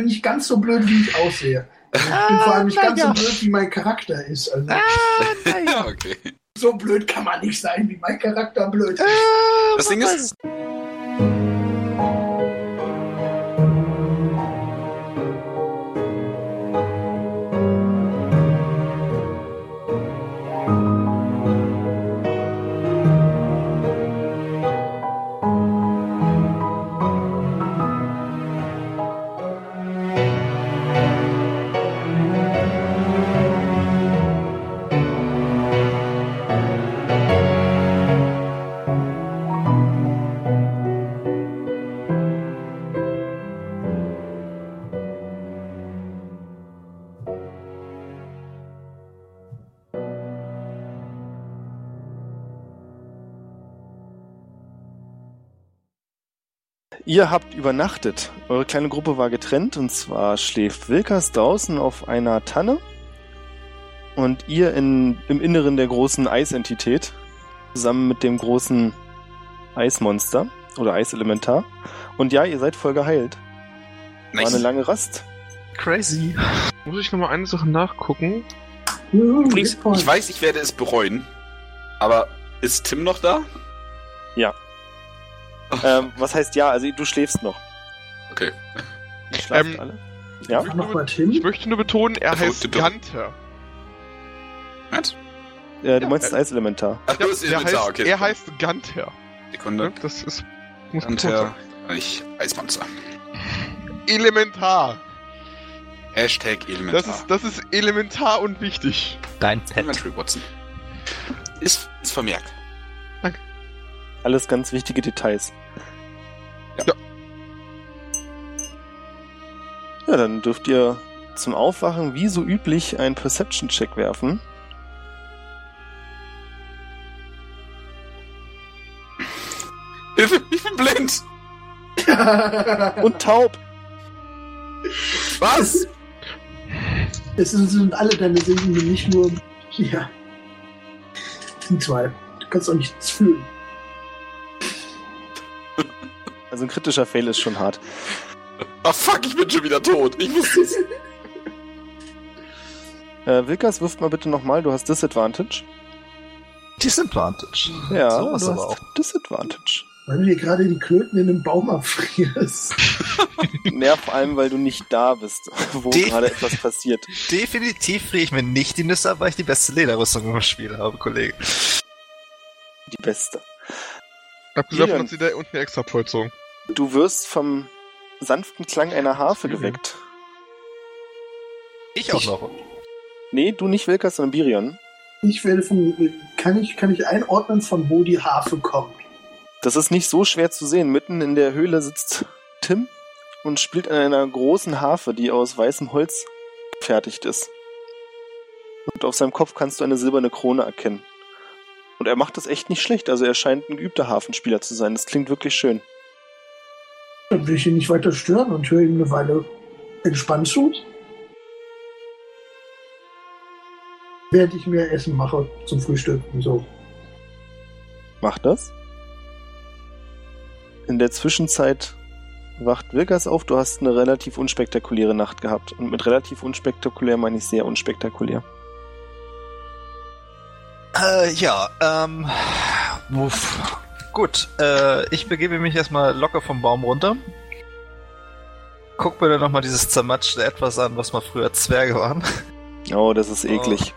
bin ich ganz so blöd, wie ich aussehe. Ich bin vor allem nicht Ah, ganz so ja. blöd, wie mein Charakter ist. Also, Ah, Ja, okay. so blöd kann man nicht sein, wie mein Charakter blöd ist. Ah, Das Ding ist, Ihr habt übernachtet. Eure kleine Gruppe war getrennt und zwar schläft Wilkers draußen auf einer Tanne und ihr in, im Inneren der großen Eisentität zusammen mit dem großen Eismonster oder Eiselementar. Und ja, ihr seid voll geheilt. War eine lange Rast. Crazy. Muss ich nochmal eine Sache nachgucken? Point. ich weiß, ich werde es bereuen. Aber ist Tim noch da? Ähm, was heißt ja? Also du schläfst noch. Okay. Ihr schlaft Ähm, alle. Ja? Noch was Ich möchte nur betonen, er Der heißt Gunther. Was? Äh, du ja, meinst äh, Eiselementar. Ach, Ja, der Elementar, heißt, okay. Er heißt Gunther. Ne? Sekunde. Das ist. Muss Hunter, ich Eismonster. sein. Elementar. Hashtag Elementar. Das ist, das ist elementar und wichtig. Dein Pet. Inventory Watson. Ist, ist vermerkt. Alles ganz wichtige Details. Ja. Ja, dann dürft ihr zum Aufwachen wie so üblich einen Perception-Check werfen. Hilfe, ich bin blind! Und taub! Was? Es sind, sind alle deine Segen nicht nur. Ja. Die zwei. Du kannst auch nichts fühlen. Also ein kritischer Fail ist schon hart. Ah fuck, ich bin schon wieder tot. Ich wusste es. Äh, Wilkas, wirft mal bitte nochmal, du hast Disadvantage. Disadvantage. Ja, So was du aber hast Disadvantage. Weil du dir gerade die Klöten in einem Baum abfrierst. Naja, vor allem, weil du nicht da bist, wo Die- gerade etwas passiert. Definitiv friere ich mir nicht die Nüsse ab, weil ich die beste Lederrüstung im Spiel habe, Kollege. Die beste. Abgesehen davon hat sie da unten eine extra Polsterung. Du wirst vom sanften Klang einer Harfe geweckt. Ich auch noch. Nee, du nicht Wilkas, sondern Birion. Ich werde von. Kann ich, kann ich einordnen, von wo die Harfe kommt? Das ist nicht so schwer zu sehen. Mitten in der Höhle sitzt Tim und spielt an einer großen Harfe, die aus weißem Holz gefertigt ist. Und auf seinem Kopf kannst du eine silberne Krone erkennen. Und er macht das echt nicht schlecht. Also er scheint ein geübter Hafenspieler zu sein. Das klingt wirklich schön. Dann will ich ihn nicht weiter stören und höre ihm eine Weile entspannt zu. Während ich mir Essen mache zum Frühstück und so. Mach das. In der Zwischenzeit wacht Wilkas auf. Du hast eine relativ unspektakuläre Nacht gehabt. Und mit relativ unspektakulär meine ich sehr unspektakulär. Äh, ja, ähm. Uff. Gut, äh, ich begebe mich erstmal locker vom Baum runter. Guck mir dann nochmal dieses zermatschte Etwas an, was mal früher Zwerge waren. Oh, das ist eklig.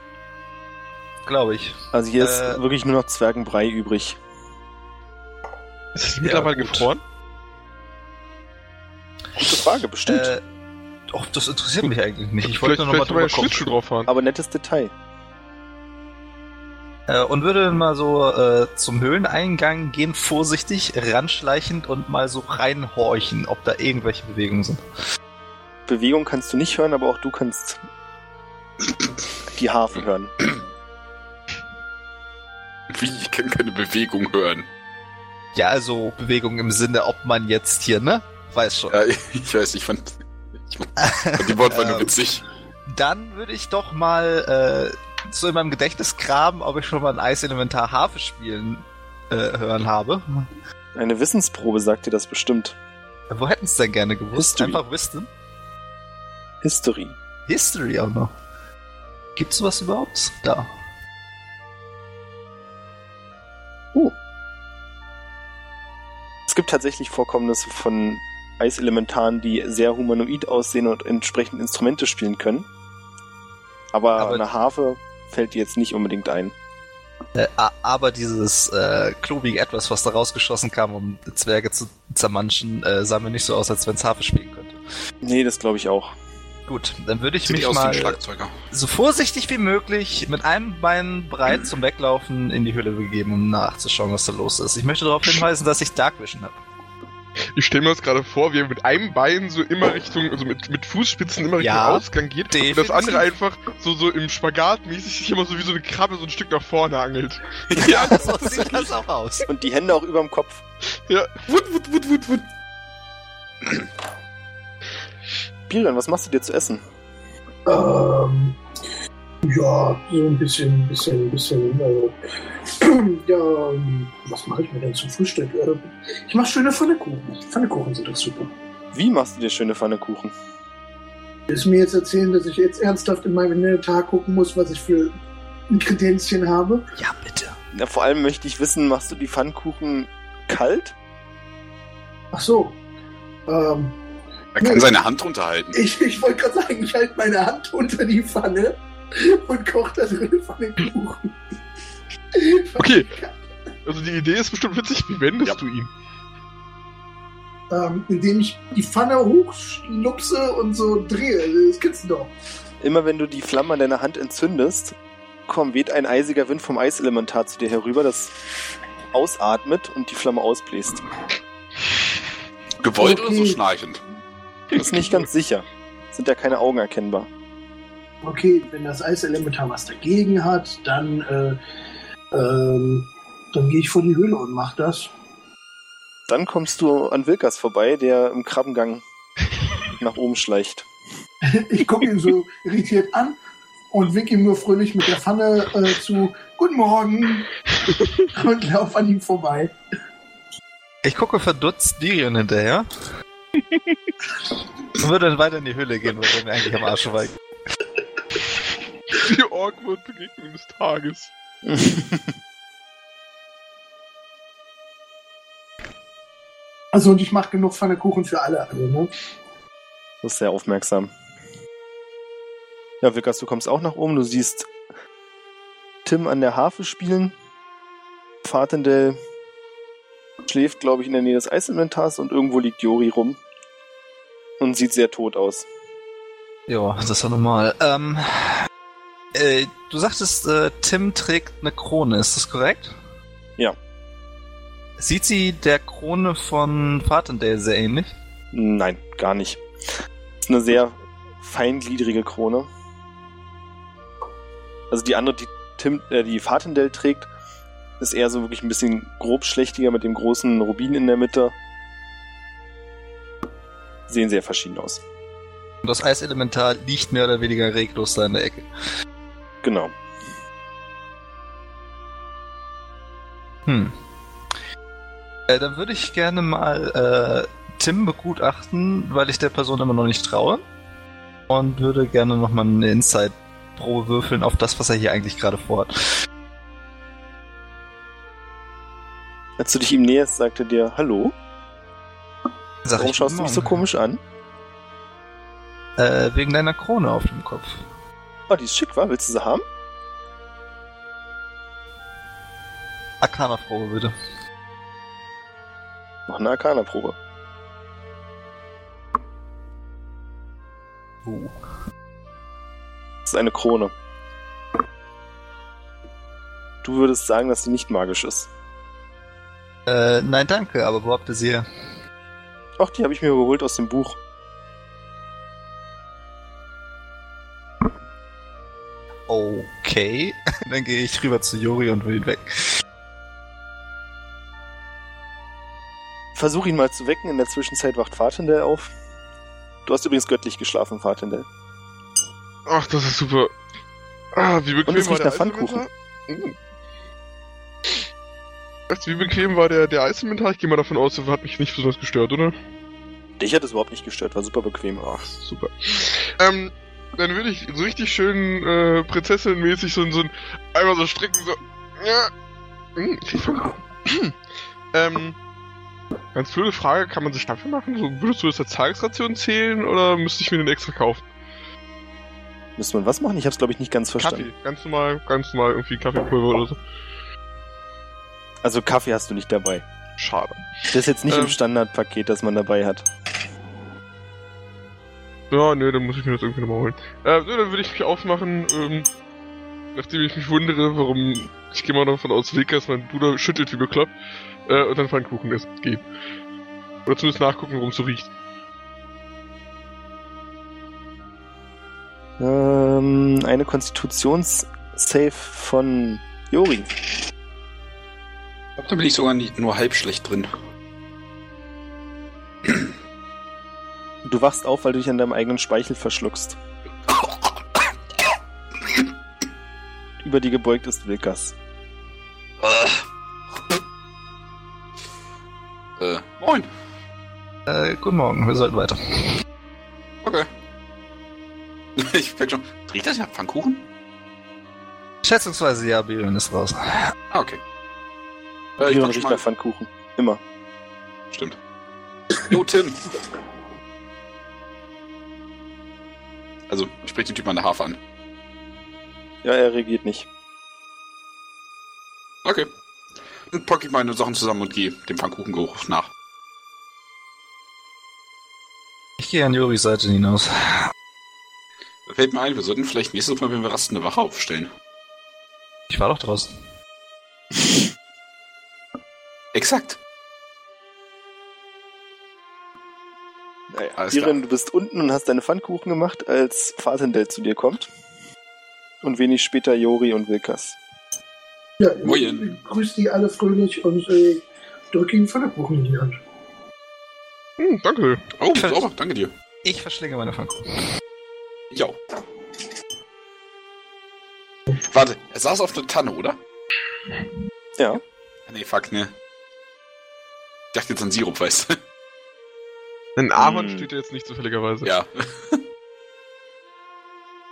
Glaube ich. Also hier ist Äh, wirklich nur noch Zwergenbrei übrig. Ist es mittlerweile gut. gefroren? Gute Frage, bestimmt. Äh, doch, das interessiert mich eigentlich nicht. Ich vielleicht wollte nur nochmal drüber gucken. drauf fahren. Aber nettes Detail. Äh, und würde dann mal so äh, zum Höhleneingang gehen, vorsichtig, ranschleichend und mal so reinhorchen, ob da irgendwelche Bewegungen sind. Bewegung kannst du nicht hören, aber auch du kannst die Harfe hören. Wie? Ich kann keine Bewegung hören. Ja, also Bewegung im Sinne, ob man jetzt hier, ne? Weiß schon. Ja, ich weiß, ich fand, ich fand die Wortwahl nur witzig. Dann würde ich doch mal äh, so in meinem Gedächtnis graben, ob ich schon mal ein Eiselementar Harfe spielen äh, hören habe. Eine Wissensprobe sagt dir das bestimmt. Wo hätten es denn gerne gewusst? History. Einfach Wisdom. History. History auch noch. Gibt's sowas überhaupt? Da. Es gibt tatsächlich Vorkommnisse von Eiselementaren, die sehr humanoid aussehen und entsprechend Instrumente spielen können. Aber, Aber- eine Harfe fällt dir jetzt nicht unbedingt ein. Äh, a- aber dieses äh, klobige Etwas, was da rausgeschossen kam, um Zwerge zu zermanschen, äh, sah mir nicht so aus, als wenn es Harfe spielen könnte. Nee, das glaube ich auch. Gut, dann würde ich Sieht mich mal so vorsichtig wie möglich mit einem Bein breit zum Weglaufen in die Hülle begeben, um nachzuschauen, was da los ist. Ich möchte darauf hinweisen, dass ich Dark Vision habe. Ich stelle mir das gerade vor, wie er mit einem Bein so immer Richtung, also mit, mit Fußspitzen immer Richtung Ja, Ausgang geht und definitiv. das andere einfach so, so im Spagat mäßig sich immer so wie so eine Krabbe so ein Stück nach vorne angelt. Ja, so sieht das auch aus. Und die Hände auch überm Kopf. Wut, wut, wut, wut, wut. Birion, was machst du dir zu essen? Ähm, ja, so ein bisschen, ein bisschen, ein bisschen. Äh, ja, was mache ich mir denn zum Frühstück? Äh, ich mache schöne Pfannekuchen. Pfannekuchen sind doch super. Wie machst du dir schöne Pfannekuchen? Willst du mir jetzt erzählen, dass ich jetzt ernsthaft in meinem Inventar gucken muss, was ich für Ingredienzien habe? Ja, bitte. Na, vor allem möchte ich wissen, machst du die Pfannkuchen kalt? Ach so. Ähm, Er kann seine Hand unterhalten. ich ich wollte gerade sagen, ich halte meine Hand unter die Pfanne und koche da drin Pfannekuchen. Okay. Also die Idee ist bestimmt witzig, wie wendest Ja. du ihn? Ähm, indem ich die Pfanne hochschlupse und so drehe. Das kennst du doch. Immer wenn du die Flamme an deiner Hand entzündest, komm, weht ein eisiger Wind vom Eiselementar zu dir herüber, das ausatmet und die Flamme ausbläst. Gewollt oder so Okay. schnarchend? Das ist nicht ganz sicher. Sind ja keine Augen erkennbar. Okay, wenn das Eiselementar was dagegen hat, dann, äh, ähm, dann gehe ich vor die Höhle und mach das. Dann kommst du an Wilkas vorbei, der im Krabbengang nach oben schleicht. Ich gucke ihn so irritiert an und wink ihm nur fröhlich mit der Pfanne äh, zu Guten Morgen und lauf an ihm vorbei. Ich gucke verdutzt Dirion hinterher. und würde dann weiter in die Hülle gehen, weil er mir eigentlich am Arsch vorbei. Die awkward Begegnung des Tages. Also und ich mache genug Pfannekuchen für alle. Also, ne? Das ist sehr aufmerksam. Ja, Wilkas, du kommst auch nach oben. Du siehst Tim an der Harfe spielen. Fatendell schläft, glaube ich, in der Nähe des Eisinventars und irgendwo liegt Jori rum. Und sieht sehr tot aus. Ja, das war normal. Ähm, äh, du sagtest, äh, Tim trägt eine Krone, ist das korrekt? Ja. Sieht sie der Krone von Fatendale sehr ähnlich? Nein, gar nicht. ist eine sehr feingliedrige Krone. Also die andere, die Tim, äh, die Fatendell trägt, ist eher so wirklich ein bisschen grobschlächtiger mit dem großen Rubin in der Mitte. Sehen sehr verschieden aus. Und das Eiselementar liegt mehr oder weniger reglos da in der Ecke. Genau. Hm. Äh, dann würde ich gerne mal äh, Tim begutachten, weil ich der Person immer noch nicht traue. Und würde gerne nochmal eine Insight-Probe würfeln auf das, was er hier eigentlich gerade vorhat. Als du dich ihm näherst, sagt er dir, hallo? Sag Warum schaust du mich so komisch an? Äh, wegen deiner Krone auf dem Kopf. Oh, die ist schick, war? Willst du sie haben? Arcana-Probe, bitte. Mach eine Arcana-Probe. Uh. Das ist eine Krone. Du würdest sagen, dass sie nicht magisch ist. Äh, nein, danke, aber wo habt ihr sie her? Ach, die habe ich mir geholt aus dem Buch. Okay. Dann gehe ich rüber zu Jori und will ihn weg. Versuch ihn mal zu wecken. In der Zwischenzeit wacht Fatendell auf. Du hast übrigens göttlich geschlafen, Fatendell. Ach, das ist super. Ah, wie bequem Und es war der nach Pfannkuchen. Du, wie bequem war der, der Eisinventar? Ich gehe mal davon aus, er hat mich nicht besonders gestört, oder? Dich hat es überhaupt nicht gestört, war super bequem. Ach, super. Ähm, dann würde ich so richtig schön äh, Prinzessin-mäßig so, so ein einmal so stricken, so. Ja. Hm, ähm, ganz blöde Frage, kann man sich Kaffee machen? So, würdest du das als Tagesration zählen oder müsste ich mir den extra kaufen? Müsste man was machen? Ich hab's, glaube ich, nicht ganz verstanden. Kaffee, ganz normal, ganz normal irgendwie Kaffeepulver oder so. Also Kaffee hast du nicht dabei. Schade. Das ist jetzt nicht Ähm. im Standardpaket, das man dabei hat. Ja, nee, dann muss ich mir das irgendwie nochmal holen. Äh, so, dann würde ich mich aufmachen, ähm, nachdem ich mich wundere, warum, ich gehe mal davon aus, Wilkas, mein Bruder schüttelt wie bekloppt, äh, und dann Pfannkuchen essen gehen. Oder zumindest nachgucken, worum es so riecht. Ähm, eine Konstitutions-Save von Jori. Ich glaube, da bin ich sogar nicht nur halb schlecht drin. Du wachst auf, weil du dich an deinem eigenen Speichel verschluckst. Über die gebeugt ist Wilkas. äh, moin. Äh, guten Morgen, wir sollten weiter. Okay. Ich merk schon. Riecht das ja Pfannkuchen? Schätzungsweise ja, Birion ist raus. Ah, okay. Äh, schon riecht mal... nach Pfannkuchen. Immer. Stimmt. Jo, Tim. Also, ich sprich den Typ an der Harfe an. Ja, er reagiert nicht. Okay. Dann packe ich meine Sachen zusammen und gehe dem Pfannkuchengeruch nach. Ich gehe an Joris Seite hinaus. Da fällt mir ein, wir sollten vielleicht nächstes Mal, wenn wir rasten, eine Wache aufstellen. Ich war doch draußen. Exakt. Naja, Alles klar. du bist unten und hast deine Pfannkuchen gemacht, als Fatendel zu dir kommt. Und wenig später Jori und Wilkas. Ja, Moin. ich grüße die alle fröhlich und äh, drücke ihnen Pfannkuchen in die Hand. Hm, danke. Oh, sauber, danke dir. Ich verschlinge meine Pfannkuchen. Ja. Warte, er saß auf einer Tanne, oder? Ja. Ah, Nee, fuck, ne. Ich dachte jetzt an Sirup, weißt du? Ein Ahorn Hm. steht ja jetzt nicht zufälligerweise. Ja.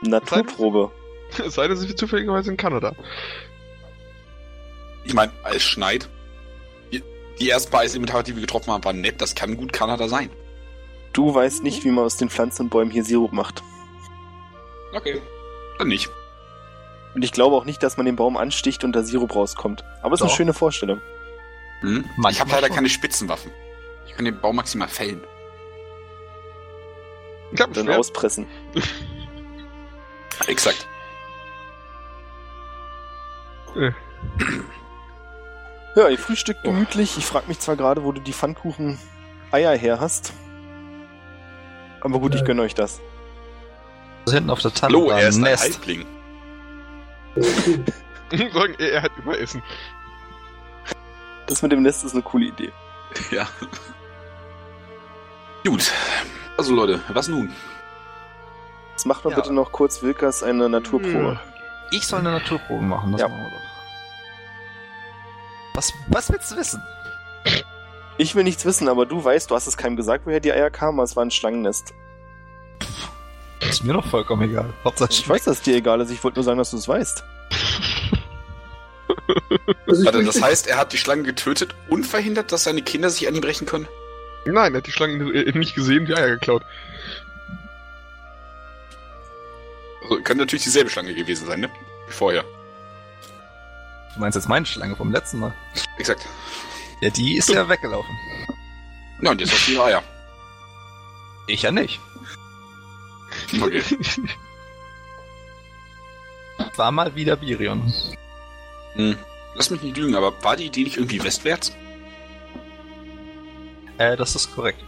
Naturprobe. Es sei denn, sie sind zufälligerweise in Kanada. Ich meine, es schneit. Die, ersten paar Eiselementare, die wir getroffen haben, waren nett. Das kann gut Kanada sein. Du weißt nicht, wie man aus den Pflanzen und Bäumen hier Sirup macht. Okay. Dann nicht. Und ich glaube auch nicht, dass man den Baum ansticht und da Sirup rauskommt. Aber es ist eine schöne Vorstellung. Hm? Ich habe leider keine Spitzenwaffen. Ich kann den Baum maximal fällen. Ich Und dann Schwert. auspressen. Exakt. Ja, ihr frühstückt gemütlich. Ich frage mich zwar gerade, wo du die Pfannkuchen Eier her hast. Aber gut, ich gönne euch das. Also hinten auf der Tanne Hallo, er ist ein. Halbling. Sagen, er hat immer Essen. Das mit dem Nest ist eine coole Idee. Ja. Gut. Also Leute, was nun? Jetzt macht man Ja. bitte noch kurz Wilkas eine Naturprobe. Ich soll eine Naturprobe machen, das Ja. machen wir doch. Was, was willst du wissen? Ich will nichts wissen, aber du weißt, du hast es keinem gesagt, woher die Eier kamen, aber es war ein Schlangennest. Ist mir doch vollkommen egal. Hauptsache Ich weiß, dass es dir egal ist, ich wollte nur sagen, dass du es weißt. Also Warte, das heißt, er hat die Schlange getötet und verhindert, dass seine Kinder sich an ihm rächen können? Nein, er hat die Schlange äh, nicht gesehen, die Eier geklaut. Also, kann natürlich dieselbe Schlange gewesen sein, ne? Wie vorher. Du meinst jetzt meine Schlange vom letzten Mal? Exakt. Ja, die ist ja weggelaufen. Ja, und jetzt hast du ihre Eier. Ich ja nicht. Okay. War mal wieder Birion. Hm. Lass mich nicht lügen, aber war die Idee nicht irgendwie westwärts? Äh, das ist korrekt.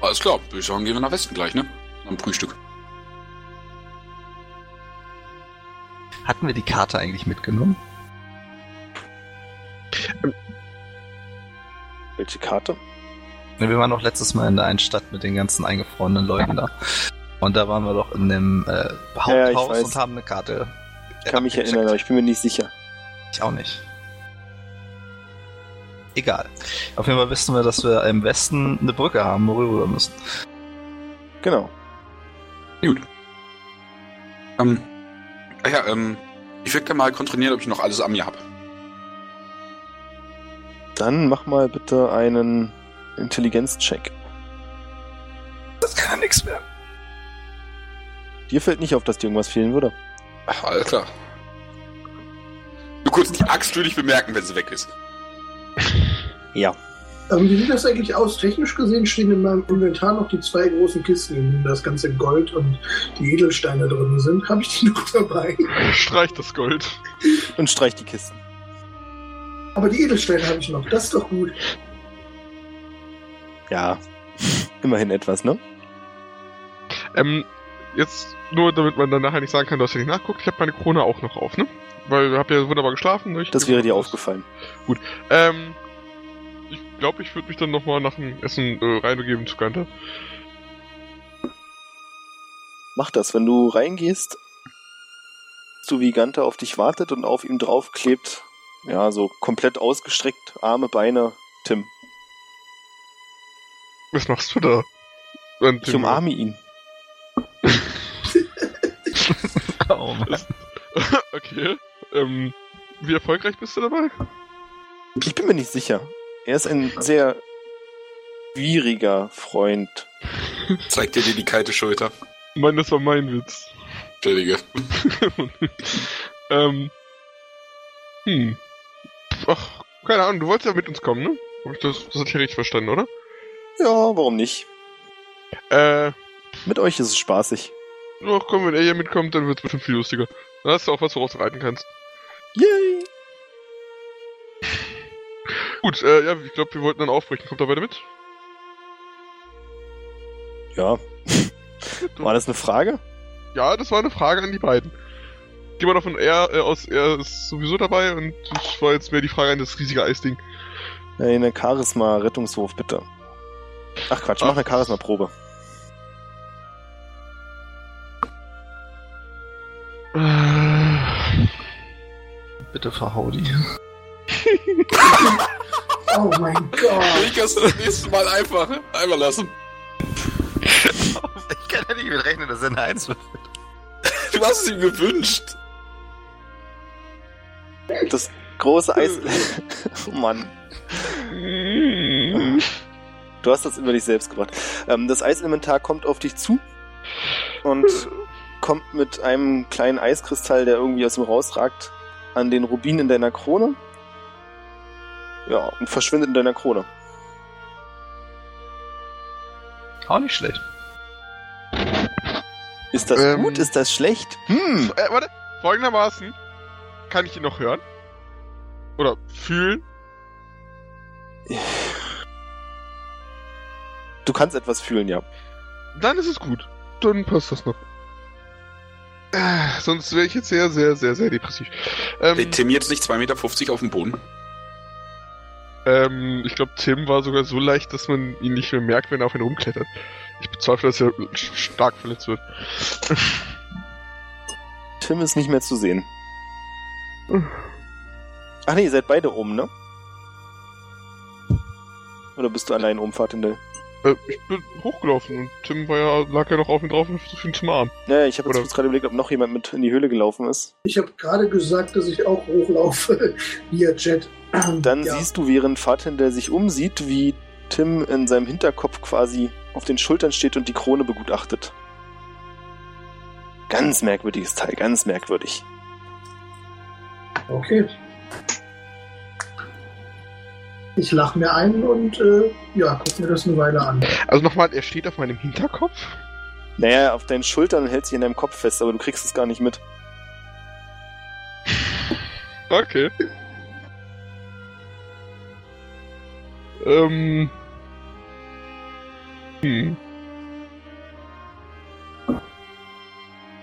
Alles klar, würde ich sagen, gehen wir nach Westen gleich, ne? Am Frühstück. Hatten wir die Karte eigentlich mitgenommen? Welche Karte? Wir waren doch letztes Mal in der einen Stadt mit den ganzen eingefrorenen Leuten da. Und da waren wir doch in dem äh, Ja, ich Haupthaus weiß. und haben eine Karte. Ich kann mich erinnern, aber ich bin mir nicht sicher. Ich auch nicht. Egal. Auf jeden Fall wissen wir, dass wir im Westen eine Brücke haben, worüber wir müssen. Genau. Gut. Ähm, ja, ähm, ich würde gerne mal kontrollieren, ob ich noch alles an mir habe. Dann mach mal bitte einen Intelligenzcheck. Das kann ja nichts werden. Dir fällt nicht auf, dass dir irgendwas fehlen würde. Ach, alles klar. Nur kurz, die Axt würde ich bemerken, wenn sie weg ist. Ja. Ähm, wie sieht das eigentlich aus? Technisch gesehen stehen in meinem Inventar noch die zwei großen Kisten, in denen das ganze Gold und die Edelsteine drin sind. Habe ich die noch dabei? Streich das Gold. Und streich die Kisten. Aber die Edelsteine habe ich noch. Das ist doch gut. Ja. Immerhin etwas, ne? Ähm, jetzt nur, damit man dann nachher nicht sagen kann, du hast ja nicht nachguckt, ich habe meine Krone auch noch auf, ne? Weil ihr habt ja wunderbar geschlafen. Ich- Das wäre dir aufgefallen. Ähm, ich glaube, ich würde mich dann nochmal nach dem Essen äh, reinbegeben zu Gante. Mach das, wenn du reingehst, du wie Gante auf dich wartet und auf ihm draufklebt, ja, so komplett ausgestreckt, Arme, Beine, Tim. Was machst du da? Und Ich umarme ihn. Oh Mann. Okay. Ähm, wie erfolgreich bist du dabei? Ich bin mir nicht sicher. Er ist ein sehr schwieriger Freund. Zeig dir die kalte Schulter. Mann, das war mein Witz. Entschuldige. ähm. Hm. Ach, keine Ahnung, du wolltest ja mit uns kommen, ne? Hab ich das, das ich ja richtig verstanden, oder? Ja, warum nicht? Äh, Mit euch ist es spaßig. ach komm, wenn er hier mitkommt, dann wird's bestimmt viel lustiger. Dann hast du auch was, woraus du reiten kannst. Gut, äh, ja, ich glaube, wir wollten dann aufbrechen. Kommt da beide mit? Ja. War das eine Frage? Ja, das war eine Frage an die beiden. Geh mal davon, er, äh, aus, er ist sowieso dabei und ich war jetzt mehr die Frage an das riesige Eisding. Eine Charisma-Rettungswurf, bitte. Ach Quatsch, mach eine Charisma-Probe. Äh, Bitte verhau die. Oh mein Gott. Ich kannst du das nächste Mal einfach einmal lassen. Ich kann ja nicht mit rechnen, dass er eine Eins wird. Du hast es ihm gewünscht. Das große Eis... oh Mann. Du hast das über dich selbst gebracht. Ähm, das Eiselementar kommt auf dich zu und kommt mit einem kleinen Eiskristall, der irgendwie aus ihm rausragt, an den Rubin in deiner Krone. Ja, und verschwindet in deiner Krone. Auch nicht schlecht. Ist das Ähm. gut? Ist das schlecht? Hm. Äh, warte, folgendermaßen. Kann ich ihn noch hören? Oder fühlen? Du kannst etwas fühlen, ja. Dann ist es gut. Dann passt das noch. Äh, sonst wäre ich jetzt sehr, sehr, sehr, sehr depressiv. Ähm, Tim jetzt nicht 2,50 Meter auf dem Boden? Ähm, ich glaube, Tim war sogar so leicht, dass man ihn nicht mehr merkt, wenn er auf ihn rumklettert. Ich bezweifle, dass er stark verletzt wird. Tim ist nicht mehr zu sehen. Ach nee, ihr seid beide oben, ne? Oder bist du allein oben, Fatindel? Äh, ich bin hochgelaufen und Tim war ja, lag ja noch auf ihm drauf und versucht ihn zu umarmen. Ja, ich habe jetzt kurz gerade überlegt, ob noch jemand mit in die Höhle gelaufen ist. Ich habe gerade gesagt, dass ich auch hochlaufe via Jet. Dann ja. siehst du, während Fatindel sich umsieht, wie Tim in seinem Hinterkopf quasi auf den Schultern steht und die Krone begutachtet. Ganz merkwürdiges Teil, ganz merkwürdig. Okay. Ich lach mir ein und äh, ja, guck mir das eine Weile an. Also nochmal, er steht auf meinem Hinterkopf? Naja, auf deinen Schultern hält sich in deinem Kopf fest, aber du kriegst es gar nicht mit. Okay. Ähm. Hm.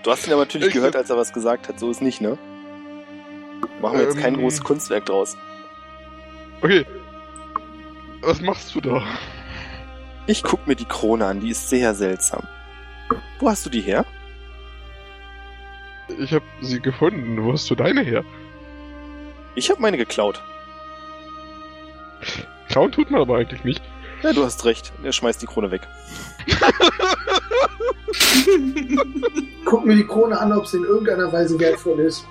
Du hast ihn aber natürlich Ich- gehört, als er was gesagt hat. So ist nicht, ne? Machen wir jetzt kein Ähm. großes Kunstwerk draus. Okay. Was machst du da? Ich guck mir die Krone an, die ist sehr seltsam. Wo hast du die her? Ich habe sie gefunden. Wo hast du deine her? Ich habe meine geklaut. Klauen tut man aber eigentlich nicht. Ja, du hast recht. Er schmeißt die Krone weg. Guck mir die Krone an, ob sie in irgendeiner Weise wertvoll ist.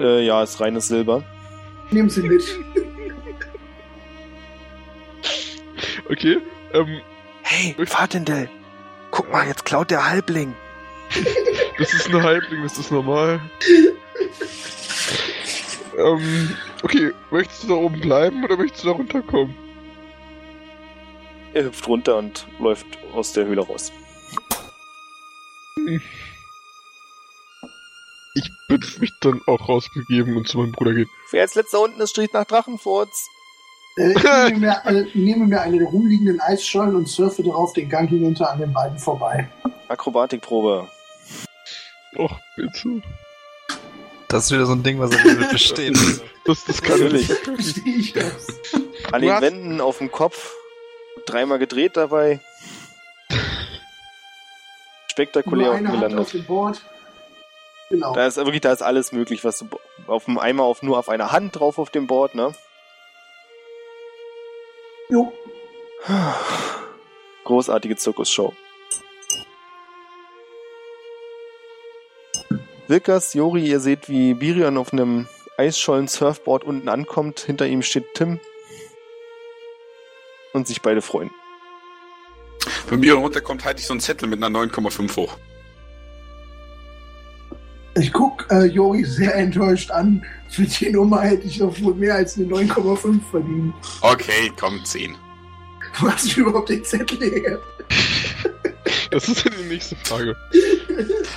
Äh, ja, ist reines Silber. Nehmen sie mit. Okay, ähm, Hey, Fatendel! Guck mal, jetzt klaut der Halbling. das ist ein Halbling, das ist normal. ähm, okay, möchtest du da oben bleiben oder möchtest du da runterkommen? Er hüpft runter und läuft aus der Höhle raus. Ich würde mich dann auch rausbegeben und zu meinem Bruder gehen. Wer als letzter unten ist, steht nach Drachenfurz. Äh, ich nehme mir, äh, nehme mir eine der rumliegenden Eisschollen und surfe darauf den Gang hinunter an den beiden vorbei. Akrobatikprobe. Och, bitte. Das ist wieder so ein Ding, was er nicht versteht. Das, das kann Natürlich. ich. Verstehe ich das? An den Wänden auf dem Kopf. Dreimal gedreht dabei. Spektakulär unten eine Hand auf gelandet. dem Board. Genau. Da ist wirklich, da ist alles möglich, was du auf dem Eimer auf nur auf einer Hand drauf auf dem Board, ne? Jo. Großartige Zirkusshow. Wilkas, Jori, ihr seht, wie Birion auf einem Eisschollen-Surfboard unten ankommt. Hinter ihm steht Tim. Und sich beide freuen. Wenn Bier runterkommt, halte ich so einen Zettel mit einer 9,5 hoch. Ich guck äh, Jori sehr enttäuscht an. Für die Nummer hätte ich doch wohl mehr als eine 9,5 verdient. Okay, komm, 10. Wo hast du überhaupt den Zettel her? Das ist ja die nächste Frage.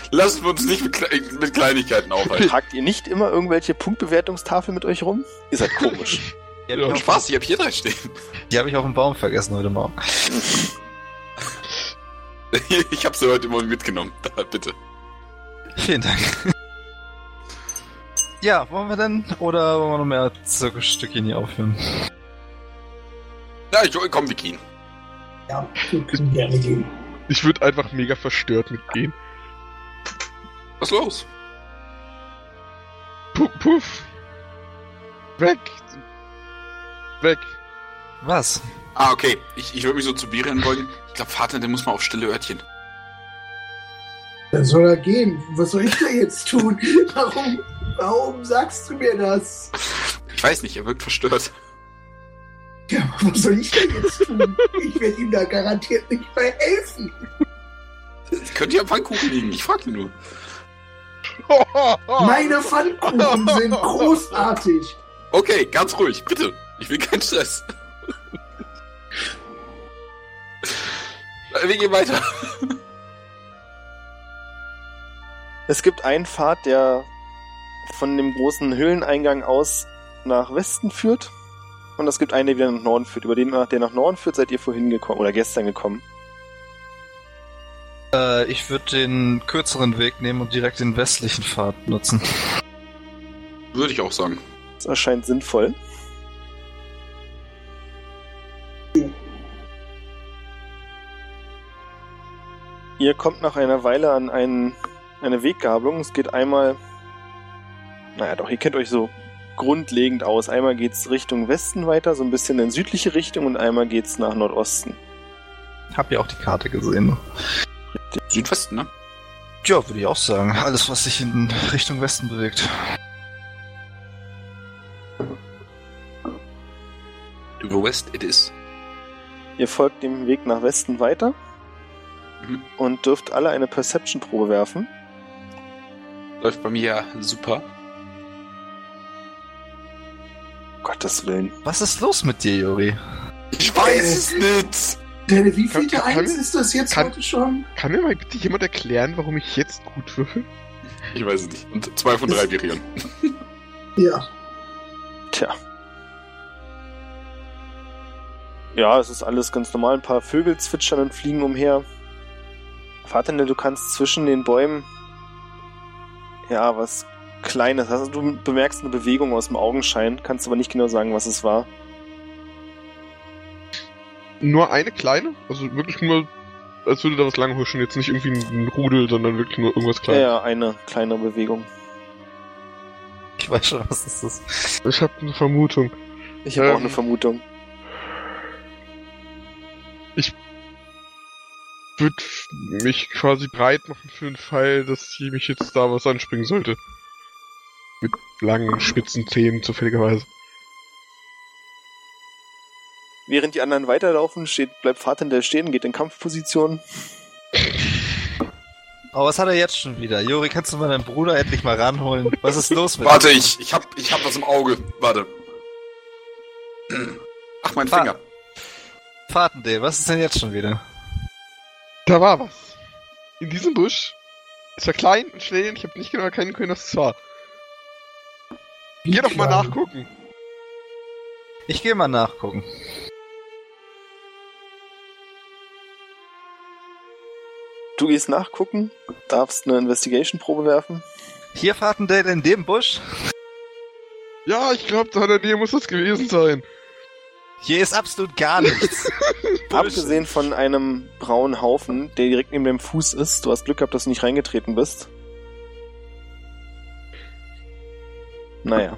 Lassen wir uns nicht mit, Kle mit Kleinigkeiten aufhalten. Tragt ihr nicht immer irgendwelche Punktbewertungstafeln mit euch rum? Ihr seid komisch. Habe Ja, ich, auf- Spaß, ich habe hier drei stehen. die hab ich auf dem Baum vergessen heute Morgen. Ich habe sie heute Morgen mitgenommen. Da, bitte. Vielen Dank. Ja, wollen wir denn? Oder wollen wir noch mehr Zirkusstückchen hier aufhören? Ja, ich komm, wir gehen. Ja, wir können gerne gehen. Ich würde einfach mega verstört mitgehen. Was ist los? Puff, puff. Weg. Weg. Was? Ah, okay. Ich, ich würde mich so zu Birion beugen. Ich glaube, Vater, der muss mal auf stille Örtchen. Dann soll er gehen. Was soll ich da jetzt tun? Warum, warum sagst du mir das? Ich weiß nicht, er wirkt verstört. Ja, was soll ich da jetzt tun? Ich werde ihm da garantiert nicht bei helfen. Es könnte ja Pfannkuchen liegen. Ich frage nur. Meine Pfannkuchen sind großartig. Okay, ganz ruhig, bitte. Ich will keinen Stress. Wir gehen weiter. Es gibt einen Pfad, der von dem großen Höhleneingang aus nach Westen führt. Und es gibt einen, der wieder nach Norden führt. Über den, der nach Norden führt, seid ihr vorhin gekommen oder gestern gekommen. Äh, ich würde den kürzeren Weg nehmen und direkt den westlichen Pfad nutzen. Würde ich auch sagen. Das erscheint sinnvoll. Ihr kommt nach einer Weile an einen, eine Weggabelung. Es geht einmal. Naja, doch, ihr kennt euch so grundlegend aus. Einmal geht's Richtung Westen weiter, so ein bisschen in südliche Richtung, und einmal geht's nach Nordosten. Hab ja auch die Karte gesehen. Südwesten, ne? Ja, würde ich auch sagen. Alles, was sich in Richtung Westen bewegt. Über West it is. Ihr folgt dem Weg nach Westen weiter Mhm. und dürft alle eine Perception-Probe werfen. Läuft bei mir ja super. Gottes Willen. Was ist los mit dir, Juri? Ich weiß es nicht. Denn wie viel kann- Eins ist das jetzt kann- heute schon? Kann mir mal bitte jemand erklären, warum ich jetzt gut würfel? Ich weiß es nicht. Und zwei von drei Birion. Ja. Tja. Ja, es ist alles ganz normal. Ein paar Vögel zwitschern und fliegen umher. Vater, du kannst zwischen den Bäumen ja, was Kleines. Also du bemerkst eine Bewegung aus dem Augenschein, kannst aber nicht genau sagen, was es war. Nur eine kleine? Also wirklich nur, als würde da was langhuschen. Jetzt nicht irgendwie ein Rudel, sondern wirklich nur irgendwas Kleines. Ja, ja eine kleine Bewegung. Ich weiß schon, was ist das? Ich habe eine Vermutung. Ich habe ähm, auch eine Vermutung. Ich würde mich quasi breit machen für den Fall, dass hier mich jetzt da was anspringen sollte. Mit langen, spitzen Zähnen zufälligerweise. Während die anderen weiterlaufen, steht, bleibt Fahrtender stehen, geht in Kampfposition. Oh, was hat er jetzt schon wieder? Juri, kannst du mal deinen Bruder endlich mal ranholen? Was ist los mit Warte, ich, ich hab, ich hab was im Auge. Warte. Ach, mein Fa- Finger. Fahrtendale, was ist denn jetzt schon wieder? Da war was. In diesem Busch. Es war klein und schnell und ich habe nicht genau erkennen können, was es war. Geh doch mal Klein. nachgucken. Ich gehe mal nachgucken. Du gehst nachgucken, darfst eine Investigation-Probe werfen. Hier Fahrtendale in dem Busch? Ja, ich glaube, da in der Nähe muss das gewesen sein. Hier ist absolut gar nichts. Abgesehen von einem braunen Haufen, der direkt neben dem Fuß ist. Du hast Glück gehabt, dass du nicht reingetreten bist. Naja,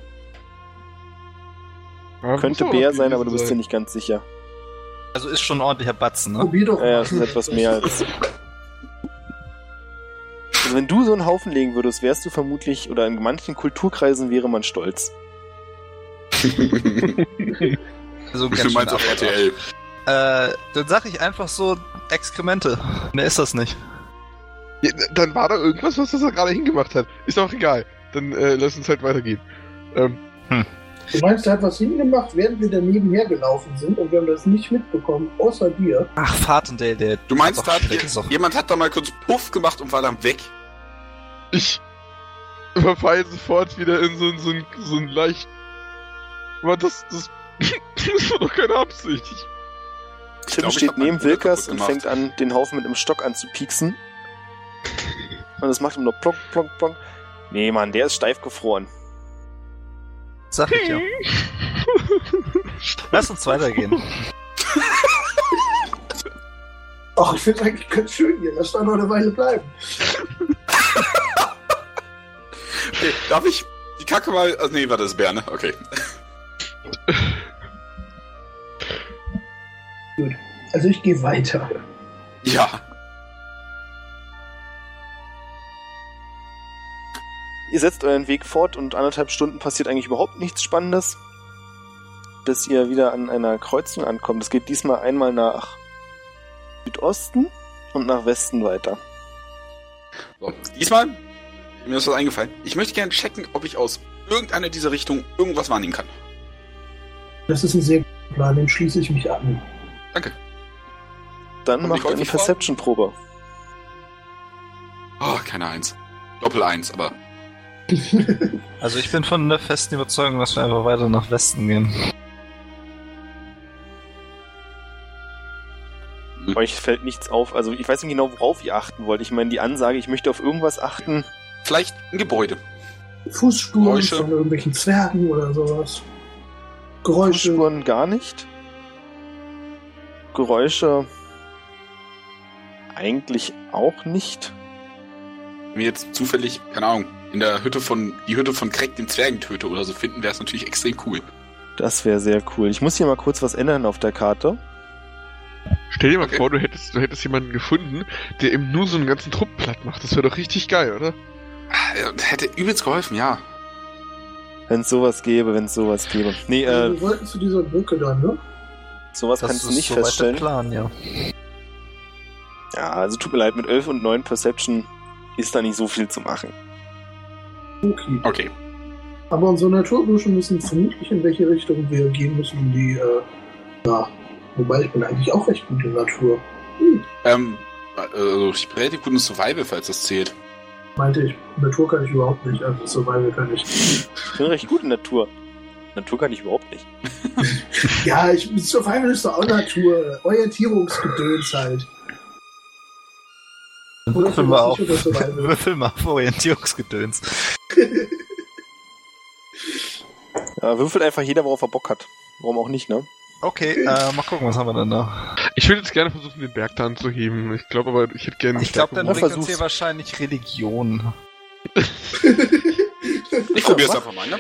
Ja, könnte Bär sein, aber du bist dir nicht ganz sicher. Also ist schon ein ordentlicher Batzen, ne? Probier doch Ja, es ist etwas mehr als. Also wenn du so einen Haufen legen würdest, wärst du vermutlich, oder in manchen Kulturkreisen wäre man stolz. Also ganz viel meinst auf RTL? Äh, dann sag ich einfach so Exkremente. Mehr ist das nicht. Ja, dann war da irgendwas, was das da gerade hingemacht hat. Ist auch egal. Dann äh, lass uns halt weitergehen. Ähm, Du meinst, er hat was hingemacht, während wir daneben hergelaufen sind und wir haben das nicht mitbekommen, außer dir. Ach, Fahrtendale, der... Du meinst, da hat schlecht ist doch- jemand hat da mal kurz Puff gemacht und war dann weg? ich verfall sofort wieder in so, ein- so, ein- so ein leicht. Aber das, das, das war doch keine Absicht. Ich, Tim glaub, steht neben Wilkers kaputt und fängt an, den Haufen mit einem Stock anzupieksen. Und es macht ihm nur plock, plock, plock. Nee, Mann, der ist steif gefroren. Sag ich ja. Lass uns weitergehen. Ach, ich finde eigentlich ganz schön hier. Lass da noch eine Weile bleiben. Okay, darf ich die Kacke mal. Also, nee, warte, das ist Bär, ne? Okay. Also ich gehe weiter. Ja. Ihr setzt euren Weg fort und anderthalb Stunden passiert eigentlich überhaupt nichts Spannendes, bis ihr wieder an einer Kreuzung ankommt. Es geht diesmal einmal nach Südosten und nach Westen weiter. So, diesmal, mir ist was eingefallen. Ich möchte gerne checken, ob ich aus irgendeiner dieser Richtungen irgendwas wahrnehmen kann. Das ist ein sehr guter Plan, dem schließe ich mich an. Danke. Dann Kommt macht die eine? Perception-Probe. Oh, keine Eins. Doppel Eins, aber. Also ich bin von der festen Überzeugung, dass wir einfach weiter nach Westen gehen. Euch fällt nichts auf. Also ich weiß nicht genau, worauf ihr achten wollt. Ich meine, die Ansage, ich möchte auf irgendwas achten. Vielleicht ein Gebäude. Fußspuren Geräusche. von irgendwelchen Zwergen oder sowas. Geräusche. Fußspuren gar nicht. Geräusche eigentlich auch nicht. Wenn wir jetzt zufällig, keine Ahnung, in der Hütte von, die Hütte von Craig den Zwergentöter oder so finden, wäre es natürlich extrem cool. Das wäre sehr cool. Ich muss hier mal kurz was ändern auf der Karte. stell dir mal Okay. vor, du hättest, du hättest jemanden gefunden, der eben nur so einen ganzen Trupp platt macht. Das wäre doch richtig geil, oder? Ja, Hätte übelst geholfen, ja. Wenn es sowas gäbe, wenn es sowas gäbe. Nee, äh, wir wollten zu dieser Brücke dann, ne? Sowas Das kannst du nicht soweit feststellen. der Plan, ja. Ja, also tut mir leid, mit 11 und 9 Perception ist da nicht so viel zu machen. Okay. Okay. Aber unsere Naturbursche wissen vermutlich, in welche Richtung wir gehen müssen, um die, äh, ja. Wobei ich bin eigentlich auch recht gut in Natur. Hm, Ähm, also ich bin relativ gut in Survival, falls das zählt. meinte ich, Natur kann ich überhaupt nicht, also Survival kann ich. Ich bin recht gut in Natur. Natur kann ich überhaupt nicht. Ja, ich, Survival ist doch auch Natur. Orientierungsgedöns halt. Würfeln wir auf. Würfeln wir auf Orientierungsgedöns. Ja, würfelt einfach jeder, worauf er Bock hat. Warum auch nicht, ne? Okay, äh, mal gucken, was haben wir denn da? Ich würde jetzt gerne versuchen, den Berg da anzuheben. Ich glaube aber, ich hätte gerne. Ich glaube, dann bringt uns hier wahrscheinlich Religion. Ich probier's einfach mal, ne?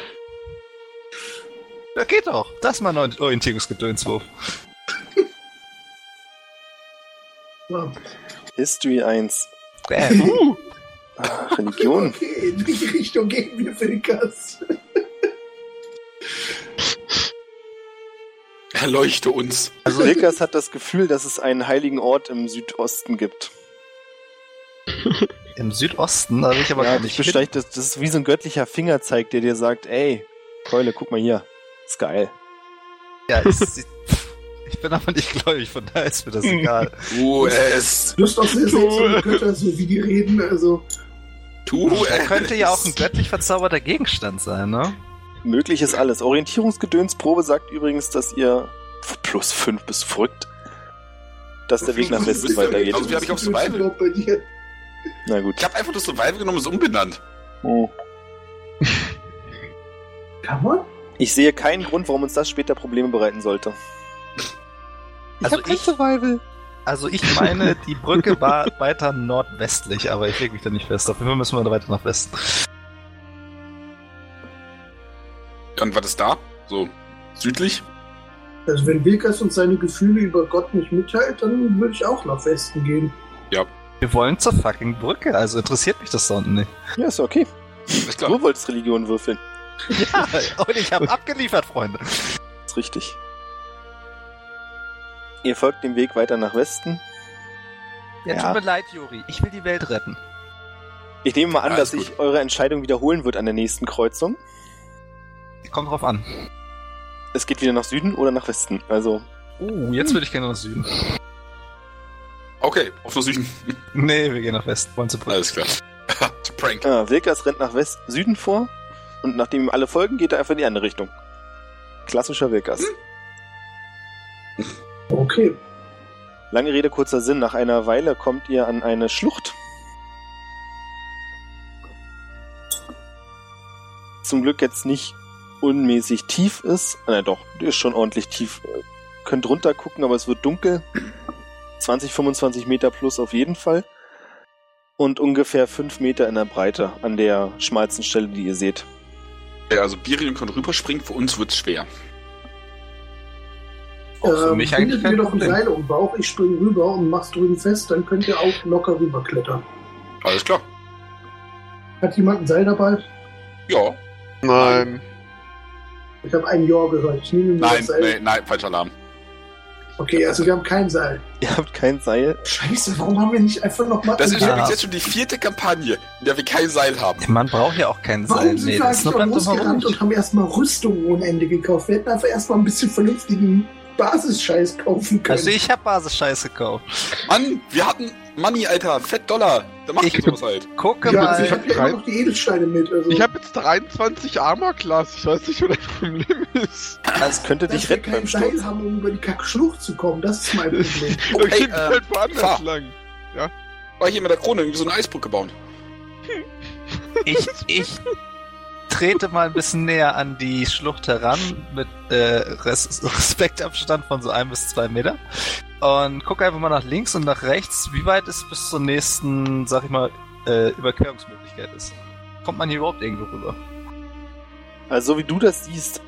Ja, geht doch. Das ist mal ein Orientierungsgedönswurf. Ja. History 1. Bam. Uh, Ah, Religion. Okay, in die Richtung gehen wir, Wilkas. Erleuchte uns. Also Wilkas hat das Gefühl, dass es einen heiligen Ort im Südosten gibt. Im Südosten, da will ich aber ja, gar ich nicht besteigt, das, das ist wie so ein göttlicher Fingerzeig, der dir sagt, ey, Keule, guck mal hier. Ist geil. Ja, sieht, ich bin aber nicht gläubig, von daher ist mir das egal. Tu es. Du bist auch sehr seltsame Götter, so wie die reden. Also, Tu Er könnte ja auch ein göttlich verzauberter Gegenstand sein, ne? Möglich ist alles. Orientierungsgedönsprobe sagt übrigens, dass ihr plus fünf bis verrückt, dass der Weg nach Westen du- weitergeht. Also, wie hab ich auf ist Survival? Na gut. Ich habe einfach das Survival genommen und es umbenannt. Oh. Kann man? Ich sehe keinen Grund, warum uns das später Probleme bereiten sollte. Also hab kein ich- Survival. Also ich meine, die Brücke war weiter nordwestlich, aber ich lege mich da nicht fest. Auf jeden Fall müssen wir da weiter nach Westen. Und was ist da? So südlich? Also, wenn Wilkas uns seine Gefühle über Gott nicht mitteilt, dann würde ich auch nach Westen gehen. Wir wollen zur fucking Brücke, also interessiert mich das sonst nicht. Ja, ist okay. Ist klar. Du wolltest Religion würfeln. Ja, und ich habe abgeliefert, Freunde. Ist richtig. Ihr folgt dem Weg weiter nach Westen. Ja, Ja. tut mir leid, Juri. Ich will die Welt retten. Ich nehme mal an, Alles dass sich eure Entscheidung wiederholen wird an der nächsten Kreuzung. Kommt drauf an. Es geht wieder nach Süden oder nach Westen. Also, Uh, jetzt würde ich gerne nach Süden. Okay, auf nach Süden. Nee, wir gehen nach Westen. Wollen Brücke. Alles klar. To Prank. ah, Wilkas rennt nach West Süden vor und nachdem ihm alle folgen, geht er einfach in die andere Richtung. Klassischer Wilkas. Okay. Lange Rede, kurzer Sinn. Nach einer Weile kommt ihr an eine Schlucht. Zum Glück jetzt nicht unmäßig tief ist. Na doch, die ist schon ordentlich tief. Äh, Könnt runter gucken, aber es wird dunkel. 20, 25 Meter plus auf jeden Fall. Und ungefähr 5 Meter in der Breite an der schmalsten Stelle, die ihr seht. Ja, also Birion kann rüberspringen, für uns wird's schwer. Auch für mich eigentlich mir doch ein. Seil um den Bauch, ich spring rüber und mach's drüben fest, dann könnt ihr auch locker rüberklettern. Alles klar. Hat jemand ein Seil dabei? Ja. nein. Ich habe ein Ja gehört. Ich nehme mir Nein, das Seil. nee, nein, falscher Alarm. Okay, also wir haben kein Seil. Ihr habt kein Seil. Scheiße, warum haben wir nicht einfach nochmal... Das ist Ja. übrigens jetzt schon die vierte Kampagne, in der wir kein Seil haben. Man braucht ja auch kein Warum Seil. sind Nee, wir eigentlich noch losgerannt und haben erstmal Rüstung ohne Ende gekauft? Wir hätten einfach erstmal ein bisschen vernünftigen Basisscheiß kaufen können. Also ich habe Basis-Scheiß gekauft. Mann, wir hatten Money, Alter, Fett Dollar. Da macht Ich- ihr sowas halt. Gucke ja, mal. also ich habe ja noch die Edelsteine mit. Also Ich habe jetzt 23 Armor Class. Ich weiß nicht, wo das Problem ist. Das könnte dass dich retten kein beim Seil Sturz. haben, um über die Kackschlucht zu kommen. Das ist mein Problem. Okay, geht äh, halt woanders fahr. lang. War hier mit der Krone irgendwie so eine Eisbrücke bauen. Ich, ich trete mal ein bisschen näher an die Schlucht heran mit äh, Res Respektabstand von so ein bis zwei Meter und gucke einfach mal nach links und nach rechts, wie weit es bis zur nächsten, sag ich mal, äh, Überquerungsmöglichkeit ist. Kommt man hier überhaupt irgendwo rüber? Also, so wie du das siehst,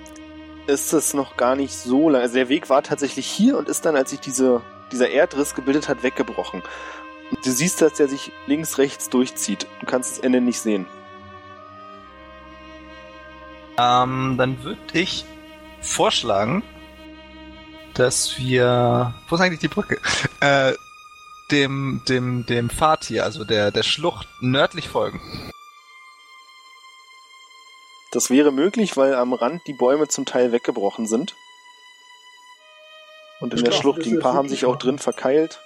ist es noch gar nicht so lang. Also, der Weg war tatsächlich hier und ist dann, als sich diese, dieser Erdriss gebildet hat, weggebrochen. Und du siehst, dass der sich links, rechts durchzieht. Du kannst das Ende nicht sehen. Ähm, dann würde ich vorschlagen, dass wir. Wo ist eigentlich die Brücke? Äh, dem, dem, dem Pfad hier, also der, der Schlucht nördlich folgen. Das wäre möglich, weil am Rand die Bäume zum Teil weggebrochen sind. Und in Ich der glaub, Schlucht, die ein paar haben sich auch drin verkeilt.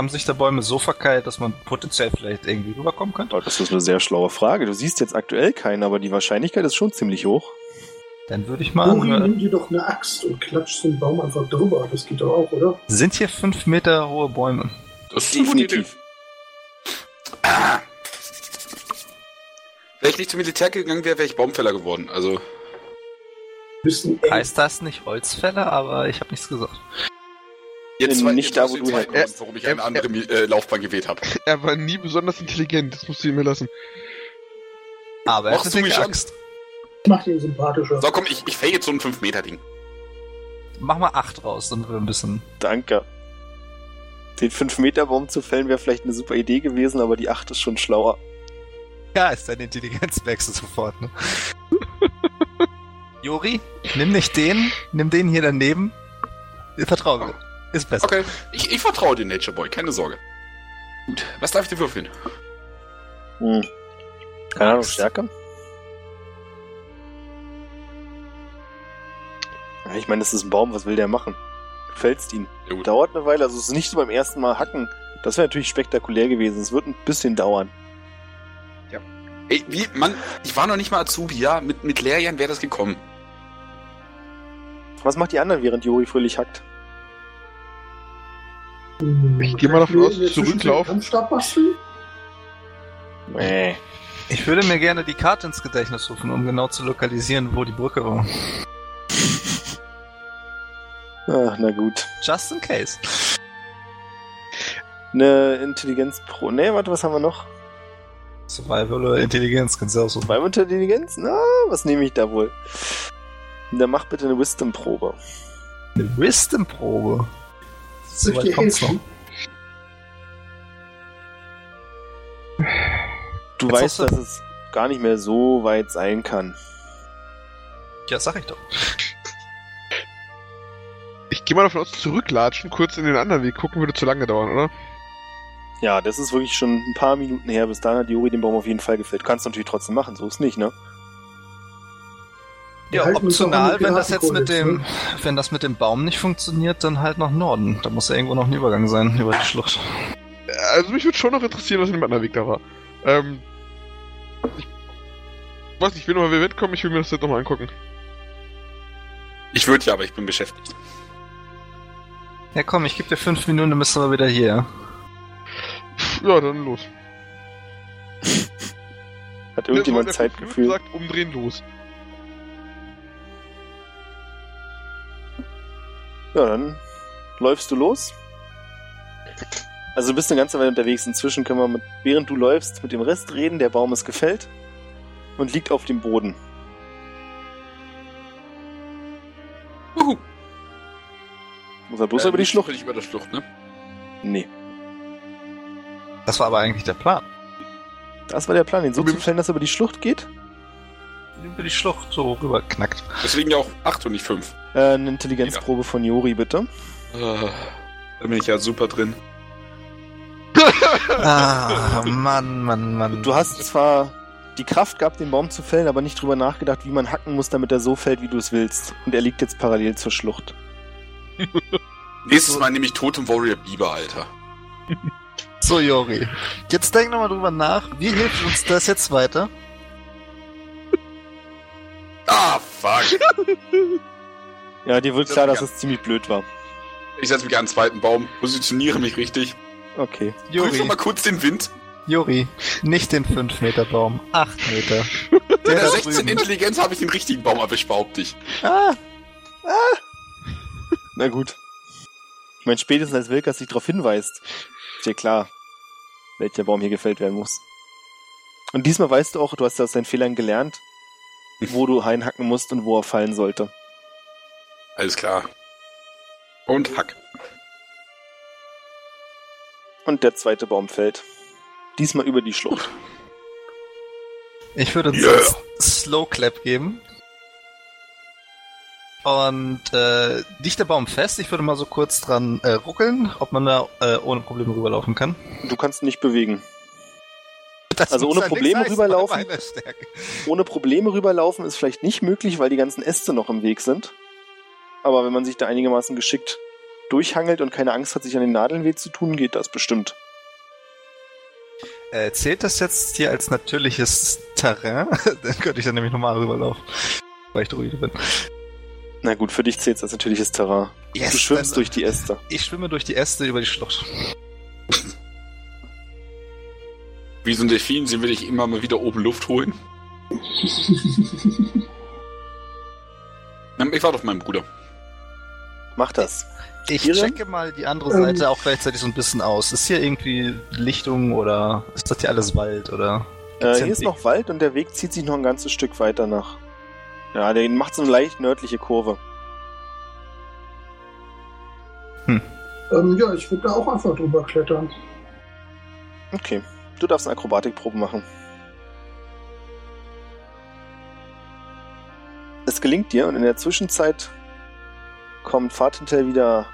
Haben sich da Bäume so verkeilt, dass man potenziell vielleicht irgendwie rüberkommen könnte? Oh, das ist eine sehr schlaue Frage. Du siehst jetzt aktuell keinen, aber die Wahrscheinlichkeit ist schon ziemlich hoch. Dann würde ich mal. Äh, nimm dir doch eine Axt und klatsch so einen Baum einfach drüber. Das geht doch auch, oder? sind hier fünf Meter hohe Bäume? Das ist Definitiv. Ah. Wenn ich nicht zum Militär gegangen wäre, wäre ich Baumfäller geworden. Also. Heißt das nicht Holzfäller, aber ich habe nichts gesagt. Jetzt Äh, war- nicht jetzt da, wo du herkommst. Warum ich eine andere äh, Laufbahn gewählt habe. Er war nie besonders intelligent. Das musst du ihm mir lassen. Aber er Machst du mich? Axt. Macht ihn sympathischer. So, komm, ich, ich fail jetzt so ein 5-Meter-Ding. Mach mal acht raus, dann wir ein bisschen. Danke. Den 5-Meter-Baum zu fällen wäre vielleicht eine super Idee gewesen, aber die 8 ist schon schlauer. Ja, ist deine Intelligenz wechselt sofort, ne? Jori, nimm nicht den, nimm den hier daneben. Vertrau mir. Ist besser. Okay, ich, ich vertraue dir, Nature Boy, keine Sorge. Gut, was darf ich dir würfeln? Hm. Keine Ahnung, Stärke? Ja, ich meine, das ist ein Baum, was will der machen? Du fällst ihn. Ja, gut. Dauert eine Weile, also es ist nicht so beim ersten Mal hacken. Das wäre natürlich spektakulär gewesen. Es wird ein bisschen dauern. Ey, wie, Mann, ich war noch nicht mal Azubi, ja? Mit, mit Lehrjahren wäre das gekommen. Was macht die anderen, während Juri fröhlich hackt? Ich gehe mal davon aus, zurücklaufen. Nee. Ich würde mir gerne die Karte ins Gedächtnis rufen, um genau zu lokalisieren, wo die Brücke war. Ach, na gut. Just in case. Eine Intelligenz pro. Nee, warte, was haben wir noch? Survival oder Intelligenz, kannst du auch so. Zwei Intelligenz? Na, was nehme ich da wohl? Dann mach bitte eine Wisdom-Probe. Eine Wisdom-Probe. So weit kommt's noch. Du Jetzt weißt, dass es gar nicht mehr so weit sein kann. Ja, sag ich doch. Ich gehe mal davon aus, zurücklatschen, kurz in den anderen Weg gucken, würde zu lange dauern, oder? Ja, das ist wirklich schon ein paar Minuten her. Bis dahin hat Juri den Baum auf jeden Fall gefällt. Kannst du natürlich trotzdem machen, so ist nicht, ne? Wir Ja, optional, wenn das jetzt mit dem, ne? wenn das mit dem Baum nicht funktioniert, dann halt nach Norden. Da muss ja irgendwo noch ein Übergang sein, über die Schlucht. Also mich würde schon noch interessieren, was in dem anderen Weg da war. Ähm. Ich weiß nicht, ich will nochmal Event kommen, ich will mir das jetzt nochmal angucken. Ich würde ja, aber ich bin beschäftigt. Ja komm, ich gebe dir fünf Minuten, dann bist du aber wieder hier. Ja, dann los. Hat irgendjemand Zeitgefühl? sagt, umdrehen los. Ja, dann läufst du los. Also du bist eine ganze Weile unterwegs. Inzwischen können wir, mit, während du läufst, mit dem Rest reden. Der Baum ist gefällt und liegt auf dem Boden. Uhu. Muss er bloß Äh, über die nicht Schlucht? zufällig über der Schlucht, ne? Nee. Das war aber eigentlich der Plan. Das war der Plan, ihn so zu fällen, dass er über die Schlucht geht. Über die Schlucht so rüber knackt. Deswegen ja auch 8 und nicht 5. Äh, eine Intelligenzprobe von Jori, bitte. Da bin ich ja super drin. Ah, Mann, Mann, Mann. Du hast zwar die Kraft gehabt, den Baum zu fällen, aber nicht drüber nachgedacht, wie man hacken muss, damit er so fällt, wie du es willst. Und er liegt jetzt parallel zur Schlucht. Nächstes Mal nehme ich Totem Warrior Biber, Alter. So, Jori. Jetzt denk nochmal drüber nach. Wie hilft uns das jetzt weiter? Ah, fuck. Ja, dir wird Das klar, ist dass es ziemlich blöd war. Ich setze mich an den zweiten Baum, positioniere mich richtig. Okay. Prüfe Jori, mal kurz den Wind. Jori, nicht den 5-Meter-Baum. 8 Meter. Mit Der der da 16 drüben. Intelligenz habe ich den richtigen Baum erwischt, behaupte ich. Ah, Na gut. Ich meine, spätestens als Wilkas sich darauf hinweist, ist dir klar, welcher Baum hier gefällt werden muss. Und diesmal weißt du auch, du hast ja aus deinen Fehlern gelernt, wo du einhacken musst und wo er fallen sollte. Alles klar. Und Hack. Und der zweite Baum fällt. Diesmal über die Schlucht. ich würde uns Yeah. jetzt Slow Clap geben. Und äh, liegt der Baum fest? Ich würde mal so kurz dran äh, ruckeln, ob man da äh, ohne Probleme rüberlaufen kann. Du kannst ihn nicht bewegen. Das Also ohne Probleme rüberlaufen? Ohne Probleme rüberlaufen ist vielleicht nicht möglich, weil die ganzen Äste noch im Weg sind. Aber wenn man sich da einigermaßen geschickt durchhangelt und keine Angst hat, sich an den Nadeln weh zu tun, geht das bestimmt. Äh, zählt das jetzt hier als natürliches Terrain? dann könnte ich dann nämlich nochmal rüberlaufen. Weil ich Druide bin. Na gut, für dich zählt als natürliches Terrain. Yes, du schwimmst dann- durch die Äste. Ich schwimme durch die Äste über die Schlucht. Wie so ein Delfin, sie will ich immer mal wieder oben Luft holen. Na, Ich warte auf meinen Bruder. Mach das. Ich Kieran? checke mal die andere Ähm. Seite auch gleichzeitig so ein bisschen aus. Ist hier irgendwie Lichtung oder ist das hier alles Wald oder? Äh, hier ist Weg? noch Wald und der Weg zieht sich noch ein ganzes Stück weiter nach. Ja, der macht so eine leicht nördliche Kurve. Ähm, ja, ich würde da auch einfach drüber klettern. Okay. Du darfst eine Akrobatikprobe machen. Es gelingt dir und in der Zwischenzeit kommt Fahrtentel wieder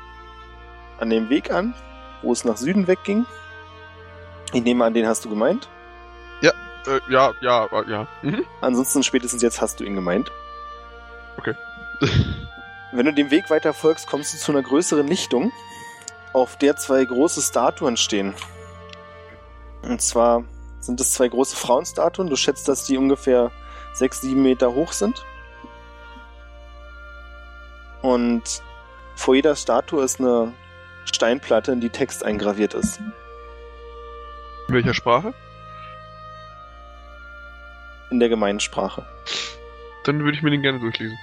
an dem Weg an, wo es nach Süden wegging. Ich nehme an, den hast du gemeint. Äh, ja, ja, äh, ja. Mhm. Ansonsten spätestens jetzt hast du ihn gemeint. Okay. Wenn du dem Weg weiter folgst, kommst du zu einer größeren Lichtung, auf der zwei große Statuen stehen. Und zwar sind es zwei große Frauenstatuen. Du schätzt, dass die ungefähr sechs, sieben Meter hoch sind. Und vor jeder Statue ist eine Steinplatte, in die Text eingraviert ist. In welcher Sprache? In der Gemeinsprache. Dann würde ich mir den gerne durchlesen.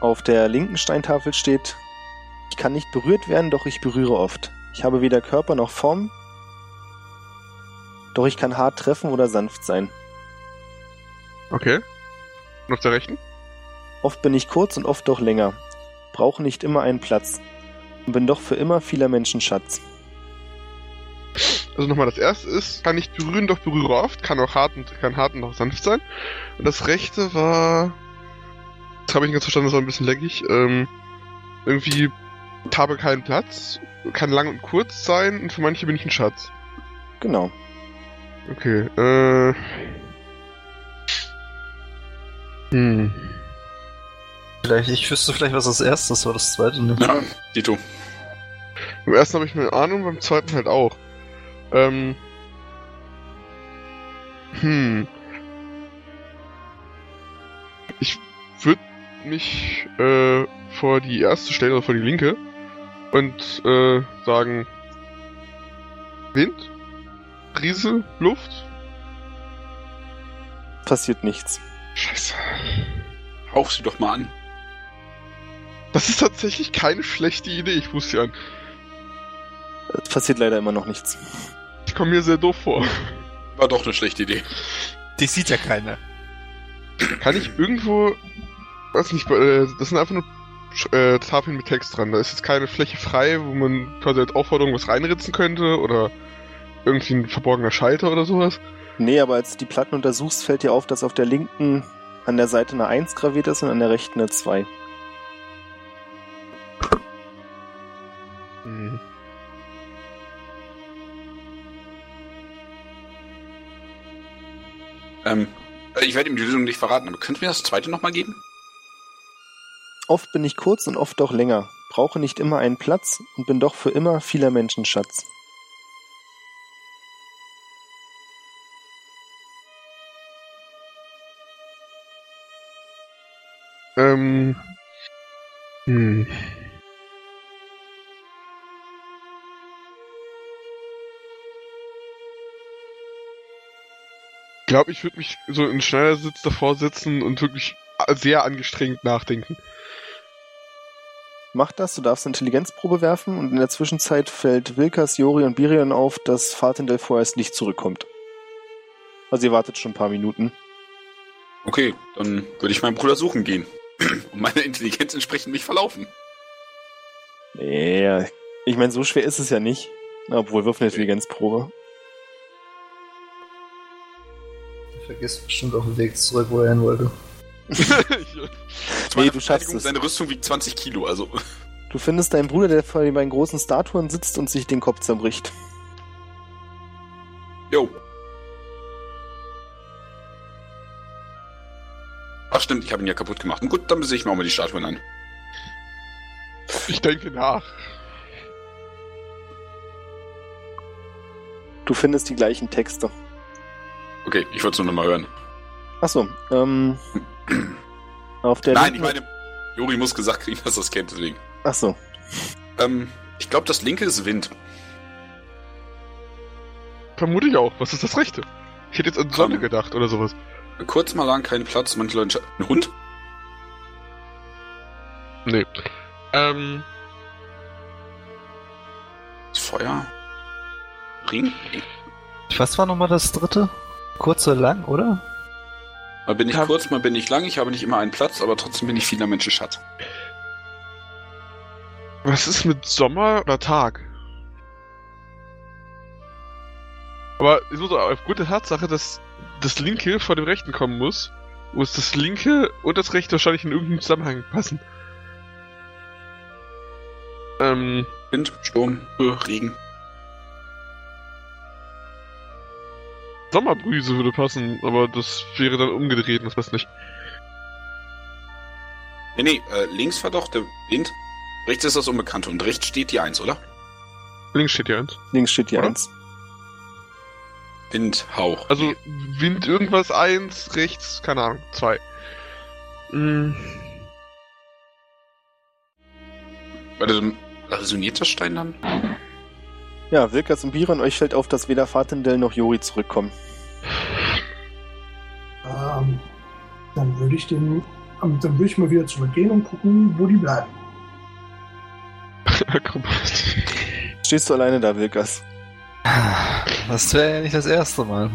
Auf der linken Steintafel steht, ich kann nicht berührt werden, doch ich berühre oft. Ich habe weder Körper noch Form, doch ich kann hart treffen oder sanft sein. Okay. Und auf der rechten? Oft bin ich kurz und oft doch länger, brauche nicht immer einen Platz und bin doch für immer vieler Menschen Schatz. Also nochmal, das erste ist, kann nicht berühren, doch berühre oft, kann auch hart und kann hart und auch sanft sein. Und das rechte war. Das habe ich nicht ganz verstanden, das war ein bisschen leckig. Ähm, irgendwie habe keinen Platz, kann lang und kurz sein und für manche bin ich ein Schatz. Genau. Okay, äh. Hm. Vielleicht, ich wüsste vielleicht, was das erste ist, aber das zweite nicht. Ja, Dito. Beim ersten habe ich eine Ahnung, beim zweiten halt auch. Ähm. Hm. Ich würde mich äh, vor die erste stellen oder vor die linke und äh, sagen Wind, Brise, Luft. Passiert nichts. Scheiße. Hauch sie doch mal an. Das ist tatsächlich keine schlechte Idee, ich wusste ja. Es passiert leider immer noch nichts. Ich komme mir sehr doof vor. War doch eine schlechte Idee. Die sieht ja keiner. Kann ich irgendwo, weiß nicht, äh, das sind einfach nur äh, Tafeln mit Text dran. Da ist jetzt keine Fläche frei, wo man quasi als Aufforderung was reinritzen könnte oder irgendwie ein verborgener Schalter oder sowas. Nee, aber als du die Platten untersuchst, fällt dir auf, dass auf der linken an der Seite eine 1 graviert ist und an der rechten eine 2. Hm. Ähm, ich werde ihm die Lösung nicht verraten, aber könnt ihr mir das zweite nochmal geben? Oft bin ich kurz und oft doch länger, brauche nicht immer einen Platz und bin doch für immer vieler Menschen Schatz. Ähm. Hm. Ich glaube, ich würde mich so in Schneidersitz davor sitzen und wirklich sehr angestrengt nachdenken. Mach das, du darfst eine Intelligenzprobe werfen und in der Zwischenzeit fällt Wilkas, Jori und Birion auf, dass Fatendel vorerst nicht zurückkommt. Also ihr wartet schon ein paar Minuten. Okay, dann würde ich meinen Bruder suchen gehen. Und meine Intelligenz entsprechend mich verlaufen. Nee, ich meine, so schwer ist es ja nicht. Obwohl, wirf eine Intelligenzprobe. Du vergisst bestimmt auf dem Weg zurück, wo er hin wollte. Zu Nee, meiner du schaffst es. Seine Rüstung wiegt 20 Kilo, also. Du findest deinen Bruder, der vor den beiden großen Statuen sitzt und sich den Kopf zerbricht. Jo. Ach stimmt, ich habe ihn ja kaputt gemacht. Und gut, dann sehe ich mir auch mal die Statuen an. Ich denke nach. Du findest die gleichen Texte. Okay, ich wollte es nur nochmal hören. Achso, ähm. Auf der Nein, ich linken- meine, Juri muss gesagt kriegen, dass das kennt, deswegen. Achso. Ähm, ich glaube, das linke ist Wind. Vermute ich auch. Was ist das Rechte? Ich hätte jetzt an Sonne Ähm. gedacht oder sowas. Kurz mal lang, kein Platz, manche Leute... scha- Ein Hund? Nee. Ähm, Das Feuer? Ring? Was war nochmal das dritte? Kurz oder lang, oder? Mal bin ich Ja. kurz, mal bin ich lang. Ich habe nicht immer einen Platz, aber trotzdem bin ich vieler Menschen Schatz. Was ist mit Sommer oder Tag? Aber ich muss aufgrund der Tatsache, dass das linke vor dem rechten kommen muss, muss das linke und das rechte wahrscheinlich in irgendeinem Zusammenhang passen. Ähm, Wind, Sturm, Regen. Sommerbrüse würde passen, aber das wäre dann umgedreht und das passt nicht. Nee, nee, äh, links war doch der Wind. Rechts ist das Unbekannte und rechts steht die Eins, oder? Links steht hier eins. Links steht die Oder? 1. Wind, Hauch. Also Wind irgendwas eins, rechts, keine Ahnung, zwei. Hm, Warte, resoniert das Stein dann? Ja, Wilkas und Biran, euch fällt auf, dass weder Fatendell noch Jori zurückkommen. Ähm, dann würde ich den, ähm, dann würde ich mal wieder zurückgehen und gucken, wo die bleiben. Stehst du alleine da, Wilkas? Das wäre ja nicht das erste Mal.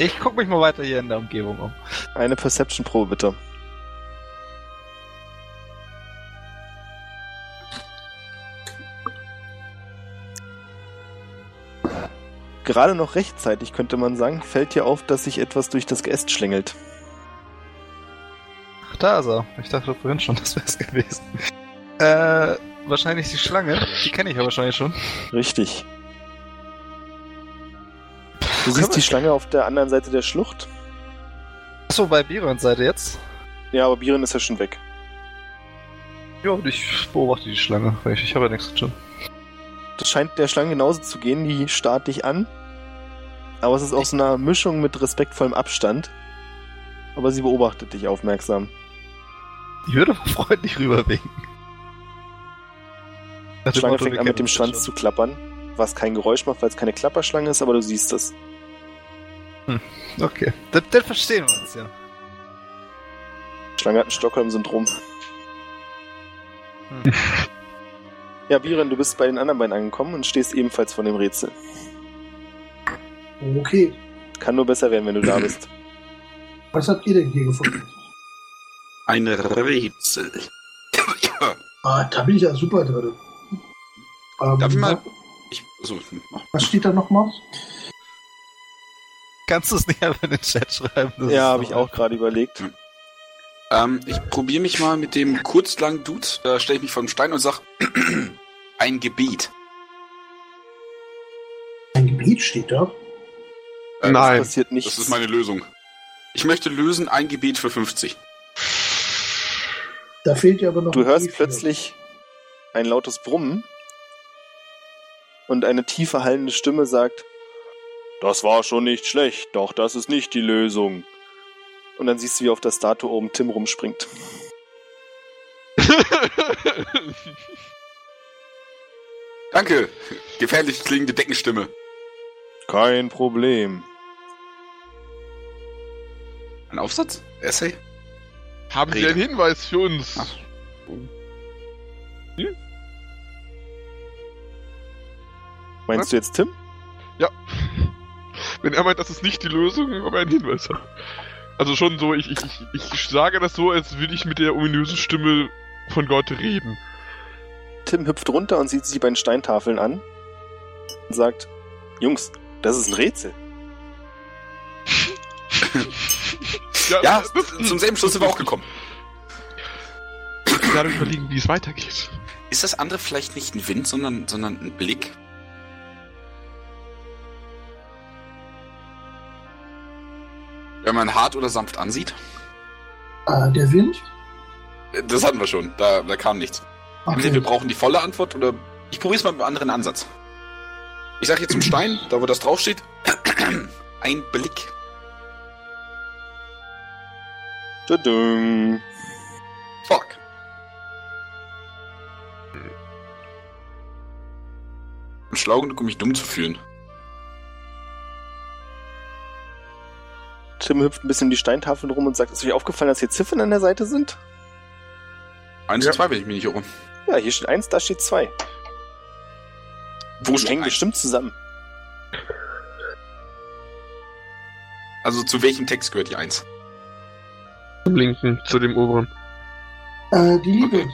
Ich guck mich mal weiter hier in der Umgebung um. Eine Perception-Probe bitte. Gerade noch rechtzeitig, könnte man sagen, fällt dir auf, dass sich etwas durch das Geäst schlängelt. Ach, da ist er. Ich dachte vorhin schon, das wäre es gewesen. Äh, wahrscheinlich die Schlange. Die kenne ich ja wahrscheinlich schon. Richtig. Du siehst die Schlange auf der anderen Seite der Schlucht. Achso, bei Birons Seite jetzt. Ja, aber Biren ist ja schon weg. Ja, und ich beobachte die Schlange, weil ich, ich habe ja nichts zu tun. Das scheint der Schlange genauso zu gehen, die starrt dich an. Aber es ist aus so einer Mischung mit respektvollem Abstand. Aber sie beobachtet dich aufmerksam. Ich würde mal freundlich rüberwinken. Die Schlange fängt an mit dem Schwanz zu klappern, was kein Geräusch macht, weil es keine Klapperschlange ist, aber du siehst es. Okay, dann, dann verstehen wir uns ja. Die Schlange hat ein Stockholm-Syndrom. Ja, Biren, du bist bei den anderen beiden angekommen und stehst ebenfalls vor dem Rätsel. Okay, Kann nur besser werden, wenn du da bist. was habt ihr denn hier gefunden? Ein Rätsel. Ah, da bin ich ja super drin. Ähm, Darf ich mal- ich, so, hm. Was steht da nochmal? Kannst du es nicht einfach in den Chat schreiben? Das Ja, habe ich auch gerade überlegt. Ähm, ich probiere mich mal mit dem kurzlangen Dude. Da stelle ich mich vor den Stein und sag, ein Gebiet. Ein Gebiet steht da. Äh, Nein. Es passiert nichts. Das ist meine Lösung. Ich möchte lösen ein Gebiet für 50. Da fehlt ja aber noch Du ein hörst E für. plötzlich ein lautes Brummen und eine tiefe hallende Stimme sagt, das war schon nicht schlecht, doch das ist nicht die Lösung. Und dann siehst du, wie auf der Statue oben Tim rumspringt. Danke. Gefährlich klingende Deckenstimme. Kein Problem. Ein Aufsatz? Essay? Haben Sie Rede. einen Hinweis für uns? Ach. Meinst du jetzt Tim? Wenn er meint, das ist nicht die Lösung, aber er einen Hinweis hat. Also schon so, ich, ich, ich, ich sage das so, als würde ich mit der ominösen Stimme von Gott reden. Tim hüpft runter und sieht sich die beiden Steintafeln an und sagt, Jungs, das ist ein Rätsel. Ja, das- zum selben Schluss sind wir auch gekommen. gerade überlegen, wie es weitergeht. Ist das andere vielleicht nicht ein Wind, sondern, sondern ein Blick? Wenn man hart oder sanft ansieht? Äh, der Wind? Äh, Das hatten wir schon. Da, da kam nichts. Entweder wir brauchen die volle Antwort oder ich probiere es mal mit einem anderen Ansatz. Ich sage jetzt zum Stein, da wo das draufsteht, ein Blick. Tudum. Fuck. Schlau genug, um mich dumm zu fühlen. Tim hüpft ein bisschen um die Steintafeln rum und sagt, ist euch aufgefallen, dass hier Ziffern an der Seite sind? Eins Ja. und zwei, wenn ich mich nicht irre. Ja, hier steht eins, da steht zwei. Wo Die steht hängen eins? bestimmt zusammen. Also zu welchem Text gehört die eins? Zum linken, zu dem oberen. Äh, die Liebe.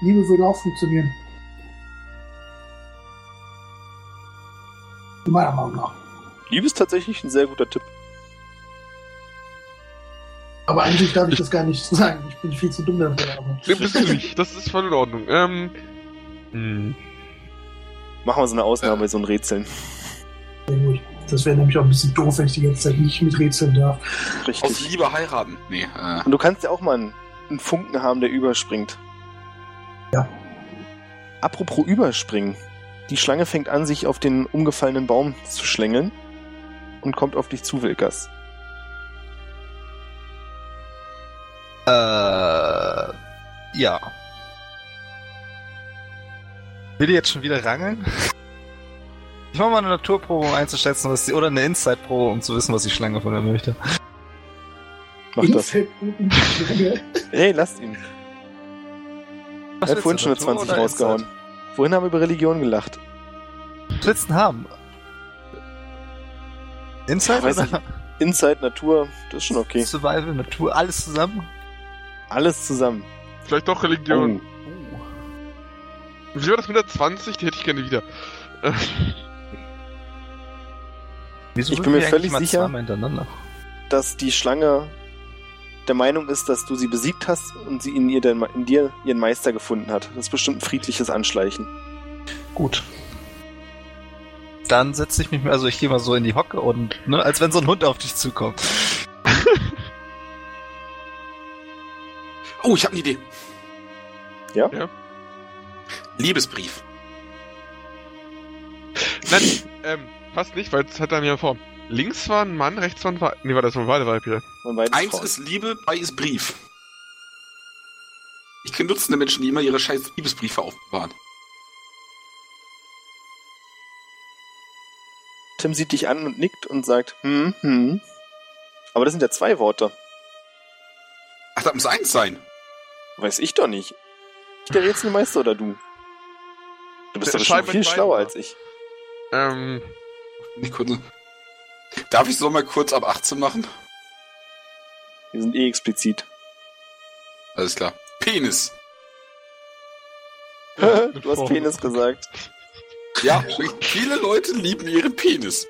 Liebe würde auch funktionieren. In meiner Meinung nach. Liebe ist tatsächlich ein sehr guter Tipp. Aber eigentlich darf ich das gar nicht sagen. Ich bin viel zu dumm dafür. Aber... Nee, bist du nicht. Das ist voll in Ordnung. Ähm, hm. Machen wir so eine Ausnahme, so ein Rätseln. Sehr gut. Das wäre nämlich auch ein bisschen doof, wenn ich die ganze Zeit nicht miträtseln darf. Aus Richtig. Liebe heiraten. Nee, äh, Und du kannst ja auch mal einen, einen Funken haben, der überspringt. Ja. Apropos überspringen. Die Schlange fängt an, sich auf den umgefallenen Baum zu schlängeln und kommt auf dich zu, Wilkas. Äh, ja. Will die jetzt schon wieder rangeln? Ich mache mal eine Naturprobe, um einzuschätzen, was sie, oder eine Inside-Probe, um zu wissen, was die Schlange von mir möchte. Mach das. Inside- Hey, lasst ihn. Was er hat vorhin schon eine Natur 20 oder rausgehauen. Vorhin haben wir über Religion gelacht. Inside? Was willst du denn haben? Inside Ja, oder Inside, Natur, das ist schon okay. Survival, Natur, alles zusammen? Alles zusammen. Vielleicht doch Religion. Oh. Wie war das mit der 20? Die hätte ich gerne wieder. Wieso Ich bin mir völlig sicher-? Dass die Schlange der Meinung ist, dass du sie besiegt hast und sie in, ihr, den- in dir ihren Meister gefunden hat. Das ist bestimmt ein friedliches Anschleichen. Gut. Dann setze ich mich mal, also ich gehe mal so in die Hocke und, ne, als wenn so ein Hund auf dich zukommt. Oh, ich habe eine Idee. Ja? Ja. Liebesbrief. Nein, ähm, passt nicht, weil es hat dann ja Form. Links war ein Mann, rechts war ein Weib. Nee, war das war beide Weibchen. Eins Frauen. ist Liebe, bei ist Brief. Ich kenne Dutzende Menschen, die immer ihre scheiß Liebesbriefe aufbewahren. Tim sieht dich an und nickt und sagt, hm, hm. Aber das sind ja zwei Worte. Ach, das muss eins sein. Weiß ich doch nicht. Ich der Rätselmeister oder du? Du bist doch bestimmt mit viel schlauer als ich. Ähm, Nicht kurz. Darf ich so mal kurz ab 18 machen? Wir sind eh explizit. Alles klar. Penis. du hast Penis gesagt. Ja, viele Leute lieben ihren Penis.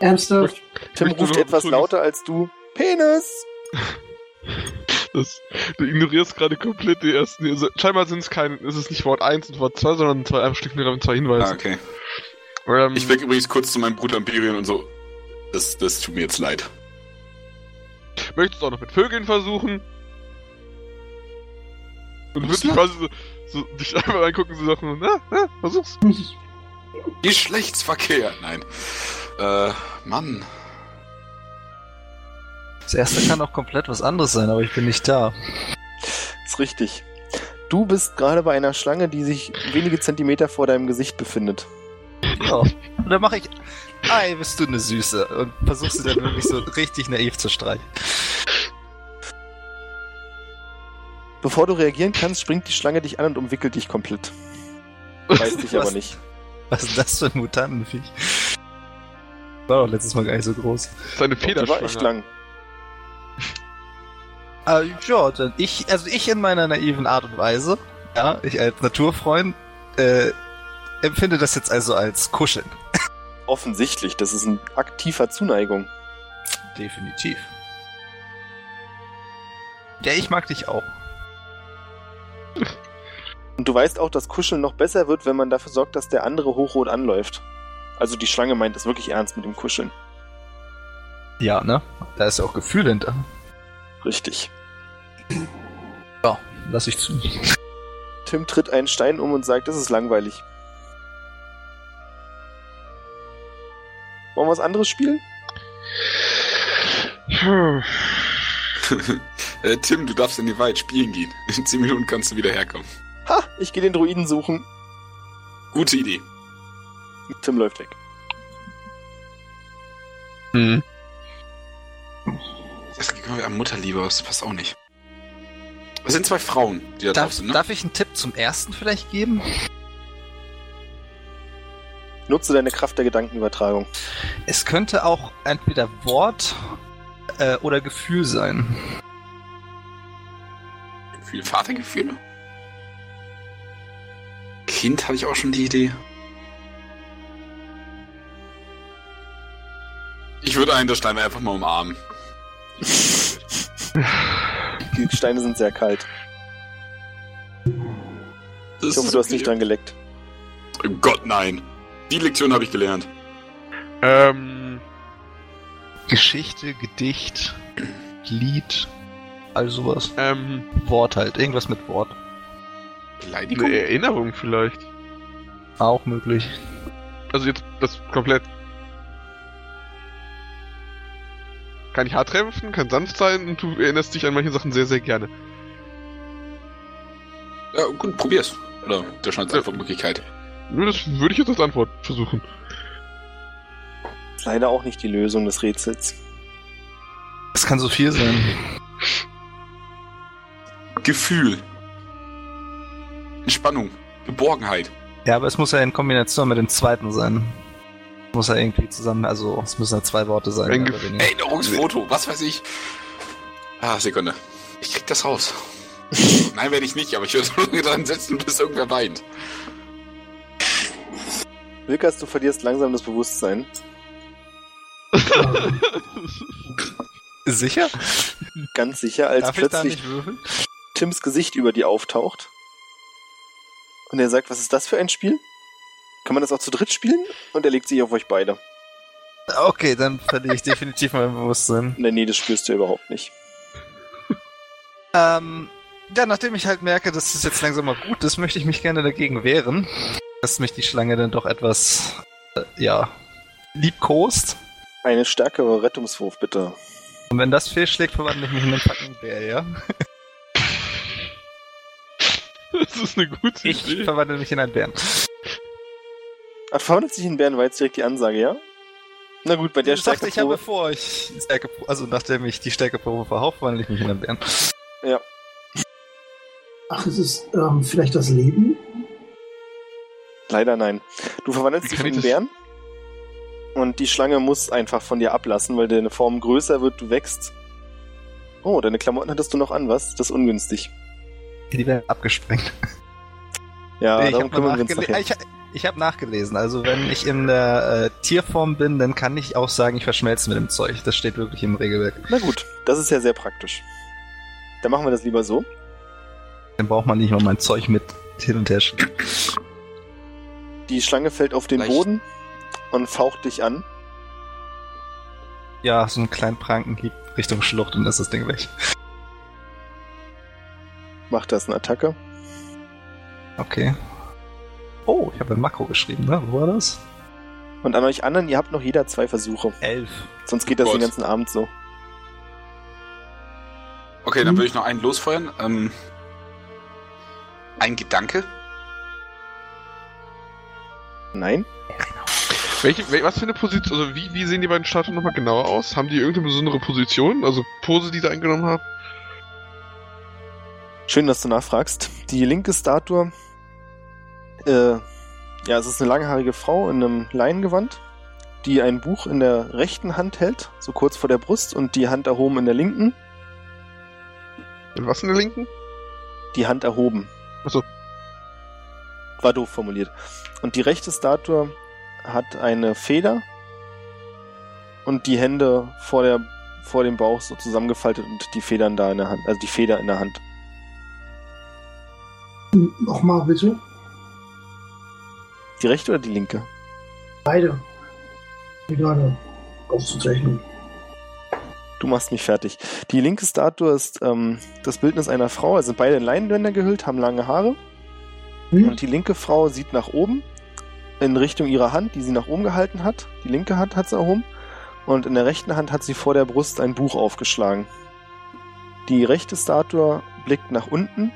Ernsthaft? Tim ruft etwas lauter als du. Penis! das, du ignorierst gerade komplett die ersten. Also, scheinbar sind es kein, ist es nicht Wort 1 und Wort 2, sondern zwei ein Stück mit zwei Ah, Hinweisen. okay. Ähm, Ich weg übrigens kurz zu meinem Bruder Imperium und so. Das, das tut mir jetzt leid. Möchtest du auch noch mit Vögeln versuchen? Und Was würdest dich noch? quasi so, so dich einmal angucken und so sagen, na, na, versuch's. Geschlechtsverkehr. Nein. Äh, Mann. Das erste kann auch komplett was anderes sein, aber ich bin nicht da. Ist richtig. Du bist gerade bei einer Schlange, die sich wenige Zentimeter vor deinem Gesicht befindet. Ja. Und dann mache ich, ei, bist du eine Süße. Und versuchst sie dann wirklich so richtig naiv zu streichen. Bevor du reagieren kannst, springt die Schlange dich an und umwickelt dich komplett. Weiß dich aber nicht. Was ist das für ein Mutantenviech? War doch letztes Mal gar nicht so groß. Seine Die war echt Federschlange. lang. Ah, ja, dann ich, also ich in meiner naiven Art und Weise, ja, ich als Naturfreund, äh, empfinde das jetzt also als Kuscheln. Offensichtlich, das ist ein aktiver Zuneigung. Definitiv. Ja, ich mag dich auch. Und du weißt auch, dass Kuscheln noch besser wird, wenn man dafür sorgt, dass der andere hochrot anläuft. Also die Schlange meint es wirklich ernst mit dem Kuscheln. Ja, ne? Da ist ja auch Gefühl hinter. Richtig. Ja, lass ich zu. Tim tritt einen Stein um und sagt, das ist langweilig. Wollen wir was anderes spielen? Puh. äh, Tim, du darfst in die Wald spielen gehen. In 10 Minuten kannst du wieder herkommen. Ha, ich gehe den Druiden suchen. Gute Idee. Tim läuft weg. Hm. Das geht mir an Mutterliebe, das passt auch nicht. Es sind zwei Frauen, die da drauf Darf, sind, ne? darf ich einen Tipp zum ersten vielleicht geben? Nutze deine Kraft der Gedankenübertragung. Es könnte auch entweder Wort äh, oder Gefühl sein. Gefühle, Vatergefühle? Kind hatte ich auch schon die Idee. Ich würde einen der Steine einfach mal umarmen. Die Steine sind sehr kalt. Das Ich hoffe, du hast nicht dran geleckt. Oh Gott, nein. Die Lektion habe ich gelernt. Ähm, Geschichte, Gedicht, Lied, all sowas. ähm, Wort halt, irgendwas mit Wort. Beleidigung? eine Erinnerung vielleicht. Auch möglich. Also jetzt das komplett. Kann ich hart treffen, kann sanft sein und du erinnerst dich an manche Sachen sehr, sehr gerne. Ja, gut, probier's. Oder der scheint einfach Möglichkeit. Nur das würde ich jetzt als Antwort versuchen. Ist leider auch nicht die Lösung des Rätsels. Es kann so viel sein. Gefühl. Entspannung. Geborgenheit. Ja, aber es muss ja in Kombination mit dem zweiten sein. Muss ja irgendwie zusammen, also es müssen ja zwei Worte sein. Ein. Erinnerungsfoto, was weiß ich. Ah, Sekunde. Ich krieg das raus. Nein, werde ich nicht, aber ich werde so lange dran setzen, bis irgendwer weint. Wilkas, du verlierst langsam das Bewusstsein. Sicher? Ganz sicher, als Darf ich da plötzlich? Tims Gesicht über dir auftaucht. Und er sagt, was ist das für ein Spiel? Kann man das auch zu dritt spielen? Und er legt sich auf euch beide. Okay, dann verliere ich definitiv mein Bewusstsein. Nee, nee, das spürst du überhaupt nicht. Ähm, ja, nachdem ich halt merke, dass es jetzt langsam mal gut ist, möchte ich mich gerne dagegen wehren. Dass mich die Schlange dann doch etwas, äh, ja, liebkost. Eine stärkere Rettungswurf, bitte. Und wenn das fehlschlägt, verwandle ich mich in einen fucking Bär, ja? Das ist eine gute Ich Idee. verwandle mich in einen Bären. Ach, verwandelt sich in Bären, war jetzt direkt die Ansage, ja? Na gut, bei der ich dachte, ich habe Stärkeprobe. vor, ich Stärke, also nachdem ich die Stärkeprobe verhauche, verwandle ich mich in einen Bären. Ja. ach, es ist ähm, vielleicht das Leben? Leider nein. Du verwandelst dich in einen Bären. Und die Schlange muss einfach von dir ablassen, weil deine Form größer wird, du wächst. Oh, deine Klamotten hattest du noch an, was? Das ist ungünstig. Die werden abgesprengt. Ja, Nee, ich darum habe kümmern wir uns nachher. ich, ich hab nachgelesen. Also wenn ich in der äh, Tierform bin, dann kann ich auch sagen, ich verschmelze mit dem Zeug. Das steht wirklich im Regelwerk. Na gut, das ist ja sehr praktisch. Dann machen wir das lieber so. Dann braucht man nicht mal mein Zeug mit hin und her schieben. Die Schlange fällt auf den Leicht. Boden und faucht dich an. Ja, so einen kleinen Prankenhieb Richtung Schlucht und ist das Ding weg. Macht das eine Attacke. Okay. Oh, ich habe ein Makro geschrieben, ne? Wo war das? Und an euch anderen, ihr habt noch jeder zwei Versuche. Elf. Sonst geht das Gott. den ganzen Abend so. Okay, dann Mhm. würde ich noch einen losfeuern. Ähm, ein Gedanke. Nein? Welche, wel- was für eine Position, also wie, wie sehen die beiden Statuen nochmal genauer aus? Haben die irgendeine besondere Position, also Pose, die sie eingenommen haben? Schön, dass du nachfragst. Die linke Statue, äh, ja, es ist eine langhaarige Frau in einem Leinengewand, die ein Buch in der rechten Hand hält, so kurz vor der Brust, und die Hand erhoben in der linken. Und was in der linken? Die Hand erhoben. Ach so. War doof formuliert. Und die rechte Statue hat eine Feder und die Hände vor der vor dem Bauch so zusammengefaltet und die Federn da in der Hand, also die Feder in der Hand. Nochmal bitte. Die rechte oder die linke? Beide. Die gerade aufzuzeichnen. Du machst mich fertig. Die linke Statue ist ähm, das Bildnis einer Frau. Also sind beide in Leinenbänder gehüllt, haben lange Haare. Hm? Und die linke Frau sieht nach oben, in Richtung ihrer Hand, die sie nach oben gehalten hat. Die linke Hand hat sie erhoben. Und in der rechten Hand hat sie vor der Brust ein Buch aufgeschlagen. Die rechte Statue blickt nach unten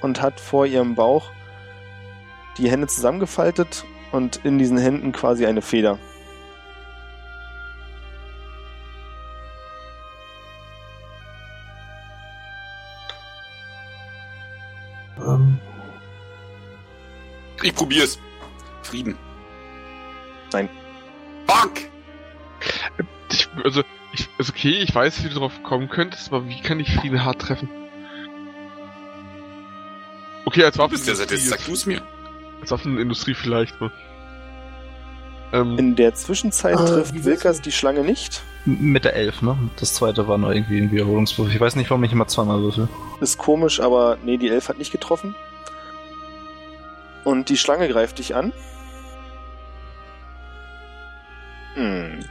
und hat vor ihrem Bauch die Hände zusammengefaltet und in diesen Händen quasi eine Feder. Ich probier's. Frieden. Nein. Fuck! Ich, also, ich, ist okay, ich weiß, wie du drauf kommen könntest, aber wie kann ich Frieden hart treffen? Okay, als Du bist der Waffenindustrie, Sadist, sag du's mir. als Waffenindustrie vielleicht, ne? Ähm, In der Zwischenzeit Äh, trifft wie Wilkers die Schlange nicht. Mit der 11, ne? Das zweite war nur irgendwie ein Wiederholungswurf. Ich weiß nicht, warum ich immer zweimal würfel. Ist komisch, aber nee, die Elf hat nicht getroffen. Und die Schlange greift dich an. Hm.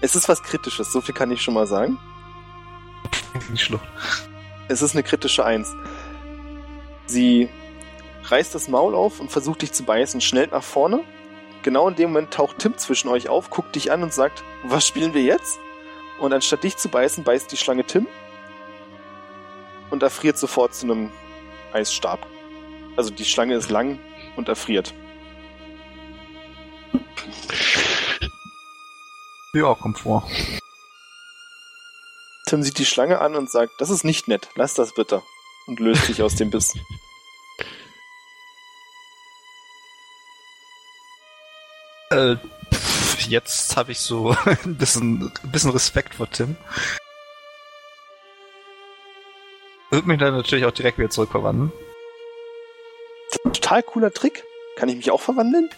Es ist was Kritisches, so viel kann ich schon mal sagen. Nicht schlimm. Es ist eine kritische Eins. Sie reißt das Maul auf und versucht dich zu beißen, schnellt nach vorne. Genau in dem Moment taucht Tim zwischen euch auf, guckt dich an und sagt, was spielen wir jetzt? Und anstatt dich zu beißen, beißt die Schlange Tim und erfriert sofort zu einem Eisstab. Also die Schlange ist lang und erfriert. Ja, kommt vor. Tim sieht die Schlange an und sagt, das ist nicht nett, lass das bitte. Und löst sich aus dem Biss. Äh, pff, jetzt habe ich so ein bisschen, ein bisschen Respekt vor Tim. Würde mich dann natürlich auch direkt wieder zurückverwandeln. Total cooler Trick. Kann ich mich auch verwandeln?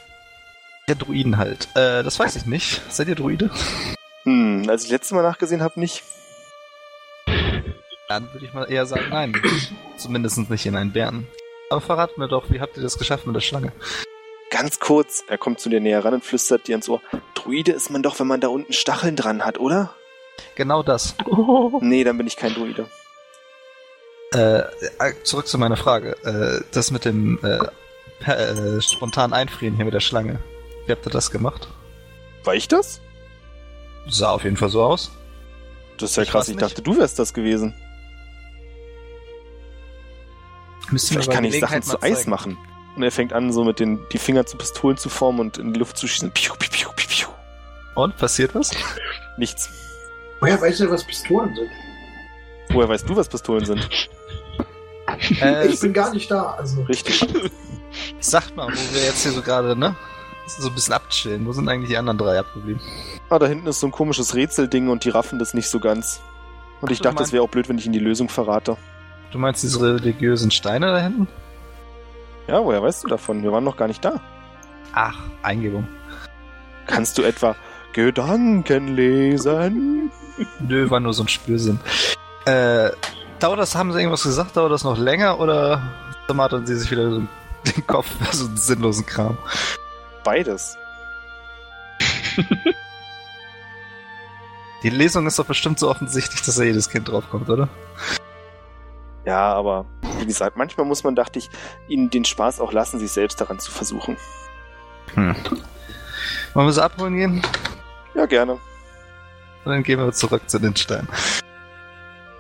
Der Druiden halt. Äh, das weiß ich nicht. Seid ihr Druide? Hm, als ich letztes Mal nachgesehen habe, nicht. Dann würde ich mal eher sagen, nein. Zumindest nicht in einen Bären. Aber verrat mir doch, wie habt ihr das geschafft mit der Schlange? Ganz kurz, er kommt zu dir näher ran und flüstert dir ins Ohr. Druide ist man doch, wenn man da unten Stacheln dran hat, oder? Genau das. Nee, dann bin ich kein Druide. Äh, äh, zurück zu meiner Frage. Äh, das mit dem äh, äh, spontan Einfrieren hier mit der Schlange. Wie habt ihr das gemacht? War ich das? Sah auf jeden Fall so aus. Das ist ja Ich krass, ich dachte, du wärst das gewesen. Müsst ihr mir Vielleicht kann ich Sachen zu Eis zeigen. machen. Und er fängt an, so mit den die Finger zu Pistolen zu formen und in die Luft zu schießen. Piu, piu, piu, piu, piu. Und, passiert was? Nichts. Woher weiß er, was Pistolen sind? Woher weißt du, was Pistolen sind? Äh, ich bin gar nicht da, also. Richtig. Sagt mal, wo wir jetzt hier so gerade, ne? So ein bisschen abchillen. Wo sind eigentlich die anderen drei abgeblieben? Ah, da hinten ist so ein komisches Rätselding und die raffen das nicht so ganz. Und ich Du dachte, es wäre auch blöd, wenn ich ihnen die Lösung verrate. Du meinst diese religiösen Steine da hinten? Ja, woher weißt du davon? Wir waren noch gar nicht da. Ach, Eingebung. Kannst du etwa Gedanken lesen? Nö, war nur so ein Spürsinn. Äh, dauert das, haben sie irgendwas gesagt? Dauert das noch länger oder zermartern sie sich wieder so den Kopf für so einen sinnlosen Kram? Beides. Die Lesung ist doch bestimmt so offensichtlich, dass da jedes Kind draufkommt, oder? Ja, aber wie gesagt, manchmal muss man, dachte ich, ihnen den Spaß auch lassen, sich selbst daran zu versuchen. Hm. Wollen wir sie abholen gehen? Ja, gerne. Und dann gehen wir zurück zu den Steinen.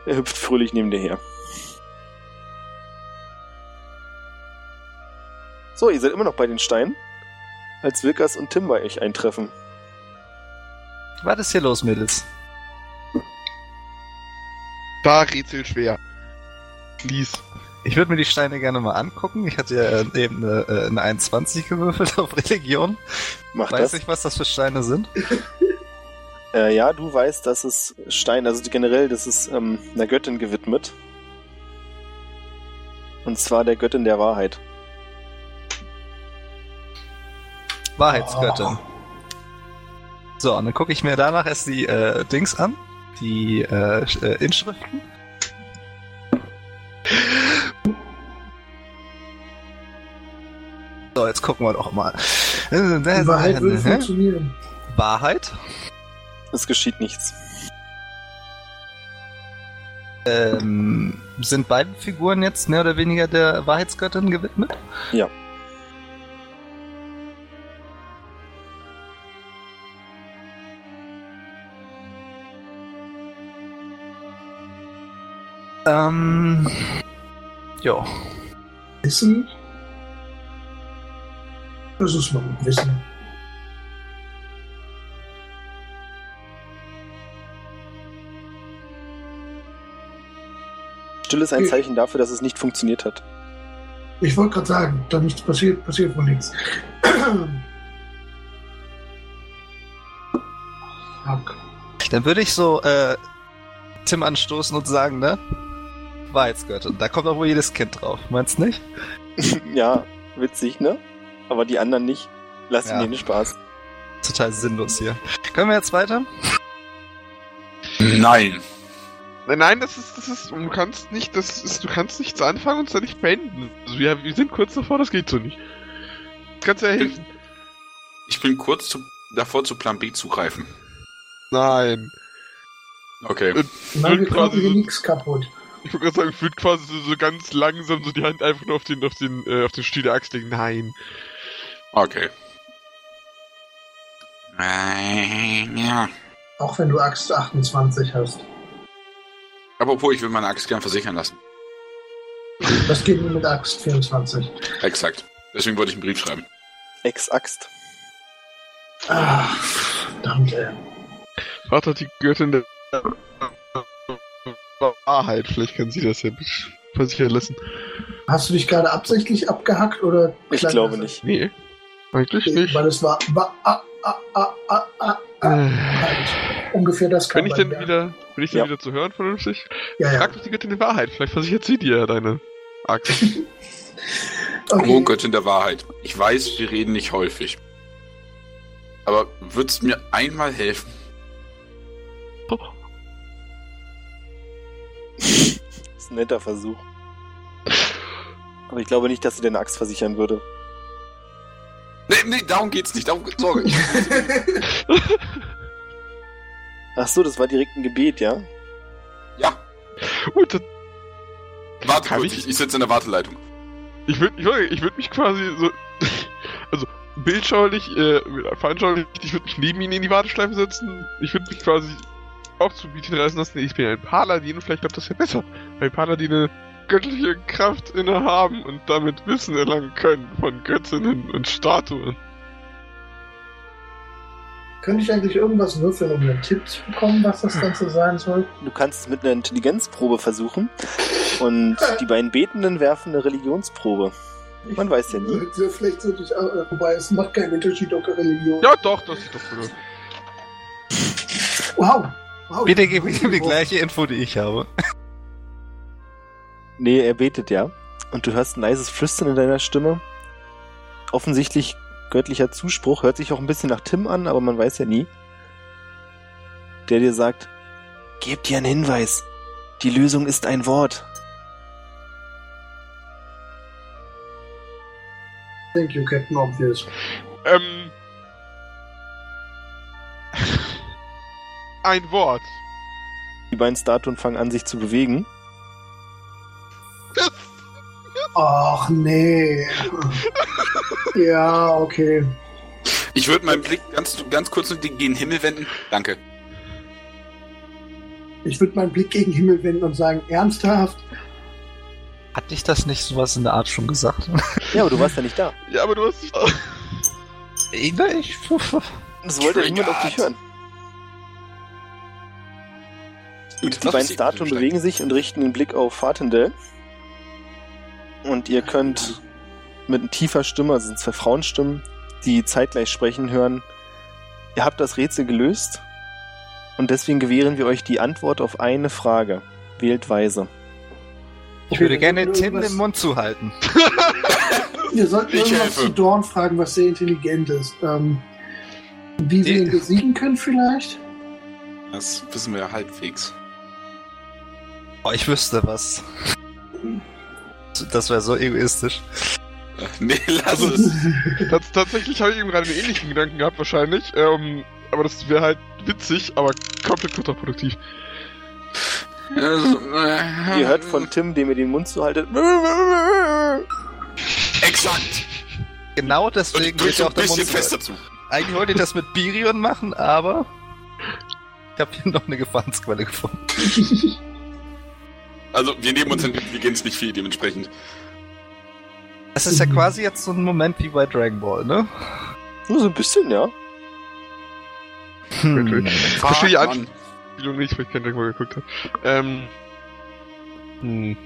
Er hüpft fröhlich neben dir her. So, ihr seid immer noch bei den Steinen, als Wilkas und Tim bei euch eintreffen. Was ist hier los, Mädels? Da Rätsel schwer. Lies. Ich würde mir die Steine gerne mal angucken. Ich hatte ja eben eine, äh, eine 21 gewürfelt auf Religion. Macht Weiß das. nicht, was das für Steine sind. Äh, ja, du weißt, dass es Stein, also generell, das ist ähm, einer Göttin gewidmet. Und zwar der Göttin der Wahrheit. Wahrheitsgöttin. So, und dann gucke ich mir danach erst die äh, Dings an. Die äh, äh, Inschriften. So, jetzt gucken wir doch mal. Die Wahrheit würde funktionieren. Wahrheit? Es geschieht nichts. Ähm, sind beide Figuren jetzt mehr oder weniger der Wahrheitsgöttin gewidmet? Ja. Ähm. Ja. Wissen? Das ist mal mit Wissen. Still ist ein Hm. Zeichen dafür, dass es nicht funktioniert hat. Ich wollte gerade sagen, da nichts passiert, passiert wohl nichts. Fuck. Dann würde ich so äh, Tim anstoßen und sagen, ne? Wahrheitsgöttin. Da kommt doch wohl jedes Kind drauf. Meinst nicht? ja, witzig, ne? Aber die anderen nicht. Lass ihn Ja. ja. den Spaß. Total sinnlos hier. Können wir jetzt weiter? Nein. Nein, nein, das ist, das ist, du kannst nicht, das ist, du kannst nichts anfangen und es dann nicht beenden. Also wir, wir sind kurz davor, das geht so nicht. Das kannst du ja helfen. Ich bin kurz zu, davor, zu Plan B zu greifen. Nein. Okay. Nein, wir kriegen quasi hier so, nichts kaputt. Ich würde gerade sagen, ich würde quasi so, so ganz langsam so die Hand einfach nur auf den, auf den, äh, auf den Stiel der Axt legen. Nein. Okay. Äh, ja. Auch wenn du Axt 28 hast. Apropos, ich will meine Axt gern versichern lassen. Das geht nur mit Axt 24. Exakt. Deswegen wollte ich einen Brief schreiben. Ex-Axt. Ah, verdammt, ey. Warte, die Göttin der Wahrheit. Vielleicht kann sie das ja versichern lassen. Hast du dich gerade absichtlich abgehackt oder? Ich glaube nicht. Nee. Eigentlich nicht. Weil es war, war ah, ah, Äh, halt. ungefähr das Bin ich denn ja. wieder, bin ich denn Ja. wieder zu hören vernünftig? Ja, ja. Frag doch die Göttin der Wahrheit. Vielleicht versichert sie dir deine Axt. Oh Okay. Göttin der Wahrheit. Ich weiß, wir reden nicht häufig. Aber würd's mir einmal helfen? Das ist ein netter Versuch. Aber ich glaube nicht, dass sie deine Axt versichern würde. Nee, nee, darum geht's nicht. Darum, Sorge. Ach so, das war direkt ein Gebet, ja? ja, Und das, warte Kann kurz. ich- Ich, sitze in der Warteleitung. ich würde ich würd, ich würd mich quasi so. Also, bildschaulich, äh, veranschaulich, ich würde mich neben ihn in die Warteschleife setzen. Ich würde mich quasi auch zu Bieten reißen lassen. Ich bin ein Paladin und vielleicht klappt das ja besser. Weil Paladine göttliche Kraft innehaben und damit Wissen erlangen können von Göttinnen und Statuen. Könnte ich eigentlich irgendwas würfeln, um einen Tipp zu bekommen, was das Ganze sein soll? Du kannst es mit einer Intelligenzprobe versuchen. Und die beiden Betenden werfen eine Religionsprobe. Man weiß ja nie. Ja, Vielleicht sollte ich, äh, wobei es macht keinen Unterschied, ob Religion. Ja, doch, das ist doch so. Wow. Wow. Bitte gib ihm die gleiche Info, die ich habe. Nee, er betet ja. Und du hörst ein leises Flüstern in deiner Stimme. Offensichtlich göttlicher Zuspruch. Hört sich auch ein bisschen nach Tim an, aber man weiß ja nie. Der dir sagt, gebt dir einen Hinweis. Die Lösung ist ein Wort. Thank you, Captain Obvious. Ähm. Ein Wort. Die beiden Statuen fangen an, sich zu bewegen. Ach nee. ja, okay. Ich würde meinen Blick ganz, ganz kurz in den Himmel wenden. Danke. Ich würde meinen Blick gegen den Himmel wenden und sagen, ernsthaft? Hatte ich das nicht sowas in der Art schon gesagt? Ja, aber du warst ja nicht da. Ja, aber du hast nicht. ich, ich, Das wollte niemand auf dich hören. Die beiden Statuen bewegen sich und richten den Blick auf Fatendell. Und ihr könnt mit tiefer Stimme, also sind zwei Frauenstimmen, die zeitgleich sprechen, hören. Ihr habt das Rätsel gelöst und deswegen gewähren wir euch die Antwort auf eine Frage. Wählt weise. ich würde gerne Tim den Mund zuhalten. Wir sollten Ich irgendwas helfe. zu Dorn fragen, was sehr intelligent ist. Ähm, wie wir ihn besiegen können vielleicht? Das wissen wir ja halbwegs. Oh, ich wüsste was. Das wäre so egoistisch. Nee, lass Also- es. Tats tatsächlich habe ich eben gerade einen ähnlichen Gedanken gehabt, wahrscheinlich. Ähm, aber das wäre halt witzig, aber komplett kontraproduktiv. Also, äh, Ihr hört von Tim, dem ihr den Mund zuhaltet. Exakt. Genau deswegen ich ja ein auch der Mund zu. fester zu. Eigentlich wollte ich das mit Birion machen, aber ich habe hier noch eine Gefahrensquelle gefunden. Also, wir nehmen uns Intelligenz nicht viel, dementsprechend. Das ist ja quasi jetzt so ein Moment wie bei Dragon Ball, ne? Nur so ein bisschen, ja. Hm. Ich verstehe die Mann. Anspielung nicht, weil ich kein Dragon Ball geguckt habe. Ähm. Hm.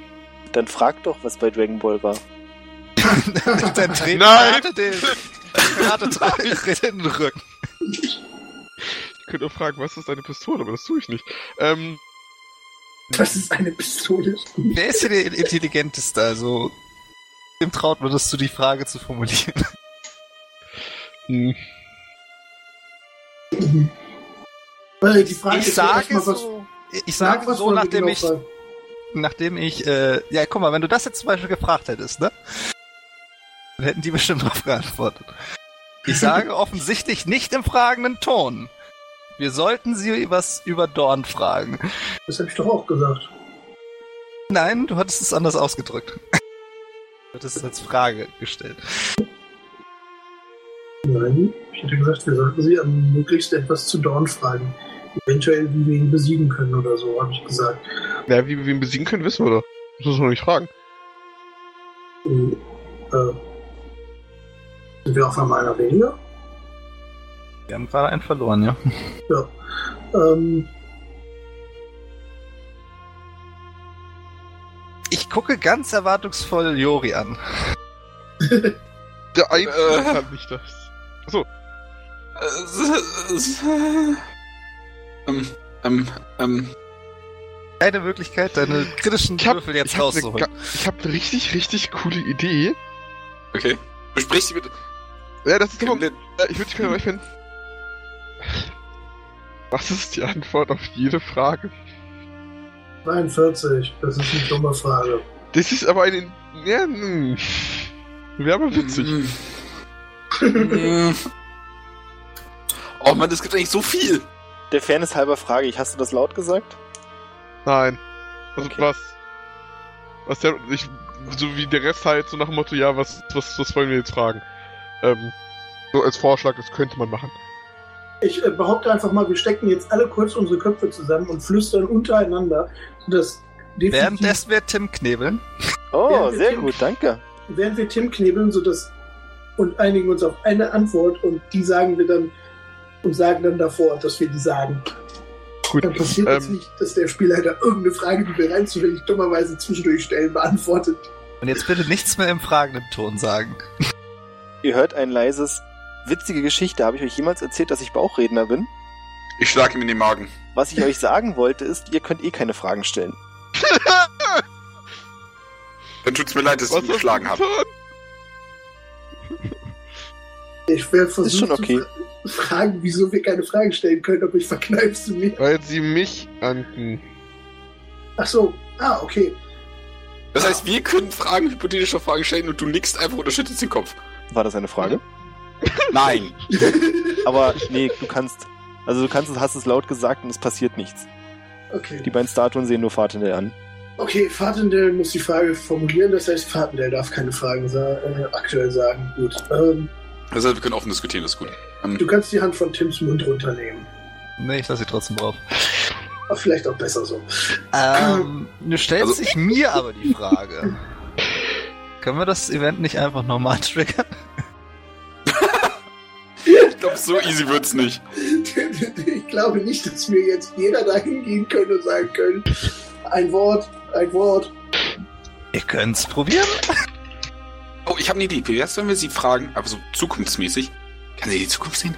Dann frag doch, was bei Dragon Ball war. Dein Trainer Nein! hatte den, hatte in den Rücken. Ich könnte auch fragen, was ist deine Pistole, aber das tue ich nicht. Ähm. Das ist eine Pistole. Wer ist hier der Intelligenteste? Also, dem traut man das zu, die Frage zu formulieren. Hm. Weil die Frage Ich ist ja sage was, so, ich nach sage was so, nachdem ich, nachdem ich, äh, ja, guck mal, wenn du das jetzt zum Beispiel gefragt hättest, ne? Dann hätten die bestimmt drauf geantwortet. Ich sage offensichtlich nicht im fragenden Ton. Wir sollten sie was über Dorn fragen. Das habe ich doch auch gesagt. Nein, du hattest es anders ausgedrückt. Du hattest es als Frage gestellt. Nein, ich hätte gesagt, wir sollten sie am möglichst etwas zu Dorn fragen. Eventuell, wie wir ihn besiegen können oder so, habe ich gesagt. Ja, wie wir ihn besiegen können, wissen wir doch. Das muss man nicht fragen. Und, äh, sind wir auf einmal einer weniger? Wir haben gerade einen verloren, ja. Ja. Ähm, Ich gucke ganz erwartungsvoll Jori an. Der Einzige Äh. kann nicht das. Achso, ähm, ähm, ähm, Keine Möglichkeit, deine kritischen hab, Würfel jetzt ich hab, eine, rauszuholen. ga- ich hab eine richtig, richtig coole Idee. okay. Besprich sie bitte. Ja, das ist immer, ich würde dich gerne finden. Was ist die Antwort auf jede Frage? 43, das ist eine dumme Frage. Das ist aber eine. Ja, hm. Wäre aber witzig. Mm. oh Mann, es gibt eigentlich so viel. Der Fairness halber frage ich, hast du das laut gesagt? Nein. Also Okay. was? Was der. Ich, so wie der Rest halt, so nach dem Motto, ja, was, was, was wollen wir jetzt fragen? Ähm, so als Vorschlag, das könnte man machen. Ich äh, behaupte einfach mal, wir stecken jetzt alle kurz unsere Köpfe zusammen und flüstern untereinander, sodass definitiv, Währenddessen wird Tim knebeln. Oh, sehr Tim- gut, danke. während wir Tim knebeln, sodass und einigen uns auf eine Antwort und die sagen wir dann und sagen dann davor, dass wir die sagen. Gut. Dann passiert jetzt Ähm, nicht, dass der Spielleiter irgendeine Frage, die wir rein zufällig dummerweise zwischendurch stellen, beantwortet. Und jetzt bitte nichts mehr im fragenden Ton sagen. Ihr hört ein leises, witzige Geschichte. Habe ich euch jemals erzählt, dass ich Bauchredner bin? Ich schlag ihm in den Magen. Was ich euch sagen wollte, ist, ihr könnt eh keine Fragen stellen. Dann tut's mir leid, dass ich was ihn hast geschlagen habe. Ich werde versuchen schon okay. zu fra- fragen, wieso wir keine Fragen stellen können, aber ich verkneifst du mir. Weil sie mich anken. Ach so, ah, okay. Das heißt, wir können Fragen, hypothetische Fragen stellen und du nickst einfach oder schüttelst den Kopf. War das eine Frage? Nein. Aber nee, du kannst. Also du kannst es, hast es laut gesagt und es passiert nichts. Okay. Die beiden Statuen sehen nur Fahrtende an. Okay, Fatendell muss die Frage formulieren, das heißt, Fatendell darf keine Fragen sa äh, aktuell sagen. Gut. Ähm, Das heißt, wir können offen diskutieren, das ist gut. Ähm, du kannst die Hand von Tims Mund runternehmen. Nee, ich lasse sie trotzdem drauf. Aber vielleicht auch besser so. Ähm, du stellst Also- sich mir aber die Frage. Können wir das Event nicht einfach normal triggern? Ich glaube, so easy wird's nicht. ich glaube nicht, dass wir jetzt jeder dahin gehen können und sagen können, ein Wort, ein Wort. Ihr könnt's probieren. Oh, ich habe eine Idee. Wie wär's, wenn wir sie fragen, aber so zukunftsmäßig? Kann sie die Zukunft sehen?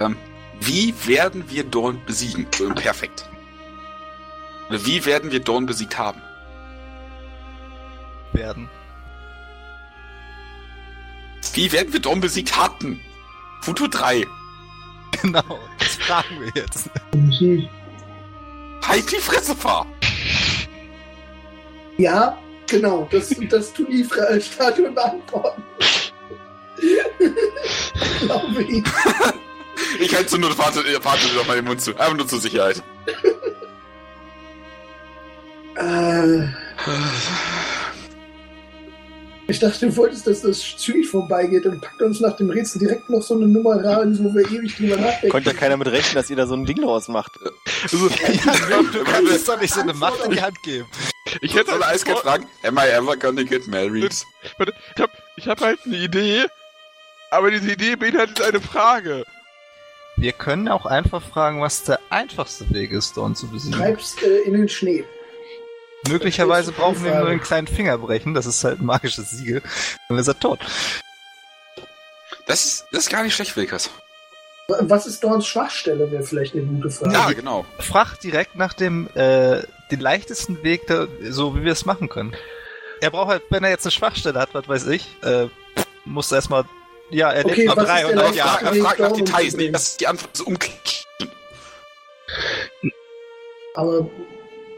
Ähm, wie werden wir Dorn besiegen? So Perfekt. Oder wie werden wir Dorn besiegt haben? Werden. Wie werden wir Dorn besiegt hatten? Futur 3. Genau, das fragen wir jetzt. Halt die Fresse, fahr! Ja, genau, das, das tun die Fra Statuen beantworten. glaube ich. Ich halte so nur, warte, warte doch mal den Mund zu. Einfach nur zur Sicherheit. Äh, ich dachte, du wolltest, dass das zügig vorbeigeht und packt uns nach dem Rätsel direkt noch so eine Nummer rein, wo wir ewig drüber nachdenken. Konnte ja keiner mit rechnen, dass ihr da so ein Ding draus macht. Also, du kannst doch nicht so eine Macht in die Hand geben. ich hätte soll halt eiskalt vor- fragen, am I ever gonna get married? Warte, ich hab, ich hab halt eine Idee, aber diese Idee beinhaltet eine Frage. Wir können auch einfach fragen, was der einfachste Weg ist, Dorn zu besiegen. Treibst äh, in den Schnee. Möglicherweise Das ist brauchen wir nur einen kleinen Finger brechen, das ist halt ein magisches Siegel. Dann ist er tot. Das ist, das ist gar nicht schlecht, Wilkers. Was ist Dorns Schwachstelle, wäre vielleicht eine gute Frage. Ja, genau. Frag direkt nach dem, äh, den leichtesten Weg, da, so wie wir es machen können. Er braucht halt, wenn er jetzt eine Schwachstelle hat, was weiß ich, äh, muss erstmal Ja, er Okay, lebt noch was drei ist und der ein Jahr. Frag, Weg frag nach Details, umzubringen? nicht, dass die Antwort so umklickt. Aber,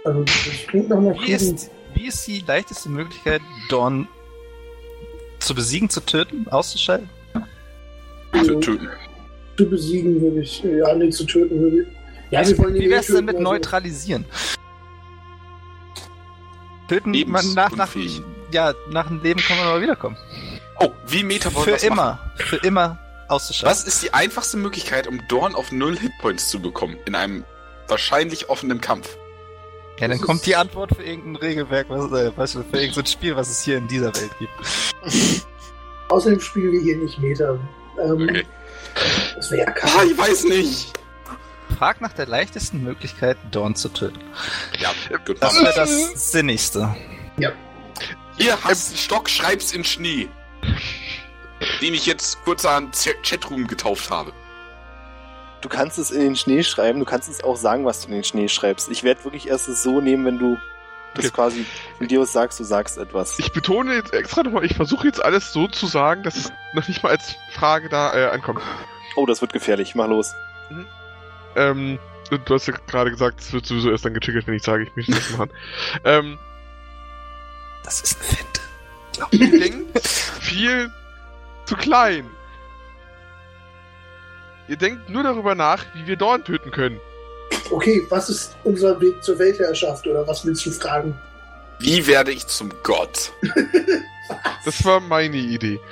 also, das klingt nach einer Wie ist, wie ist die leichteste Möglichkeit, Dorn zu besiegen, zu töten, auszuschalten? Zu töten. Zu besiegen würde ich, äh, ja, nee, zu töten würde ich. Ja, wir wollen ihn Wie wär's denn mit also- neutralisieren? Töten man nach, nach, ja, nach dem Leben kann man aber wiederkommen. Oh, wie Meta wollen Für das machen? immer, für immer auszuschalten. Was ist die einfachste Möglichkeit, um Dorn auf null Hitpoints zu bekommen? In einem wahrscheinlich offenen Kampf. Ja, dann kommt die Antwort für irgendein Regelwerk, was, äh, für irgendein Spiel, was es hier in dieser Welt gibt. Außerdem spielen wir hier nicht Meter. Ähm, Okay. Das wäre ja Ah, kacke. ich weiß nicht. Frag nach der leichtesten Möglichkeit, Dorn zu töten. Ja, gut. Das wäre das Sinnigste. Hier hast du einen Stock, schreib's in Schnee. Den ich jetzt kurz an Chatroom getauft habe. Du kannst es in den Schnee schreiben, du kannst es auch sagen, was du in den Schnee schreibst. Ich werde wirklich erst es so nehmen, wenn du das Okay. quasi aus sagst, du sagst etwas. Ich betone jetzt extra nochmal, ich versuche jetzt alles so zu sagen, dass es noch nicht mal als Frage da äh, ankommt. Oh, das wird gefährlich, mach los. Ähm, du hast ja gerade gesagt, es wird sowieso erst dann getriggert, wenn ich sage, ich möchte das machen. ähm, Das ist ein Fett. ihr denkt viel zu klein. Ihr denkt nur darüber nach, wie wir Dorn töten können. Okay, was ist unser Weg zur Weltherrschaft oder was willst du fragen? Wie werde ich zum Gott? Das war meine Idee.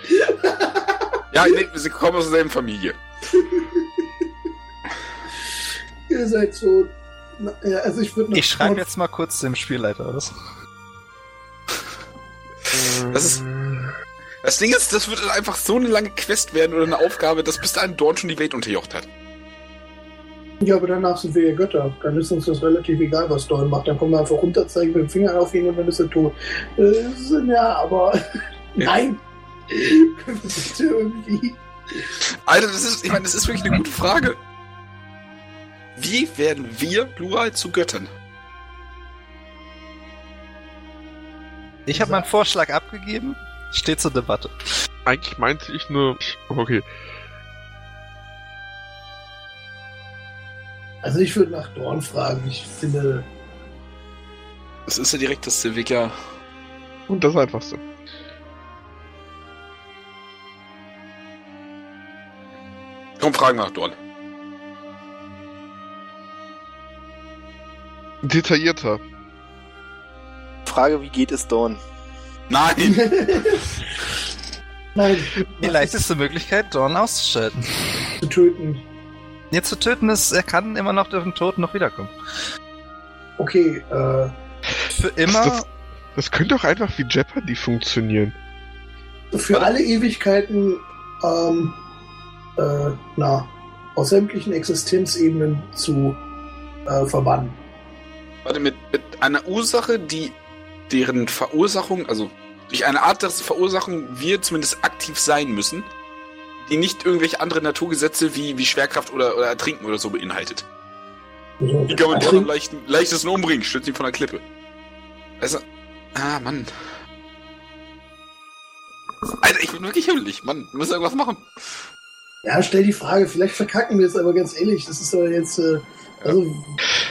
Ja, nee, sie kommen aus derselben Familie. Ihr seid so. Ja, also ich würde Ich schreibe jetzt mal kurz dem Spielleiter aus. Das ist- Das Ding ist, das wird einfach so eine lange Quest werden oder eine Aufgabe, dass bis dahin Dorn schon die Welt unterjocht hat. Ja, aber danach sind wir ja Götter. Dann ist uns das relativ egal, was Dorn macht. Dann kommen wir einfach runter, zeigen mit dem Finger auf ihn und dann ist er tot. Äh, ja, aber. Nein! Bitte irgendwie. Alter, das ist, ich meine, das ist wirklich eine gute Frage. Wie werden wir plural zu Göttern? Ich habe meinen Vorschlag abgegeben. Steht zur Debatte. Eigentlich meinte ich nur. Okay. Also ich würde nach Dorn fragen. Ich finde. Das ist ja direkt das Civica. Und das Einfachste. Komm, fragen nach Dorn. Detaillierter. Frage, wie geht es Dawn? Nein! Nein, Die leichteste Möglichkeit, Dorn auszuschalten. zu töten. Jetzt zu töten ist, er kann immer noch durch den Tod noch wiederkommen. Okay, äh. Für immer. Das- Das könnte auch einfach wie Jeopardy funktionieren. für Warte. alle Ewigkeiten, ähm, äh, na, aus sämtlichen Existenzebenen zu äh, verbannen. Warte, mit, mit einer Ursache, die deren Verursachung, also durch eine Art der Verursachung wir zumindest aktiv sein müssen, die nicht irgendwelche andere Naturgesetze wie, wie Schwerkraft oder, oder Ertrinken oder so beinhaltet. Die kann man Dorn am leichten, leichtesten umbringen, stützt ihn von der Klippe. Also, ah, Mann. Alter, ich bin wirklich himmelig. Mann, wir müssen irgendwas machen. ja, stell die Frage, vielleicht verkacken wir es, aber ganz ehrlich, das ist aber jetzt, äh, also,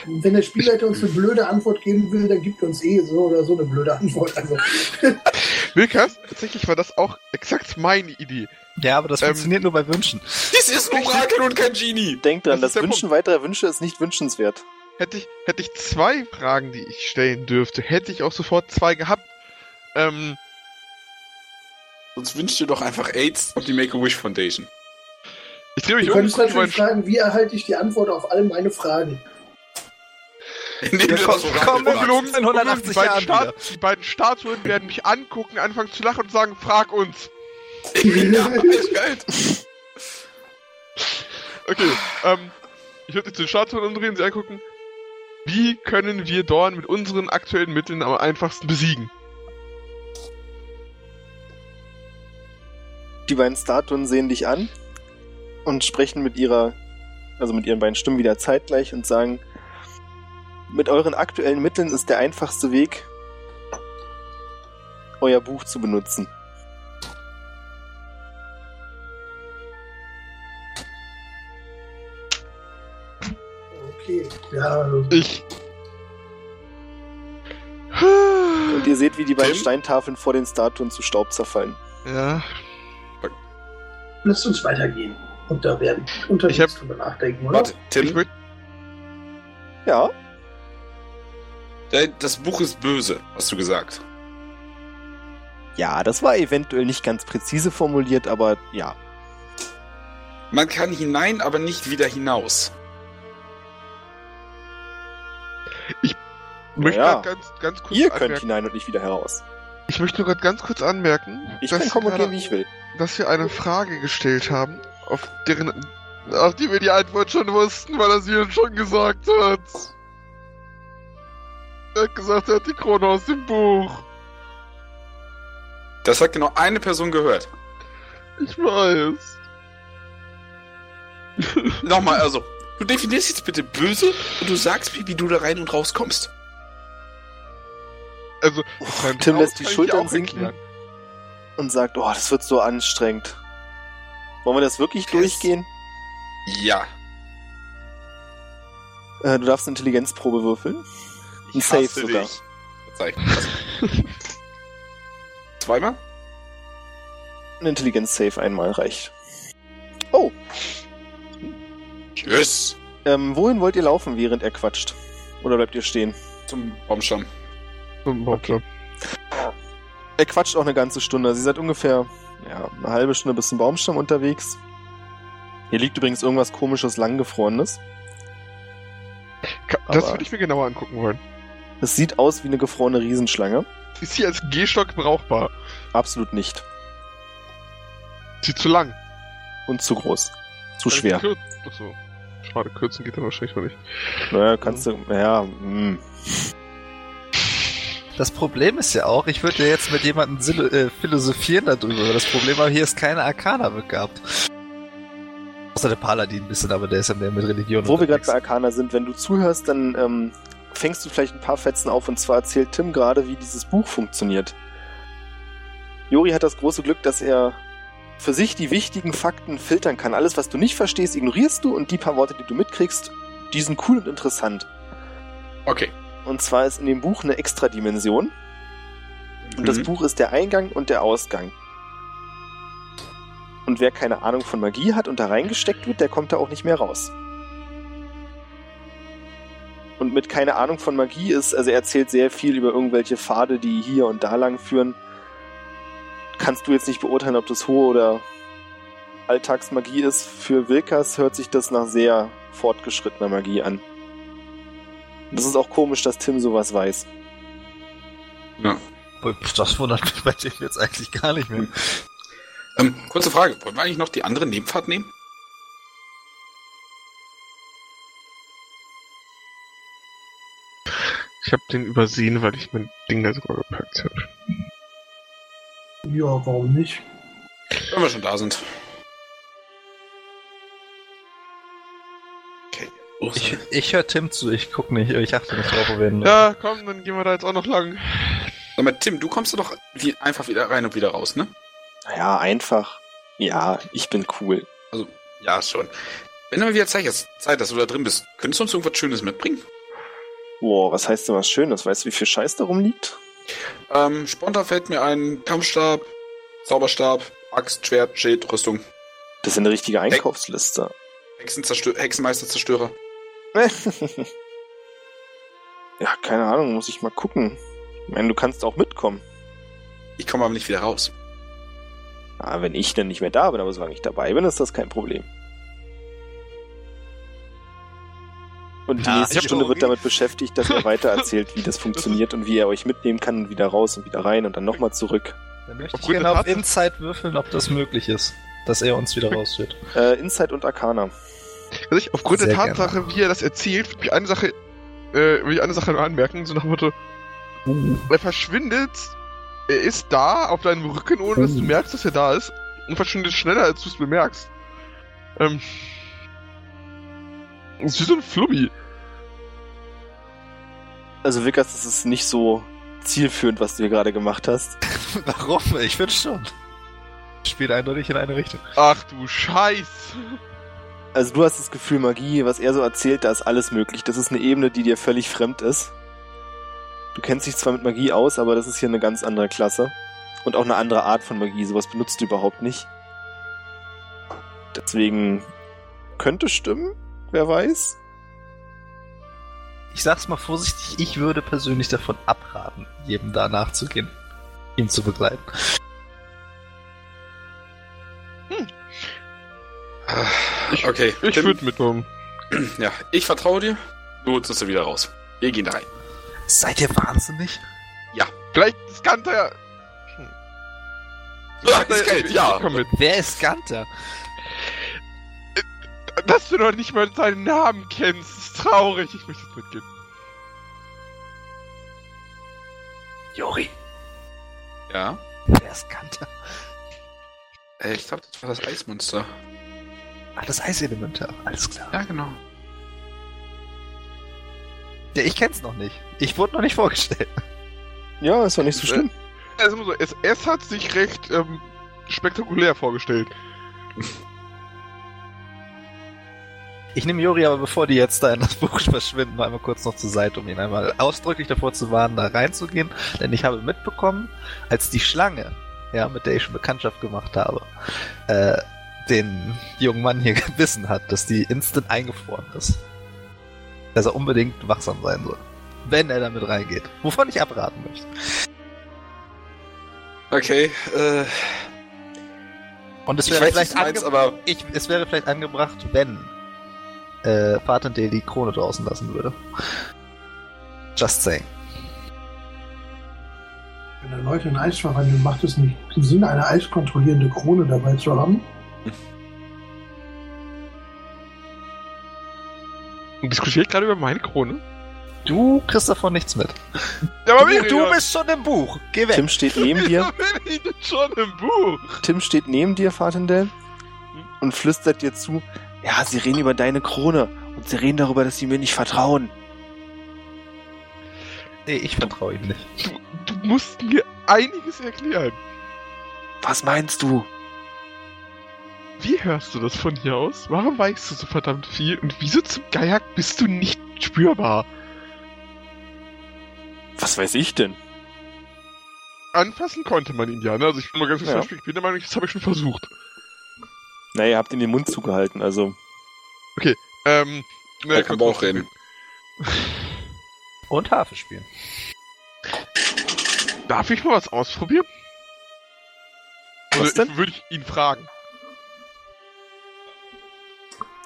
wenn der Spielleiter uns eine blöde Antwort geben will, dann gibt er uns eh so oder so eine blöde Antwort. Also, Wilkas, tatsächlich war das auch exakt meine Idee. ja, aber das Ähm, funktioniert nur bei Wünschen. Dies ist ein Orakel und kein Genie. Denk dran, Das das, Wünschen weiterer Wünsche ist nicht wünschenswert. Hätte ich, hätte ich zwei Fragen, die ich stellen dürfte, hätte ich auch sofort zwei gehabt. Ähm, Sonst wünscht ihr doch einfach AIDS und die Make-A-Wish Foundation. Ich drehe mich du um, könntest natürlich meinen fragen, wie erhalte ich die Antwort auf alle meine Fragen? Indem Wir du kommen gelungen. in 180 die beiden, Jahren Stat die beiden Statuen werden mich angucken, anfangen zu lachen und sagen, frag uns. ja, ist geil. Okay, ähm, ich würde jetzt den Statuen umdrehen, sie angucken. Wie können wir Dorn mit unseren aktuellen Mitteln am einfachsten besiegen? Die beiden Statuen sehen dich an und sprechen mit ihrer, also mit ihren beiden Stimmen wieder zeitgleich und sagen, mit euren aktuellen Mitteln ist der einfachste Weg, euer Buch zu benutzen. Okay, ja. Ich. Und ihr seht, wie die beiden Steintafeln vor den Statuen zu Staub zerfallen. Ja. Lasst uns weitergehen. Und da werden unterwegs Ich hab- drüber nachdenken, oder? Warte, Ich Tim, möchte. Ja, das Buch ist böse, hast du gesagt. ja, das war eventuell nicht ganz präzise formuliert, aber ja. Man kann hinein, aber nicht wieder hinaus. möchte Ja. ganz, ganz kurz Ihr könnt anmerken. hinein und nicht wieder heraus. Ich möchte nur gerade ganz kurz anmerken, Ich dass, kann kommen und gerade- gehen, wie ich will. dass wir eine Frage gestellt haben, auf deren, auf die wir die Antwort schon wussten, weil er sie uns schon gesagt hat. Er hat gesagt, er hat die Krone aus dem Buch. Das hat genau eine Person gehört. Ich weiß. Nochmal, also, du definierst jetzt bitte böse und du sagst mir, wie du da rein und rauskommst. Also, Uff, Tim lässt die Schultern sinken und sagt, oh, das wird so anstrengend. Wollen wir das wirklich Das- durchgehen? Ja. Äh, du darfst eine Intelligenzprobe würfeln. Ein Ich Safe sogar. Also. Zweimal? Ein Intelligenz-Save einmal reicht. Oh, Tschüss. ähm, wohin wollt ihr laufen, während er quatscht? Oder bleibt ihr stehen? Zum Baumstamm. Zum Baumstamm. Er quatscht auch eine ganze Stunde. Sie seid ungefähr ja, eine halbe Stunde bis zum Baumstamm unterwegs. Hier liegt übrigens irgendwas komisches, langgefrorenes. Das Aber- würde ich mir genauer angucken wollen. Es sieht aus wie eine gefrorene Riesenschlange. Ist sie als Gehstock brauchbar? Absolut nicht. Sie zu lang? Und zu groß. Zu ich schwer. Achso. Schade, kürzen geht dann wahrscheinlich noch nicht. Naja, kannst du, ja, hm. Das Problem ist ja auch, ich würde ja jetzt mit jemandem äh, philosophieren darüber. aber Das Problem aber hier ist keine Arcana begabt. Außer der Paladin ein bisschen, aber der ist ja mehr mit Religion Wo wir gerade unterwegs. bei Arcana sind, wenn du zuhörst, dann ähm, fängst du vielleicht ein paar Fetzen auf. Und zwar erzählt Tim gerade, wie dieses Buch funktioniert. Jori hat das große Glück, dass er für sich die wichtigen Fakten filtern kann. Alles, was du nicht verstehst, ignorierst du und die paar Worte, die du mitkriegst, die sind cool und interessant. Okay. Und zwar ist in dem Buch eine Extradimension. Und das Mhm. Buch ist der Eingang und der Ausgang. Und wer keine Ahnung von Magie hat und da reingesteckt wird, der kommt da auch nicht mehr raus. Und mit keine Ahnung von Magie ist, also er erzählt sehr viel über irgendwelche Pfade, die hier und da lang führen. Kannst du jetzt nicht beurteilen, ob das hohe oder Alltagsmagie ist. Für Wilkas hört sich das nach sehr fortgeschrittener Magie an. Das ist auch komisch, dass Tim sowas weiß. Das wundert mich bei dem jetzt eigentlich gar nicht mehr. Ähm, kurze Frage. Wollen wir eigentlich noch die andere Nebenfahrt nehmen? Ich habe den übersehen, weil ich mein Ding da drüber gepackt habe. Ja, warum nicht? Wenn wir schon da sind. Okay. Ich, ich höre Tim zu, ich guck nicht, ich achte nicht drauf, wo wir hin. Ja, komm, dann gehen wir da jetzt auch noch lang. Sag mal, Tim, du kommst doch wie, einfach wieder rein und wieder raus, ne? Naja, einfach. Ja, ich bin cool. Ja, schon. Wenn du mal wieder Zeit hast, Zeit, dass du da drin bist, könntest du uns irgendwas Schönes mitbringen? Boah, was heißt denn was Schönes? Weißt du, wie viel Scheiß darum liegt? Ähm, spontan fällt mir ein Kampfstab, Zauberstab, Axt, Schwert, Schild, Rüstung, Das ist eine richtige Einkaufsliste. Hexenzerstör Hexenmeisterzerstörer. ja, keine Ahnung, muss ich mal gucken. Ich meine, du kannst auch mitkommen. Ich komme aber nicht wieder raus. Ah, wenn ich dann nicht mehr da bin, aber solange ich dabei bin, ist das kein Problem. Und die Ja, nächste Stunde wird damit beschäftigt, dass er weiter erzählt, wie das funktioniert und wie er euch mitnehmen kann und wieder raus und wieder rein und dann nochmal zurück. Dann möchte ich gerne auf Insight würfeln, ob das möglich ist, dass er uns wieder rausführt. Äh, Insight und Arcana. Also ich, aufgrund der Sehr Tatsache, wie er das erzählt, würde ich eine Sache, äh, will ich eine Sache nur anmerken, so nach dem Motto, er verschwindet, er ist da auf deinem Rücken, ohne dass du merkst, dass er da ist, und verschwindet schneller, als du es bemerkst. Ähm. Das ist wie so ein Flubbi. Also Vickers, das ist nicht so zielführend, was du hier gerade gemacht hast. Warum? Ich finde schon. Spielt eindeutig in eine Richtung. Ach du Scheiß. Also du hast das Gefühl, Magie, was er so erzählt, da ist alles möglich. Das ist eine Ebene, die dir völlig fremd ist. Du kennst dich zwar mit Magie aus, aber das ist hier eine ganz andere Klasse. Und auch eine andere Art von Magie. Sowas benutzt du überhaupt nicht. Deswegen könnte stimmen, wer weiß. Ich sag's mal vorsichtig, ich würde persönlich davon abraten, jedem da nachzugehen, ihn zu begleiten. Ich- okay, Ich würde mitkommen. ja, ich vertraue dir. Du ziehst du wieder raus. Wir gehen da rein. Seid ihr wahnsinnig? Vielleicht ist Ganter ja. Ja, ist Geld, ja. Ich komm mit. Wer ist Ganter? Dass du noch nicht mal seinen Namen kennst, ist traurig. Ich möchte jetzt mitgehen. Jori. Ja. Wer ist Ganter? Äh, ich glaube, das war das Eismonster. Ah, das Eiselementar. Alles klar. Ja, genau. Ja, ich kenn's noch nicht. Ich wurde noch nicht vorgestellt. Ja, ist doch nicht so schlimm. Also so, es, es hat sich recht ähm, spektakulär vorgestellt. Ich nehme Jori aber, bevor die jetzt da in das Buch verschwinden, mal einmal kurz noch zur Seite, um ihn einmal ausdrücklich davor zu warnen, da reinzugehen. Denn ich habe mitbekommen, als die Schlange, ja, mit der ich schon Bekanntschaft gemacht habe, äh, den jungen Mann hier gebissen hat, dass die instant eingefroren ist. Dass er unbedingt wachsam sein soll. Wenn er damit reingeht. Wovon ich abraten möchte. Okay, äh, Und es wäre weiß, vielleicht meinst, aber ich, es wäre vielleicht angebracht, wenn äh, Fatendale die Krone draußen lassen würde. Just saying. Wenn er Leute in Eis verwandelt, macht es nicht Sinn, eine eiskontrollierende Krone dabei zu haben? Und diskutiert gerade über meine Krone. Du kriegst davon nichts mit. Ja, aber Du, du bist schon im Buch. Geh weg. Tim steht neben dir. bin ich denn schon im Buch? Tim steht neben dir, Fatendell, und flüstert dir zu, ja, sie reden über deine Krone und sie reden darüber, dass sie mir nicht vertrauen. Nee, ich vertraue ihm nicht. Du, du musst mir einiges erklären. Was meinst du? Wie hörst du das von hier aus? Warum weißt du so verdammt viel? Und wieso zum Geier bist du nicht spürbar? Was weiß ich denn? Anfassen konnte man ihn ja, ne? Also ich bin mal ganz Ja. ich bin der Meinung, das habe ich schon versucht. Naja, ihr habt ihm den Mund zugehalten, also. Ähm, ne, er kann auch reden. Und Harfe spielen. Darf ich mal was ausprobieren? Was Also, denn? ich, würde ich ihn fragen.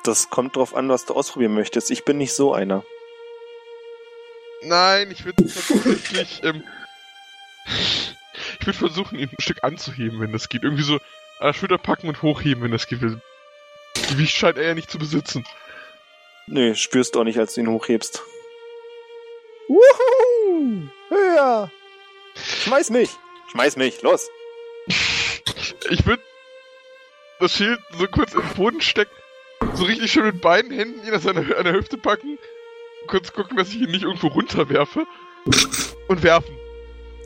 Das kommt drauf an, was du ausprobieren möchtest. Ich bin nicht so einer. Nein, ich würde tatsächlich, ähm, ich würde versuchen, ihn ein Stück anzuheben, wenn das geht. Irgendwie so an der Schulter packen und hochheben, wenn das geht. Gewicht scheint er ja nicht zu besitzen. Nee, spürst du auch nicht, als du ihn hochhebst. Wuhu! Höher! Schmeiß mich! Schmeiß mich, los! Ich würde das Schild so kurz den Boden stecken, so richtig schön mit beiden Händen ihn an seiner, an der Hüfte packen, kurz gucken, dass ich ihn nicht irgendwo runterwerfe und werfen.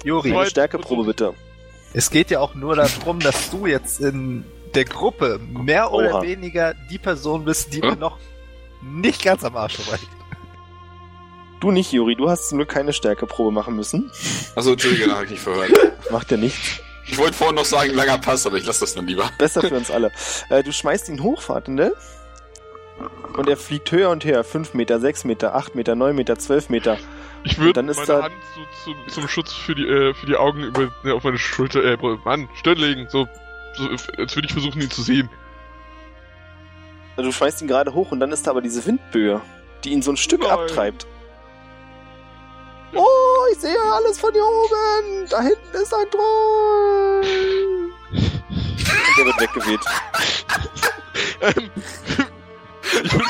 Juri, So- Eine Stärkeprobe bitte. es geht ja auch nur darum, dass du jetzt in der Gruppe mehr oder Oha. weniger die Person bist, die mir noch nicht ganz am Arsch reicht. Du nicht, Juri, du hast nur keine Stärkeprobe machen müssen. Achso, Entschuldige, da habe ich nicht verhört. Macht ja nichts. Ich wollte vorhin noch sagen, langer Pass, aber ich lasse das dann lieber. Besser für uns alle. Äh, du schmeißt ihn hoch, Fahrtende. Und er fliegt höher und höher. 5 Meter, 6 Meter, 8 Meter, 9 Meter, 12 Meter. Ich würde meine da- Hand so zum, zum Schutz für die, äh, für die Augen über, ne, auf meine Schulter, äh, Mann, Stirn legen, so, so als würde ich versuchen, ihn zu sehen. Also du schmeißt ihn gerade hoch und dann ist da aber diese Windböe, die ihn so ein Stück Nein. abtreibt. Oh, ich sehe alles von hier oben. Da hinten ist ein Troll. Und der wird weggeweht. Ähm, ich würde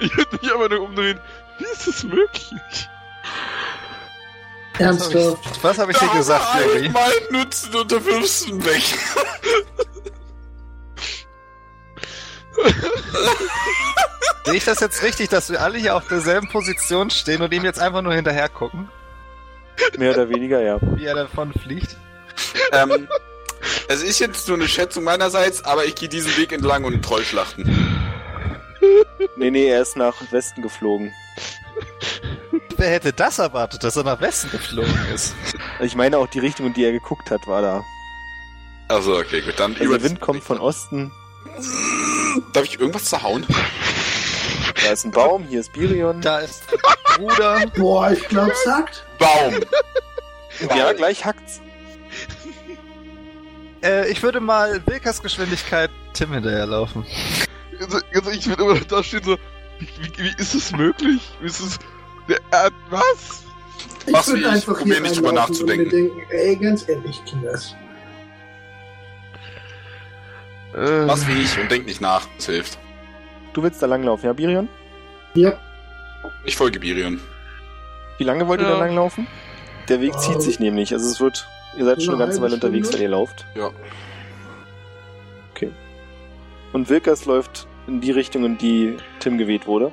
ich würd mich aber nur umdrehen. Wie ist das möglich? Ernsthaft? Was habe ich dir gesagt, Juri? Mein Nutzen wirfst ihn weg. Sehe ich das jetzt richtig, dass wir alle hier auf derselben Position stehen und ihm jetzt einfach nur hinterher gucken, Mehr oder weniger, ja. wie er davon fliegt? ähm, Es ist jetzt nur eine Schätzung meinerseits, aber ich gehe diesen Weg entlang und Trollschlachten. Nee, nee, er ist nach Westen geflogen. Wer hätte das erwartet, dass er nach Westen geflogen ist? Ich meine auch die Richtung, in die er geguckt hat, war da. Also, okay, gut, dann Also der Wind kommt von Osten. Darf ich irgendwas zerhauen? Da ist ein Baum, hier ist Birion. Da ist Bruder. Boah, ich glaub, sagt. Baum! Ja, gleich hackt's. Äh, ich würde mal Wilkers Geschwindigkeit Tim hinterherlaufen. Also, also ich will immer noch da stehen so, wie, wie, wie ist es möglich? Wie ist es... Äh, was? Ich Was würde ich? einfach Probier hier nicht drüber reinlaufen und mir nachzudenken. denken, ey, ganz ehrlich, Kinders. Äh, Was wie ich und denk nicht nach. Das hilft. Du willst da langlaufen, ja, Birion? Ja, Ich folge Birion. Wie lange wollt ihr Ja. da langlaufen? Der Weg zieht Ähm, sich nämlich. Also es wird. Ihr seid schon eine ganze Weile unterwegs, wenn ihr lauft. Ja. Und Wilkers läuft in die Richtung, in die Tim geweht wurde.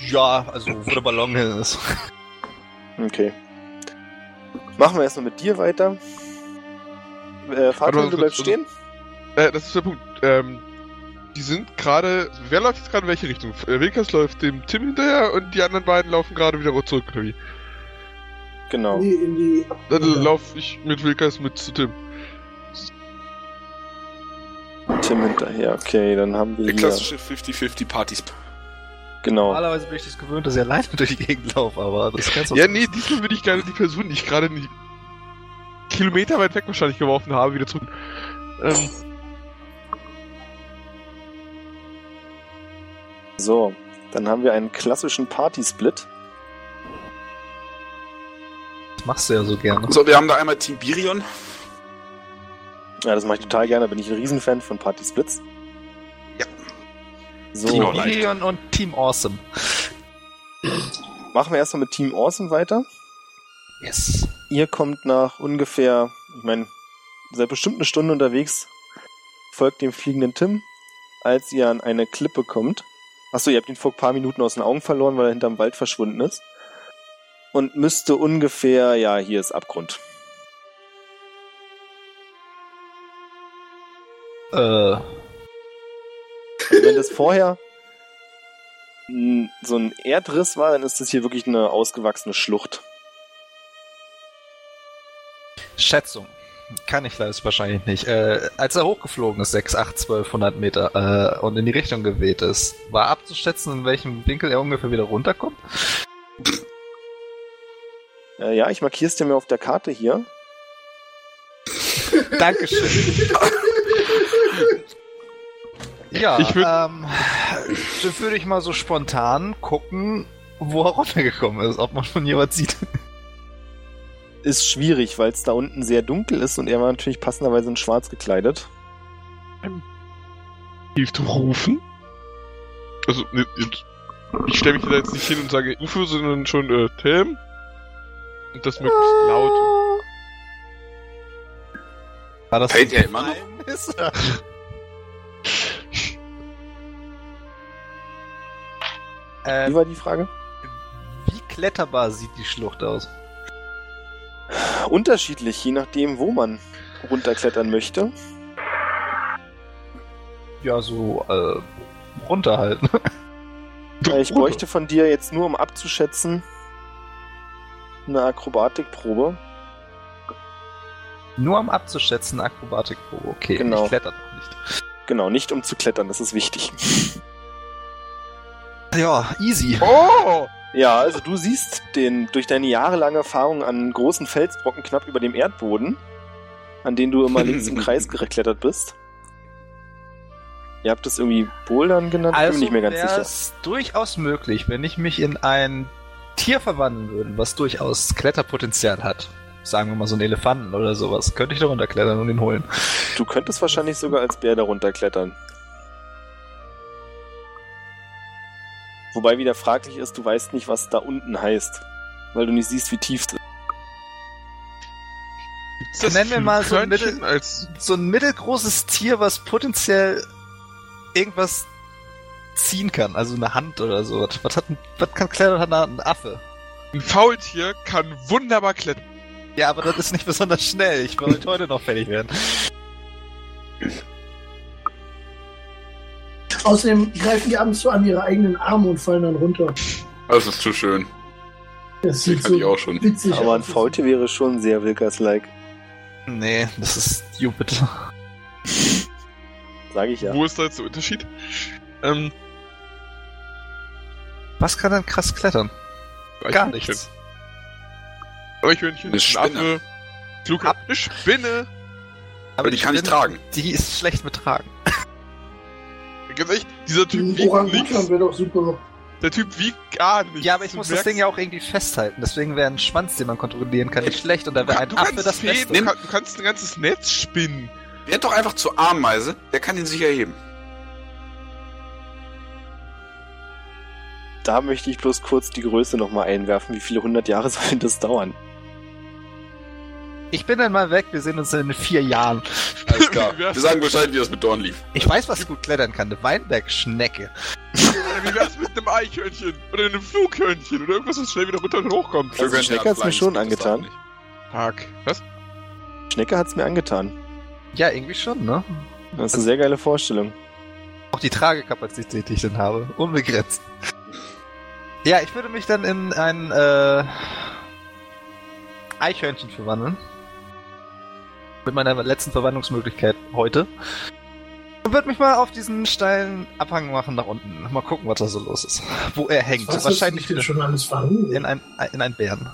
Ja, also wo der Ballon hin ist. Okay. Machen wir erstmal mit dir weiter. Äh, Fabian, Warte, du bleibst also- stehen? äh, das ist der Punkt. Ähm, die sind gerade... Wer läuft jetzt gerade in welche Richtung? Äh, Wilkers läuft dem Tim hinterher und die anderen beiden laufen gerade wieder zurück, oder wie? Genau. nee, in die. Dann Ja. laufe ich mit Wilkers mit zu Tim. Tim hinterher. Okay, dann haben wir Der hier. klassische 50-50 Partys. Genau. Normalerweise bin ich das gewöhnt, dass ich alleine durch die Gegend laufe, aber das kannst du Ja, nee, diesmal würde ich gerne die Person, die ich gerade nicht Kilometer weit weg wahrscheinlich geworfen habe, wieder zurück. Ähm, So, dann haben wir einen klassischen Party-Split. Das machst du ja so gerne. So, wir haben da einmal Team Birion. Ja, das mache ich total gerne. Bin ich ein Riesenfan von Party-Splits. Ja. So, leicht. Gideon und Team Awesome. machen wir erstmal mit Team Awesome weiter. Yes. Ihr kommt nach ungefähr, ich meine, seid bestimmt eine Stunde unterwegs, folgt dem fliegenden Tim, als ihr an eine Klippe kommt. Achso, ihr habt ihn vor ein paar Minuten aus den Augen verloren, weil er hinterm Wald verschwunden ist. Und müsste ungefähr, ja, hier ist Abgrund. Äh, Also wenn das vorher so ein Erdriss war, dann ist das hier wirklich eine ausgewachsene Schlucht. Schätzung. Kann ich leider wahrscheinlich nicht. Äh, als er hochgeflogen ist, 6, 8, 1200 Meter, äh, und in die Richtung geweht ist, war abzuschätzen, in welchem Winkel er ungefähr wieder runterkommt? Äh, ja, ich markiere es dir mir auf der Karte hier. Dankeschön. ja, Ich würd- ähm, dann würde ich mal so spontan gucken, wo er runtergekommen ist, ob man von jemand sieht. Ist schwierig, weil es da unten sehr dunkel ist und er war natürlich passenderweise in schwarz gekleidet. hilft rufen? Also, ne, jetzt- ich stelle mich da jetzt nicht hin und sage Ufe, sondern schon äh, Tim. Und das möglichst laut. War das Fällt er immer noch? Geheimnis? Wie äh, war die Frage? wie kletterbar sieht die Schlucht aus? Unterschiedlich, je nachdem, wo man runterklettern möchte. Ja, so, äh, runter halt. Äh, Ich bräuchte von dir jetzt nur, um abzuschätzen, eine Akrobatikprobe. Nur um abzuschätzen, Akrobatikprobe. Okay, Genau. ich kletter noch nicht. Genau, nicht um zu klettern, das ist wichtig. Ja, easy. Oh! Ja, also du siehst den durch deine jahrelange Erfahrung an großen Felsbrocken knapp über dem Erdboden, an denen du immer links im Kreis geklettert bist. Ihr habt das irgendwie Bouldern genannt, bin Also mir nicht mehr ganz sicher. wär's durchaus möglich, wenn ich mich in ein Tier verwandeln würde, was durchaus Kletterpotenzial hat. Sagen wir mal so einen Elefanten oder sowas. Könnte ich da runterklettern und ihn holen. Du könntest wahrscheinlich sogar als Bär darunter klettern. Wobei wieder fraglich ist, du weißt nicht, was da unten heißt. Weil du nicht siehst, wie tief es ist. Das Nennen wir mal so ein Mittel- als So ein mittelgroßes Tier, was potenziell irgendwas ziehen kann. Also eine Hand oder so. Was, was, hat ein, was kann klettern? Hat ein Affe. ein Faultier kann wunderbar klettern. Ja, aber das ist nicht besonders schnell. Ich wollte heute noch fertig werden. Außerdem greifen die ab und zu an ihre eigenen Arme und fallen dann runter. Das ist zu schön. Das sieht kann so ich auch schon. witzig Aber ein. Faultier wäre schon sehr Wilkers-like. Nee, das ist Jupiter. Sage ich ja. Wo ist da jetzt der Unterschied? Ähm, Was kann denn krass klettern? Gar nichts. Eichhörnchen, Eine ein Spinne. Klug, eine Spinne. Aber die kann ich tragen. Die ist schlecht mit Tragen. Ganz ehrlich, dieser Typ Ein wiegt nichts. wäre doch super. Der Typ wiegt gar nichts. Ja, aber ich Du muss das Ding ja auch irgendwie festhalten. Deswegen wäre ein Schwanz, den man kontrollieren kann, nicht schlecht. Und da wäre ein du, Affe kannst das Beste. du, kann, du kannst ein ganzes Netz spinnen. Werd doch einfach zur Ameise, der kann ihn sich erheben. Da möchte ich bloß kurz die Größe nochmal einwerfen. Wie viele hundert Jahre soll denn das dauern? Ich bin dann mal weg. Wir sehen uns in vier Jahren. Alles klar. Wir sagen Bescheid, wie das mit Dorn lief. Ich weiß, was gut klettern kann. Eine Weinbergschnecke. Wie wär's mit einem Eichhörnchen? Oder einem Flughörnchen? Oder irgendwas, das schnell wieder runter und hochkommt? Also Schnecke hat's mir schon angetan. Tag. Was? Schnecke hat's mir angetan. Ja, irgendwie schon, ne? Das ist eine sehr geile Vorstellung. Auch die Tragekapazität, die ich dann habe. Unbegrenzt. Ja, ich würde mich dann in ein äh, Eichhörnchen verwandeln. Mit meiner letzten Verwandlungsmöglichkeit heute. Und würde mich mal auf diesen steilen Abhang machen nach unten. Mal gucken, was da so los ist. Wo er hängt. Was Wahrscheinlich wieder schon alles verhandelt? in ein, in ein Bären.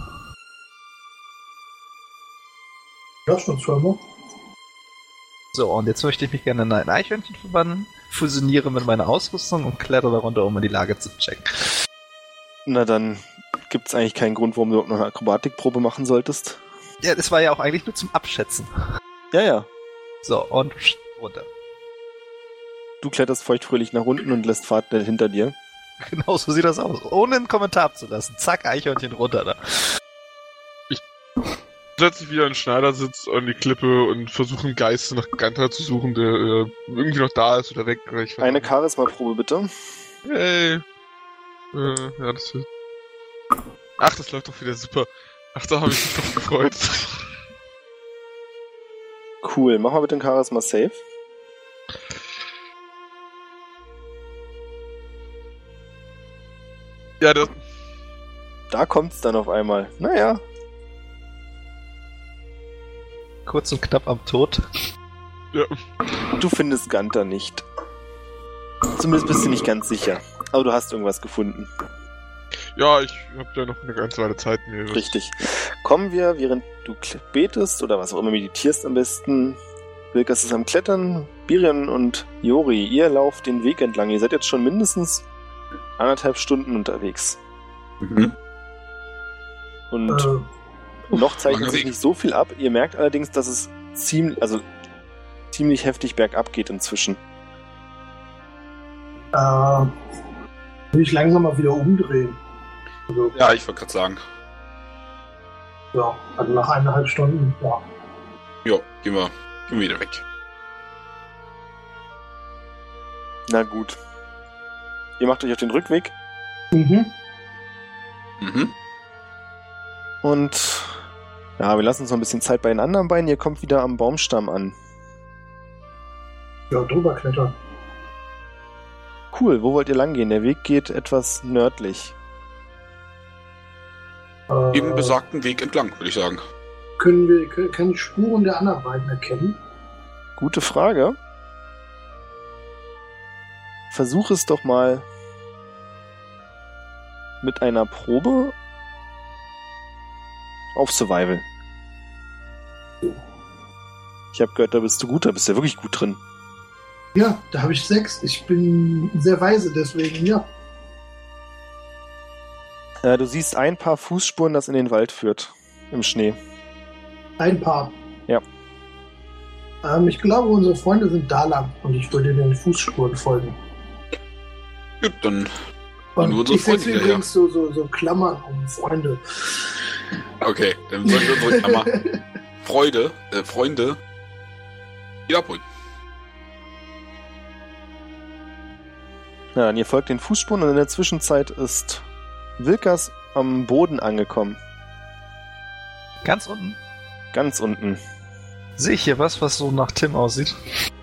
Ja, schon zweimal. So, und jetzt möchte ich mich gerne in ein Eichhörnchen verwandeln, fusioniere mit meiner Ausrüstung und kletter darunter, um in die Lage zu checken. Na dann gibt's eigentlich keinen Grund, warum du überhaupt noch eine Akrobatikprobe machen solltest. Ja, das war ja auch eigentlich nur zum Abschätzen. Ja, ja. So, und runter. Du kletterst feuchtfröhlich nach unten und lässt Fahrtnet hinter dir. Genau so sieht das aus. Ohne einen Kommentar abzulassen. Zack, Eichhörnchen runter da. Setz dich wieder in den Schneidersitz an die Klippe und versuche einen Geist nach Ganter zu suchen, der äh, irgendwie noch da ist oder weg. Ich Eine. Charisma-Probe bitte. Hey. Äh, ja, das wird... Ach, das läuft doch wieder super. Ach, da habe ich mich doch gefreut. Cool. Mach mal bitte einen Charisma-Save. ja, das, Da kommt's dann auf einmal. Naja. Kurz und knapp am Tod. Du findest Ganter nicht. Zumindest bist du nicht ganz sicher. Aber du hast irgendwas gefunden. ja, ich habe ja noch eine ganze Weile Zeit mir. Richtig. Kommen wir, während du betest oder was auch immer meditierst am besten. Wilkas ist am Klettern. Birion und Jori, ihr lauft den Weg entlang. Ihr seid jetzt schon mindestens anderthalb Stunden unterwegs. Mhm. Und Äh, noch zeichnet sich nicht so viel ab. Ihr merkt allerdings, dass es ziemlich, also ziemlich heftig bergab geht inzwischen. äh, will ich langsam mal wieder umdrehen. Also, Ja, ich wollte gerade sagen. ja, also nach eineinhalb Stunden, ja. Jo, gehen wir, gehen wir wieder weg. Na gut. Ihr macht euch auf den Rückweg Mhm. Mhm. und ja, wir lassen uns noch ein bisschen Zeit bei den anderen Beinen. Ihr kommt wieder am Baumstamm an. Ja, drüber klettern. Cool, wo wollt ihr lang gehen? Der Weg geht etwas nördlich. Äh, Dem besagten Weg entlang, würde ich sagen. können wir können, ich Spuren der anderen beiden erkennen? Gute Frage. Versuch es doch mal mit einer Probe auf Survival. Ich habe gehört, da bist du gut, da bist du ja wirklich gut drin. Ja, da habe ich sechs. Ich bin sehr weise, deswegen ja. Äh, du siehst ein paar Fußspuren, das in den Wald führt. Im Schnee. Ein paar. Ja. Ähm, ich glaube, unsere Freunde sind da lang und ich würde den Fußspuren folgen. Gut, dann, Und Nur unsere ich setze Freunde, ja, übrigens so, so, so Klammern um Freunde. okay, dann sollen wir unsere Klammer Freude, äh, Freunde wieder abholen. Ja, und ihr folgt den Fußspuren und in der Zwischenzeit ist Wilkas am Boden angekommen. Ganz unten Ganz unten. sehe ich hier was, was so nach Tim aussieht.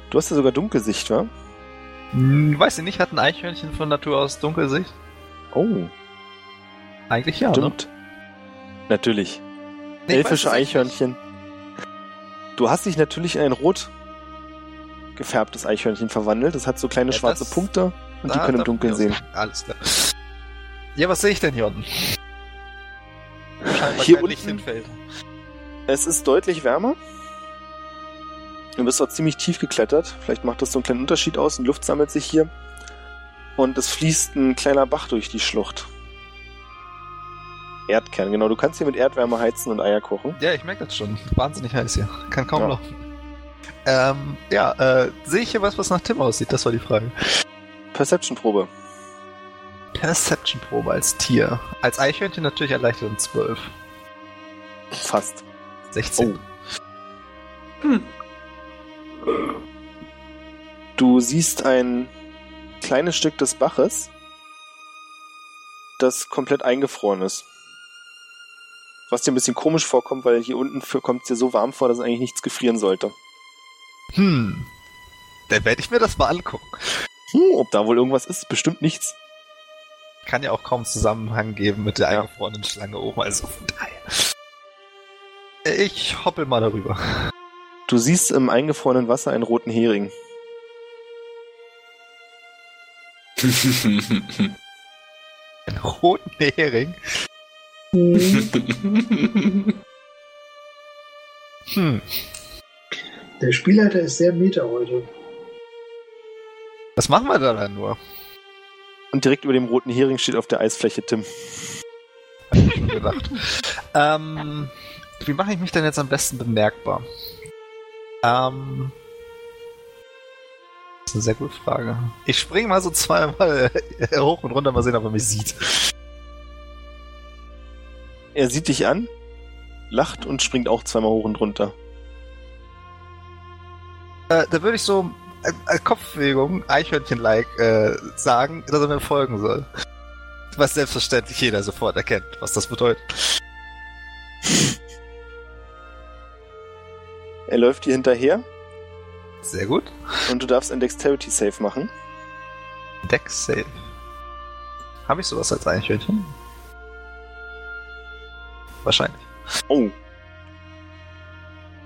Du hast ja sogar Dunkelsicht, wa? Hm, weiß ich nicht, hat ein Eichhörnchen von Natur aus Dunkelsicht? Oh, Eigentlich ja, ne? stimmt. Natürlich. Nee, Elfische Eichhörnchen. Du hast dich natürlich in ein rot gefärbtes Eichhörnchen verwandelt. Das hat so kleine Ja, schwarze Punkte und die Da- können im Dunkeln sehen. Alles klar. Ja, was sehe ich denn hier unten? Scheinbar Hier kein Licht Feld. Es ist deutlich wärmer. Du bist dort ziemlich tief geklettert. Vielleicht macht das so einen kleinen Unterschied aus. Und Luft sammelt sich hier. Und es fließt ein kleiner Bach durch die Schlucht. Erdkern, genau. Du kannst hier mit Erdwärme heizen und Eier kochen. Ja, ich merke das schon. Wahnsinnig heiß hier. Kann kaum Ja. laufen. Ähm, ja, äh, sehe ich hier was, was nach Tim aussieht? Das war die Frage. Perception-Probe. Perception-Probe als Tier. Als Eichhörnchen natürlich erleichtert um 12. Fast. 16. Du siehst ein kleines Stück des Baches, das komplett eingefroren ist. Was dir ein bisschen komisch vorkommt, weil hier unten kommt es dir so warm vor, dass eigentlich nichts gefrieren sollte. Hm. Dann werde ich mir das mal angucken. Hm, ob da wohl irgendwas ist? Bestimmt nichts. Kann ja auch kaum Zusammenhang geben mit der Ja. eingefrorenen Schlange oben. Also von daher. Ich hoppel mal darüber. Du siehst im eingefrorenen Wasser einen roten Hering. Einen roten Hering. Hm. Der Spielleiter ist sehr meta heute. Was machen wir da dann nur? Und direkt über dem roten Hering steht auf der Eisfläche Tim. Hab ich schon gedacht. ähm, wie mache ich mich denn jetzt am besten bemerkbar? Ähm, das ist eine sehr gute Frage. Ich springe mal so zweimal hoch und runter, mal sehen, ob er mich sieht. Er sieht dich an, lacht und springt auch zweimal hoch und runter. Äh, da würde ich so Kopfbewegung, Eichhörnchen-like, äh, sagen, dass er mir folgen soll. Was selbstverständlich jeder sofort erkennt, was das bedeutet. Er läuft dir hinterher Sehr gut. und du darfst ein Dexterity Save machen. Dex Save. Habe ich sowas als Eichhörnchen? Wahrscheinlich. Oh.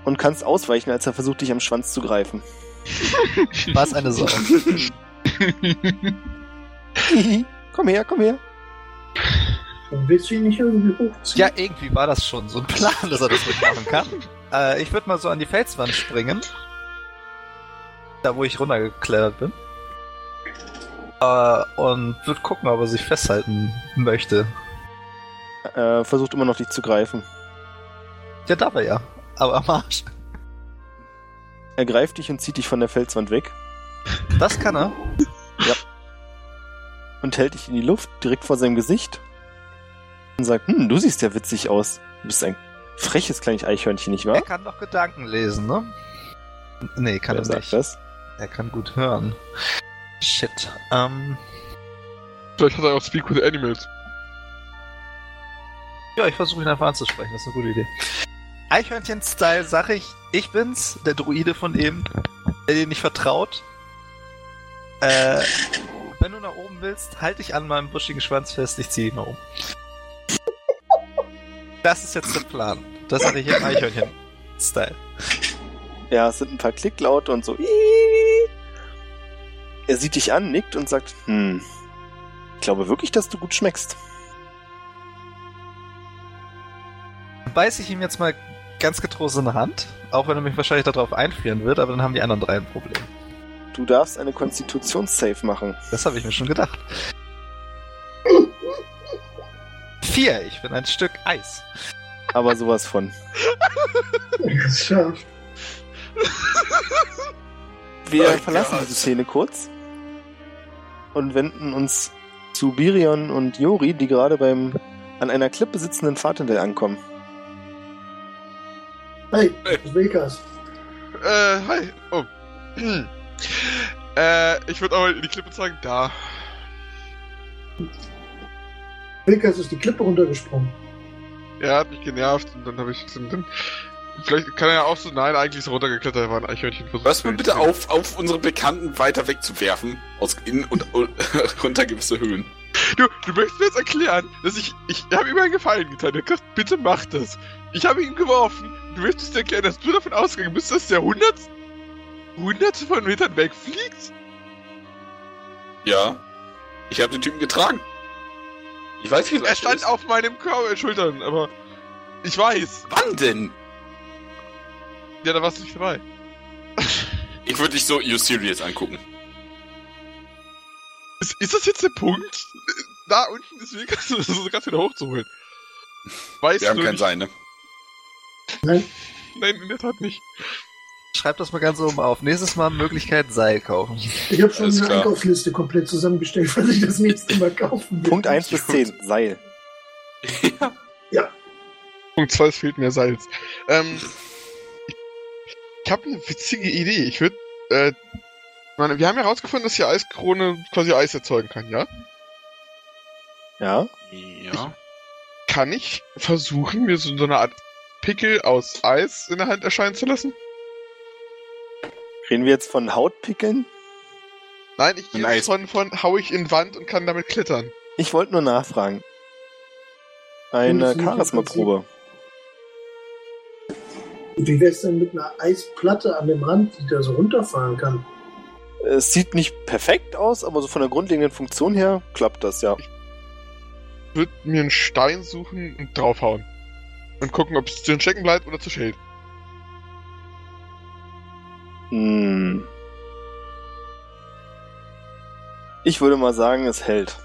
Und kannst ausweichen, als er versucht, dich am Schwanz zu greifen. War es eine Sau? komm her, komm her. Und willst du ihn nicht irgendwie hochziehen? ja, irgendwie war das schon so ein Plan, dass er das mitmachen kann. Äh, ich würde mal so an die Felswand springen. Da, wo ich runtergeklettert bin. Äh, und würde gucken, ob er sich festhalten möchte. Äh, versucht immer noch dich zu greifen. Ja, darf er ja. Aber am Arsch. Er greift dich und zieht dich von der Felswand weg Das kann er. und hält dich in die Luft direkt vor seinem Gesicht und sagt, hm, du siehst ja witzig aus. Du bist ein freches kleines Eichhörnchen, nicht Er wahr? kann doch Gedanken lesen, ne? Nee, kann Wer er sagt nicht. das? Er kann gut hören. Shit. Ähm, Vielleicht hat er auch Speak with Animals. ja, ich versuche ihn einfach anzusprechen. Das ist eine gute Idee. Eichhörnchen-Style sag ich, ich bin's, der Druide von eben, der dir nicht vertraut. Äh, wenn du nach oben willst, halt dich an meinem buschigen Schwanz fest, ich ziehe ihn nach oben. Das ist jetzt der Plan. Das hatte ich im Eichhörnchen-Style. Ja, es sind ein paar Klicklaute und so. Er sieht dich an, nickt und sagt, hm, ich glaube wirklich, dass du gut schmeckst. Beiß ich ihm jetzt mal ganz getrost in die Hand, auch wenn er mich wahrscheinlich darauf einführen wird, aber dann haben die anderen drei ein Problem. Du darfst eine Konstitutionssave machen. Das habe ich mir schon gedacht. Vier, ich bin ein Stück Eis. Aber sowas von. Geschafft. Wir Oh verlassen diese Szene kurz und wenden uns zu Birion und Jori, die gerade beim an einer Klippe sitzenden Fahrtendell ankommen. Hey, Hey. das ist Vegas. Äh, hi. Oh. äh, ich würde auch in die Klippe zeigen. Da. Vegas ist die Klippe runtergesprungen. Er hat mich genervt und dann habe ich. Dann, vielleicht kann er ja auch so, nein, eigentlich ist er runtergeklettert, er war ein Eichhörnchen. versucht Hörst zu bitte auf, auf unsere Bekannten weiter wegzuwerfen. Aus in und, und runter gewisse Höhen. Du, du möchtest mir jetzt erklären, dass ich, ich habe ihm einen Gefallen getan. Er hat gesagt, bitte mach das. Ich habe ihn geworfen. Du möchtest erklären, dass du davon ausgegangen bist, dass der hundert, hunderte von Metern wegfliegt? Ja. Ich habe den Typen getragen. Ich weiß, wie Er leicht stand ist. auf meinem Kör Schultern, aber ich weiß. Wann denn? Ja, da warst du nicht dabei. Ich würde dich so You Serious angucken. Ist, ist das jetzt der Punkt? Da unten ist Vegas, das ist gerade wieder hochzuholen. Weißt Wir haben kein nicht? Sein, ne? Nein, Nein, in der Tat nicht. Schreib das mal ganz oben auf. Nächstes Mal Möglichkeit Seil kaufen. ich habe schon Alles eine klar. Einkaufsliste komplett zusammengestellt, was ich das nächste Mal kaufen will. Punkt 1 bis 10, Seil. Punkt 2, es fehlt mehr Salz. Ähm, ich ich habe eine witzige Idee. Ich würde, äh, ich meine, wir haben ja herausgefunden, dass die Eiskrone quasi Eis erzeugen kann, ja? Ja? Ja. Kann ich versuchen, mir so, so eine Art Pickel aus Eis in der Hand erscheinen zu lassen? Reden wir jetzt von Hautpickeln? Nein, ich gehe von, von hau ich in Wand und kann damit klettern. Ich wollte nur nachfragen. Eine Charisma-Probe. Und wie wär's denn mit einer Eisplatte an dem Rand, die da so runterfahren kann? Es sieht nicht perfekt aus, aber so von der grundlegenden Funktion her klappt das, ja. Ich würde mir einen Stein suchen und draufhauen. Und gucken, ob es drin stecken bleibt oder zerschellt. Hm. Ich würde mal sagen, es hält.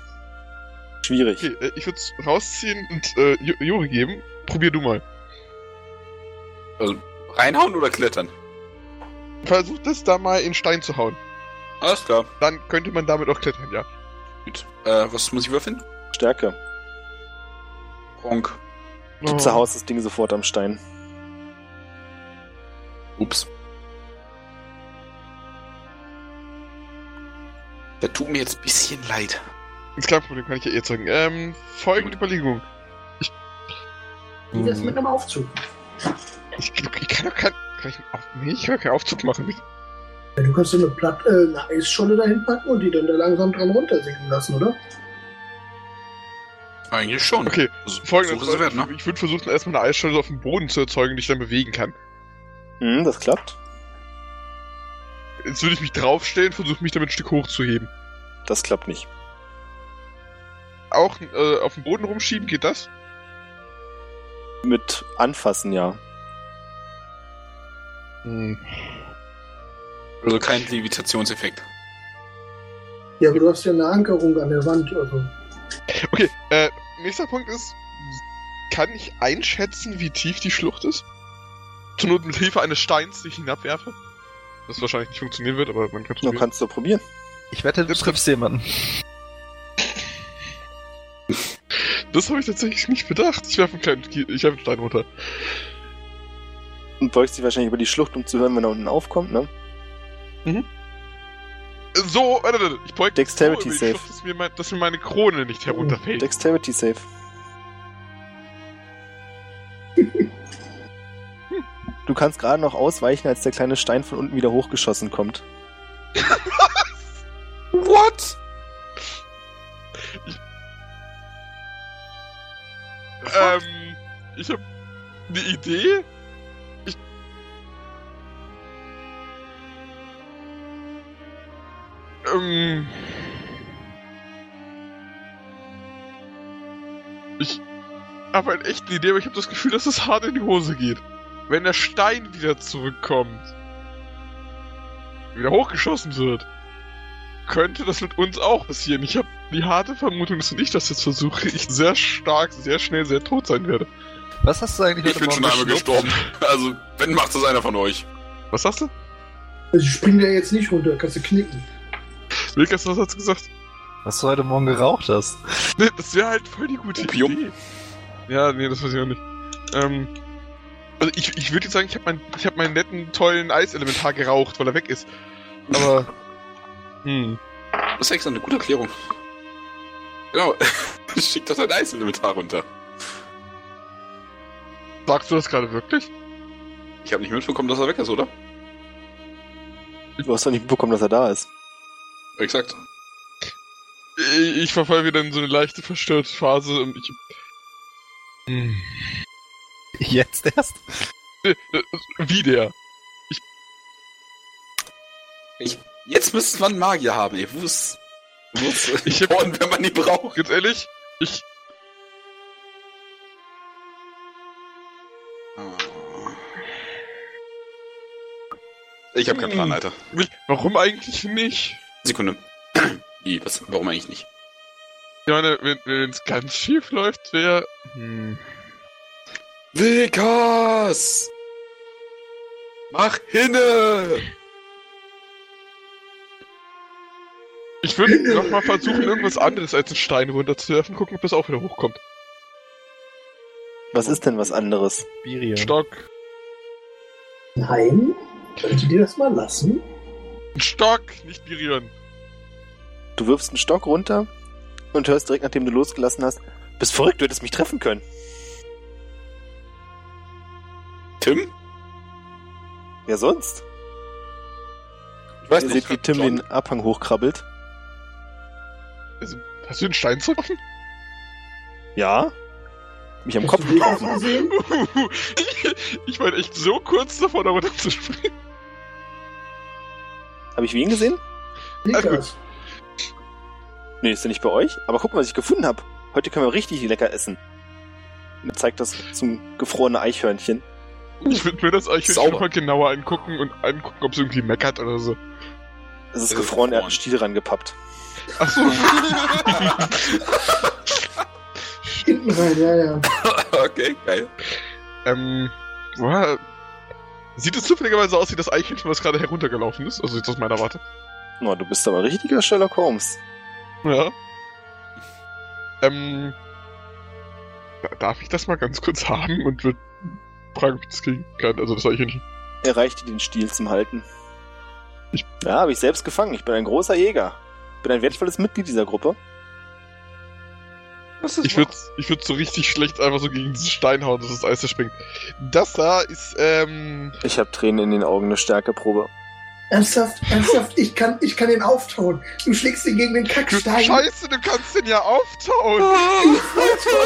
Schwierig. Okay, äh, ich würde es rausziehen und äh, Ju- Juri geben. Probier du mal. Also, reinhauen oder klettern? Versuch das da mal in Stein zu hauen. Alles klar. Dann könnte man damit auch klettern, ja. Gut. Äh, was muss ich würfeln? Stärke. Ronk. Du Oh. zerhaust das Ding sofort am Stein. Ups. Der tut mir jetzt ein bisschen leid. Ist kein Problem, kann ich ja eh zeigen. Ähm, folgende Überlegung. Ich, Wie wär's mit einem Aufzug? ich, ich kann doch kein, kann ich, auf, nee, ich kann keinen Aufzug machen. Ja, du kannst so eine, Platt, äh, eine Eisscholle dahin packen und die dann da langsam dran runtersinken lassen, oder? Eigentlich schon. Okay, Also, folgendes. so ist es wert, ne? Ich würde versuchen, erstmal eine Eisscholle auf dem Boden zu erzeugen, die ich dann bewegen kann. Hm, das klappt. Jetzt würde ich mich draufstellen, versuche mich damit ein Stück hochzuheben. Das klappt nicht. Auch äh, auf dem Boden rumschieben, geht das? Mit anfassen, ja. Hm. Also kein Levitationseffekt. Ja, aber du hast ja eine Ankerung an der Wand, also. Okay, äh, nächster Punkt ist, kann ich einschätzen, wie tief die Schlucht ist? Zur Not mit Hilfe eines Steins, die ich hinabwerfe? Das wahrscheinlich nicht funktionieren wird, aber man kann es Du kannst du probieren. Ich wette, du triffst jemanden. Das habe ich tatsächlich nicht bedacht. Ich werfe einen kleinen, Ki- ich werfe einen Stein runter. Und beugst dich wahrscheinlich über die Schlucht, um zu hören, wenn er unten aufkommt, ne? Äh, So, warte, warte, ich beug Dexterity so save. Dass mir, mein, dass mir meine Krone nicht herunterfällt. Dexterity Save. Du kannst gerade noch ausweichen, als der kleine Stein von unten wieder hochgeschossen kommt. What? ähm, ich habe eine Idee. Ähm. Ich habe eine Idee, aber ich habe das Gefühl, dass es hart in die Hose geht. Wenn der Stein wieder zurückkommt, wieder hochgeschossen wird, könnte das mit uns auch passieren. Ich habe die harte Vermutung, dass wenn ich das jetzt versuche, ich sehr stark, sehr schnell, sehr tot sein werde. Was hast du eigentlich Ich heute bin schon einmal gestorben. Also, wenn macht das einer von euch. Was sagst du? Also ich spring da jetzt nicht runter, kannst du knicken. Wilkas, was hast du gesagt? Was du heute Morgen geraucht hast. Nee, das wäre halt voll die gute Opium? Idee. Ja, nee, das weiß ich auch nicht. Ähm, also ich, ich würde jetzt sagen, ich habe mein, ich hab meinen netten, tollen Eiselementar geraucht, weil er weg ist. Aber, hm. Das ist extra eine gute Erklärung. Genau. Schick das ein Eisinventar runter. Sagst du das gerade wirklich? Ich habe nicht mitbekommen, dass er weg ist, oder? Du hast doch nicht mitbekommen, dass er da ist. Exakt. Ich, ich verfall wieder in so eine leichte verstörte Phase und ich. Hm. Jetzt erst? Äh, äh, Wie der? Ich, jetzt müsste man einen Magier haben, ey. Wo ist. Wo ist Ich hab- wenn man die braucht? Ganz ehrlich, ich. Ich habe keinen Plan, Alter. will- Warum eigentlich nicht? Sekunde. Wie, was? Warum eigentlich nicht? Ich meine, wenn es ganz schief läuft, wäre. Hm. Wilkas! Mach hinne! Ich würde nochmal versuchen, irgendwas anderes als einen Stein runterzuwerfen, gucken, ob das auch wieder hochkommt. Was ist denn was anderes? Birion. Stock. Nein, könnt ihr dir das mal lassen? Ein Stock, nicht Birion. Du wirfst einen Stock runter und hörst direkt, nachdem du losgelassen hast, bist verrückt, du hättest mich treffen können. Tim? Ja, sonst? Ich weiß Ihr nicht. seht, wie Tim John. den Abhang hochkrabbelt. Hast du den Stein zerworfen? Ja? Mich am Kopf getroffen. gesehen? ich war echt so kurz davor, da runterzuspringen. Habe ich wen gesehen? Vegas. Nee, ist ja nicht bei euch. Aber guck mal, was ich gefunden habe. Heute können wir richtig lecker essen. Und er zeigt das zum gefrorene Eichhörnchen. Ich würde mir das Eichhörnchen Sauber. nochmal genauer angucken und angucken, ob es irgendwie meckert oder so. Es ist Es ist gefroren, er hat einen. Stiel rangepappt. Achso. Hinten rein, ja, ja. okay, geil. ähm, woher... Sieht es zufälligerweise aus wie das Eichhörnchen, was gerade heruntergelaufen ist? Also jetzt aus meiner Warte. Oh, du bist aber richtiger Sherlock Holmes. Ja. Ähm. da- Darf ich das mal ganz kurz haben und würde fragen, ob ich das kriegen kann? Also das Eichhörnchen. Er reicht dir den Stiel zum Halten. Ich- ja, habe ich selbst gefangen. Ich bin ein großer Jäger. Bin ein wertvolles Mitglied dieser Gruppe. Ich würde ich würd so richtig schlecht einfach so gegen diesen Stein hauen, dass das Eis zerspringt. Das da ist, ähm. Ich habe Tränen in den Augen, eine Stärkeprobe. Ernsthaft, ernsthaft, ich kann, ich kann den auftauen. Du schlägst ihn gegen den Du, Kackstein. Scheiße, du kannst den ja auftauen!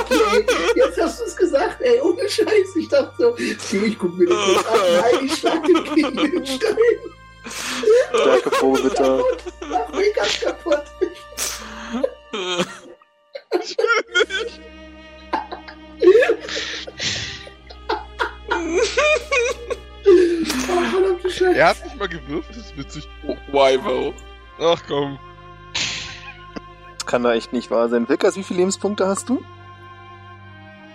Okay, jetzt hast du es gesagt, ey, ohne Scheiß. Ich dachte so, okay, ich guck mir das jetzt an. Nein, ich schlag den gegen den Stein. Stärkeprobe bitte. Mach mich ganz kaputt. Oh, verdammte Scheiße. Er hat nicht mal gewürft, das ist witzig. Wyvo. Ach komm. Das kann da echt nicht wahr sein. Wilkas, wie viele Lebenspunkte hast du?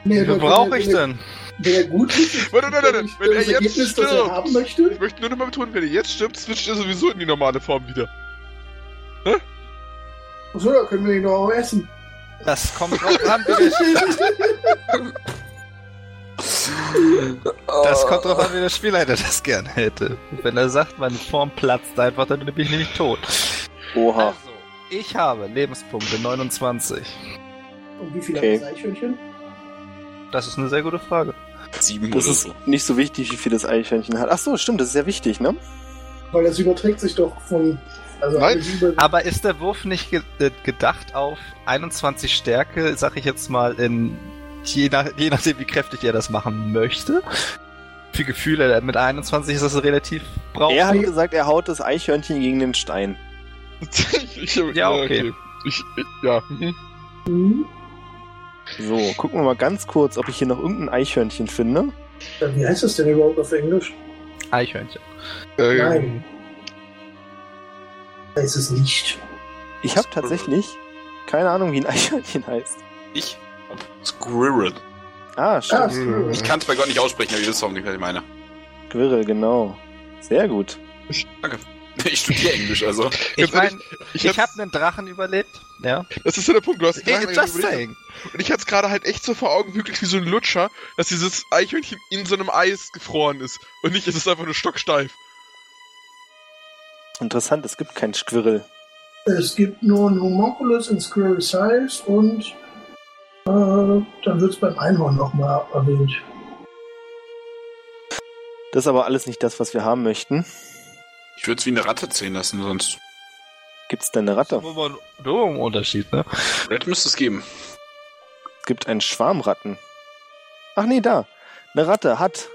Nee, Wie brauche ich denn? Wenn er gut ist, Warte, warte, warte. Wenn er jetzt Ergebnis, das er stirbt. haben möchte. Ich möchte nur noch mal betonen, wenn er jetzt stirbt, switcht er sowieso in die normale Form wieder. Achso, da können wir ihn doch auch essen. Das kommt drauf an, wie der, das kommt drauf an, wie der Spielleiter das gerne hätte. Wenn er sagt, meine Form platzt einfach, dann bin ich nämlich tot. Oha. Also, ich habe Lebenspunkte 29. Und wie viel Okay. hat das Eichhörnchen? Das ist eine sehr gute Frage. Sieben Das ist nicht so wichtig, wie viel das Eichhörnchen hat. Ach so, stimmt, das ist sehr wichtig, ne? Weil das überträgt sich doch von. Also Nein. Aber ist der Wurf nicht ge äh, gedacht auf 21 Stärke, sag ich jetzt mal, in je, nach, je nachdem, wie kräftig er das machen möchte? Für Gefühle, mit 21 ist das relativ brauch. Er hat gesagt, er haut das Eichhörnchen gegen den Stein. ich, ich, Ja, okay. Ich, ich, ja. mhm. Hm? So, gucken wir mal ganz kurz, ob ich hier noch irgendein Eichhörnchen finde. Wie heißt das denn überhaupt auf Englisch? Eichhörnchen. Ähm, Nein. Weiß es nicht. Ich habe tatsächlich keine Ahnung, wie ein Eichhörnchen heißt. Ich? Squirrel. Ah, Ah, stimmt. Squirrel. Ich kann es bei Gott nicht aussprechen, aber ihr wisst was ich meine. Squirrel, genau. Sehr gut. Ich studiere Englisch, also. Ich meine, ich, hätt's- habe einen Drachen überlebt. Ja. Das ist ja der Punkt, du hast Hey, Drachen just überlebt. saying. Und ich hatte es gerade halt echt so vor Augen, wirklich wie so ein Lutscher, dass dieses Eichhörnchen in so einem Eis gefroren ist. Und nicht, es ist einfach nur stocksteif. Interessant, es gibt kein Squirrel. Es gibt nur ein Homunculus in Squirrel Size und äh, dann wird es beim Einhorn nochmal erwähnt. Das ist aber alles nicht das, was wir haben möchten. Ich würde es wie eine Ratte zählen lassen, sonst. Gibt's denn eine Ratte? Aber ein nur ein Unterschied, ne? Red müsste es geben. Es gibt einen Schwarmratten. Ach nee, da. Eine Ratte hat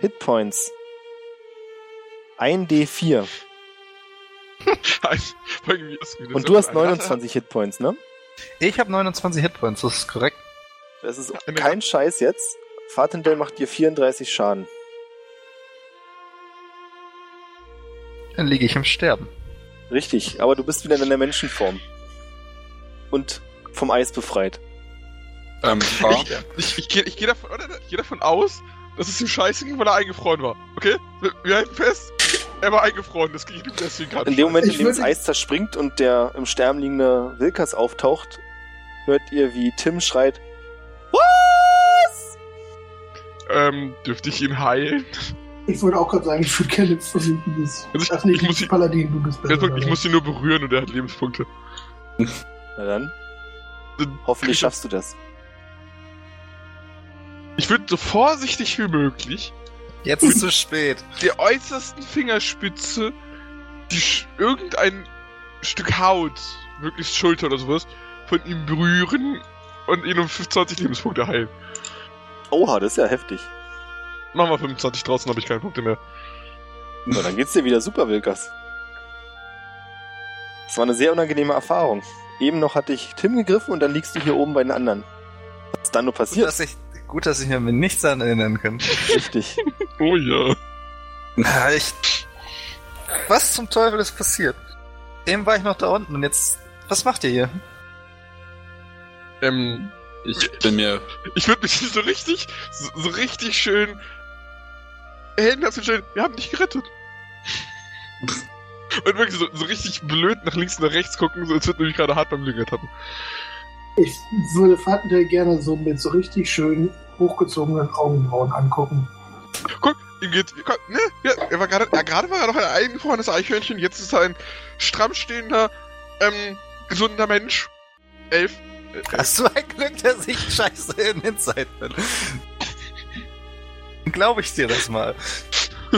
Hitpoints. Ein D4. Und du hast 29 Hitpoints, ne? Ich habe 29 Hitpoints, das ist korrekt. Das ist kein Scheiß jetzt. Fatendell macht dir 34 Schaden. Dann liege ich im Sterben. Richtig, aber du bist wieder in der Menschenform. Und vom Eis befreit. Ähm, Ich, ich, ich gehe ich geh davon, oder? ich geh davon aus, dass es ihm scheiße ging, weil er eingefroren war. Okay? Wir, wir halten fest, er war eingefroren, das ging ihm deswegen gerade In dem Moment, in dem das Eis zerspringt und der im Sterben liegende Wilkas auftaucht, hört ihr, wie Tim schreit: Was? Ähm, dürfte ich ihn heilen? Ich wollte auch gerade sagen, ich würde gerne versuchen, das. Also ich- Ach nee, ich muss ihn- Paladin, du bist besser. Ich muss ihn nur berühren und er hat Lebenspunkte. Na dann, Dann- hoffentlich schaffst du das. Ich würde so vorsichtig wie möglich Jetzt ist zu spät. der äußersten Fingerspitze die Sch irgendein Stück Haut, möglichst Schulter oder sowas, von ihm berühren und ihn um 25 Lebenspunkte heilen. Oha, das ist ja heftig. Machen wir 25 draußen, habe ich keine Punkte mehr. Na, dann geht's dir wieder super, Wilkas. Das war eine sehr unangenehme Erfahrung. Eben noch hatte ich Tim gegriffen und dann liegst du hier oben bei den anderen. Was ist dann nur Gut, passiert? dass ich, gut, dass ich mir mit nichts daran erinnern kann. Richtig. Oh ja. Na, ich. Was zum Teufel ist passiert? Eben war ich noch da unten und jetzt. Was macht ihr hier? Ähm, Ich bin mir. ich würde mich so richtig, so, so richtig schön Helden hast du schön, wir haben dich gerettet. Und wirklich so, so richtig blöd nach links und nach rechts gucken, so als würden wir mich gerade hart beim Lügen ertappen. Ich würde Fatendell gerne so mit so richtig schön hochgezogenen Augenbrauen angucken. Guck, ihm geht, guck, ne, ja, er war gerade, ja, gerade war er noch ein eingefrorenes Eichhörnchen, jetzt ist er ein stramm stehender, ähm, gesunder Mensch. Elf. Äh, Hast du ein Glück, dass ich scheiße in Inside bin? Glaube ich dir das mal.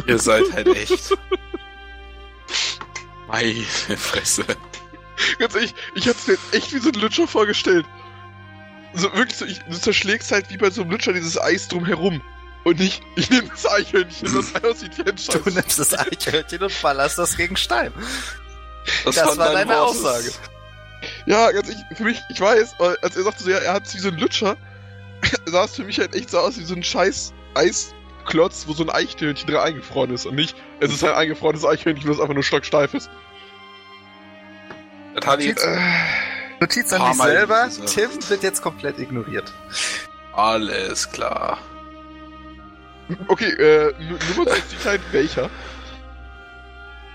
Ihr seid halt echt. Meine Fresse. Ganz ehrlich, ich hab's mir jetzt echt wie so ein Lutscher vorgestellt. So wirklich so, ich, du zerschlägst halt wie bei so einem Lutscher dieses Eis drumherum. Und nicht, ich nehme das Eichhörnchen, das aussieht wie ein Scheiß. Du nimmst das Eichhörnchen und ballerst das gegen Stein. Das, Das war deine deine Worte. Aussage. Ja, ganz ehrlich, für mich, ich weiß, als er sagte so, ja, er hat wie so ein Lutscher, sah es für mich halt echt so aus wie so ein scheiß Eisklotz, wo so ein Eichhörnchen drin eingefroren ist. Und nicht, es ist ein eingefrorenes Eichhörnchen, das einfach nur stocksteif ist. Das hat jetzt Äh, Notiz an dich selber. Tim wird jetzt komplett ignoriert. alles klar. okay, äh, Nu- Nummer 60 halt welcher?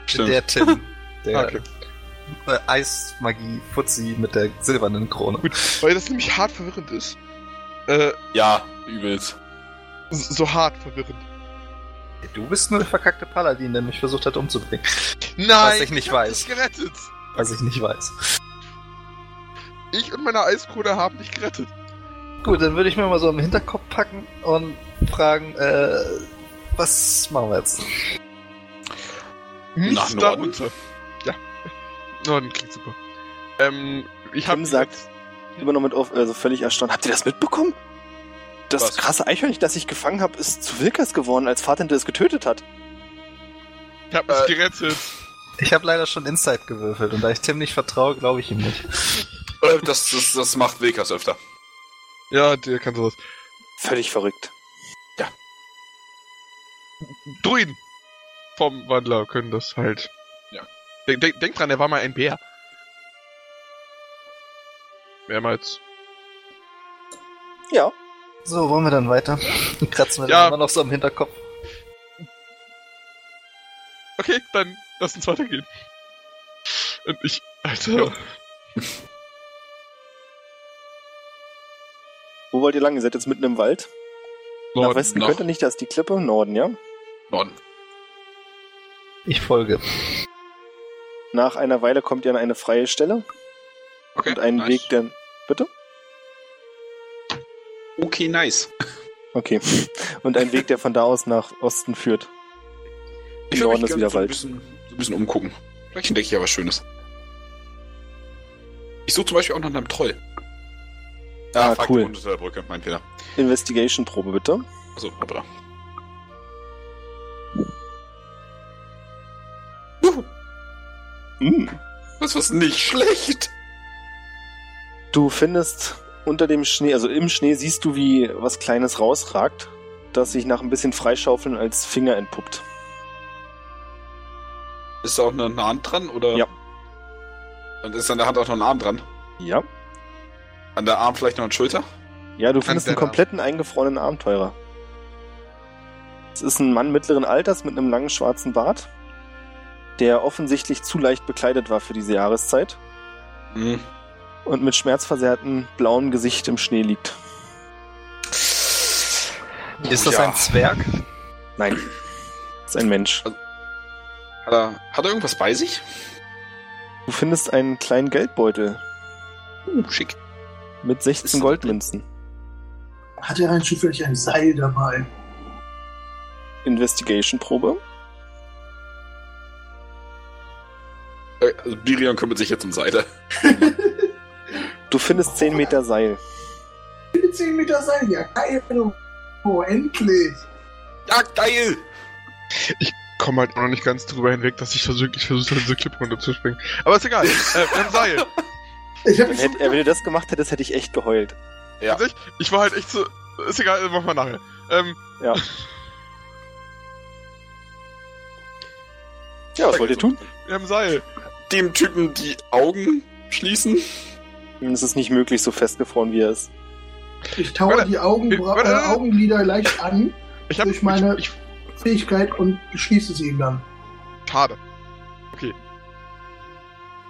Stimmt. Der Tim. Der okay. äh, Eismagie-Fuzzi mit der silbernen Krone. Weil das nämlich hart verwirrend ist. Äh, Ja, übelst. so hart verwirrend. Du bist nur der verkackte Paladin, der mich versucht hat umzubringen. Nein! Was ich nicht hab weiß. dich gerettet! Was ich nicht weiß. Ich und meine Eiskrone haben dich gerettet. Gut, dann würde ich mir mal so im Hinterkopf packen und fragen, äh, was machen wir jetzt? Nichts Nach Norden? darunter. Ja. Norden klingt super. Ähm, ich hab Tim sagt immer noch mit auf, also völlig erstaunt. Habt ihr das mitbekommen? Das Was? krasse Eichhörnchen, das ich gefangen habe, ist zu Wilkas geworden, als Fatente es getötet hat. Ich hab mich Äh, gerettet. Ich habe leider schon Insight gewürfelt und da ich Tim nicht vertraue, glaube ich ihm nicht. Äh, Das, das, das macht Wilkas öfter. Ja, der kann sowas. Völlig verrückt. Druiden vom Wandler können das halt. Ja. Denk, denk, denk dran, er war mal ein Bär. Mehrmals. Ja. So, wollen wir dann weiter? Kratzen wir Ja. dann immer noch so am Hinterkopf. Okay, dann lass uns weitergehen. Und ich, Alter. Wo wollt ihr lang? Ihr seid jetzt mitten im Wald. Nach Norden. Westen noch. könnt ihr nicht, da ist die Klippe. Norden, ja? Norden. Ich folge. Nach einer Weile kommt ihr an eine freie Stelle Okay. und einen nice. Weg, der... Bitte? Okay, nice. Okay. Und ein Weg, der von da aus nach Osten führt. Ich Im Norden ist wieder so ein Wald. bisschen, so ein bisschen umgucken. Vielleicht entdecke ich ja was Schönes. Ich suche zum Beispiel auch nach einem Troll. Ah, fuck, cool. Unter der Brücke, mein Fehler. Investigation-Probe, bitte. Achso, hoppla. Mm. Das ist nicht schlecht. Du findest unter dem Schnee, also im Schnee siehst du, wie was Kleines rausragt, das sich nach ein bisschen Freischaufeln als Finger entpuppt. Ist da auch eine, eine Hand dran, oder? Ja. Und ist an der Hand auch noch ein Arm dran? Ja. An der Arm vielleicht noch eine Schulter? Ja, du findest einen kompletten eingefrorenen Abenteurer. Es ist ein Mann mittleren Alters mit einem langen schwarzen Bart, der offensichtlich zu leicht bekleidet war für diese Jahreszeit Hm. und mit schmerzversehrtem blauem Gesicht im Schnee liegt. Ist das Ja. ein Zwerg? Nein, das ist ein Mensch. Hat er, hat er irgendwas bei sich? Du findest einen kleinen Geldbeutel Uh, schick. mit 16 Ist da Goldmünzen. Hat er rein zufällig ein Seil dabei? Investigation-Probe. Äh, Also Birion kümmert sich jetzt um Seite. Du findest 10 Meter Seil. 10 Meter Seil, ja geil. Oh, endlich. Ja, geil! Komme halt auch noch nicht ganz drüber hinweg, dass ich versucht, ich versucht habe, diese Klippe runterzuspringen. Aber ist egal. äh, wir haben Seil. Ich hab Wenn, wenn du das gemacht hättest, hätte ich echt geheult. Ja. Tatsächlich, Ich war halt echt so. Ist egal, machen wir nachher. Ähm, Ja. Ja, was wollt ihr tun? wir haben Seil. Dem Typen die Augen schließen. Es ist nicht möglich, so festgefroren wie er ist. Ich taue die Augen, ich- warte. äh, Augenlider leicht an, Ich hab. Durch meine- Ich, Fähigkeit und schließe sie ihm dann. ich, schade.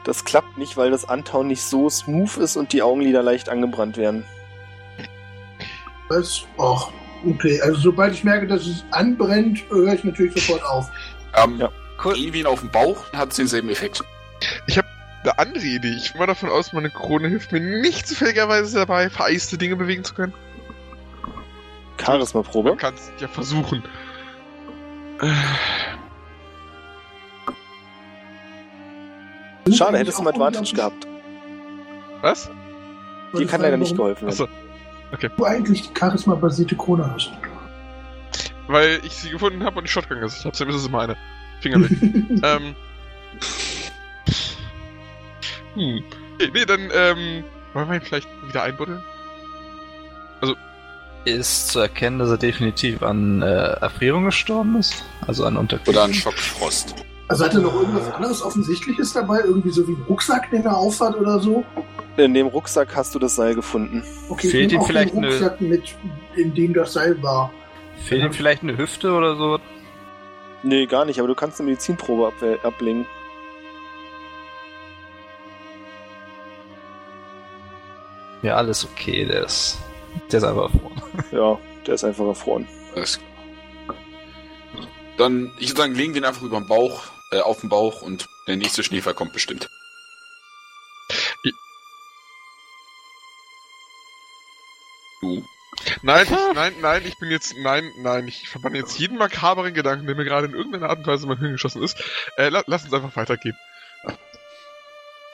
Das klappt nicht, weil das Antauen nicht so smooth ist und die Augenlider leicht angebrannt werden. Was? Och, okay. Also sobald ich merke, dass es anbrennt, höre ich natürlich sofort auf. Ähm, Ja. Cool. Ihn auf den Bauch, dann hat es denselben Effekt. Eine andere Idee. Ich gehe mal davon aus, meine Krone hilft mir nicht zufälligerweise dabei, vereiste Dinge bewegen zu können. Charisma-Probe. Man kann es ja versuchen. Äh, Schade, hättest du mal Advantage gehabt. Was? Dir kann leider nicht geholfen werden. Achso, Du eigentlich die charisma-basierte Krone hast. weil ich sie gefunden habe und die Shotgun gesetzt habe. Deshalb ist es meine. Finger weg. ähm. Hm. Okay, nee, dann, ähm. Wollen wir ihn vielleicht wieder einbuddeln? Ist zu erkennen, dass er definitiv an äh, Erfrierung gestorben ist. Also an Unterkühlung. Oder ein Schockfrost. Also hat er noch irgendwas anderes Offensichtliches dabei? Irgendwie so wie ein Rucksack, den er aufhat oder so? In dem Rucksack hast du das Seil gefunden. Okay, Fehlt ich ihm vielleicht den eine- Rucksack mit, in dem das Seil war. Fehlt ihm vielleicht eine Hüfte oder so? Nee, gar nicht, aber du kannst eine Medizinprobe ab ablegen. Ja, alles okay, der ist. Der ist einfach erfroren. Ja, der ist einfach erfroren. Alles klar. Dann, ich würde sagen, legen wir ihn einfach über den Bauch, äh, auf den Bauch und der nächste Schneefall kommt bestimmt. Du. Nein, ich, nein, nein, ich bin jetzt, nein, nein, ich verbanne jetzt jeden makaberen Gedanken, der mir gerade in irgendeiner Art und Weise in mein Hirn geschossen ist. Äh, la, lass uns einfach weitergehen.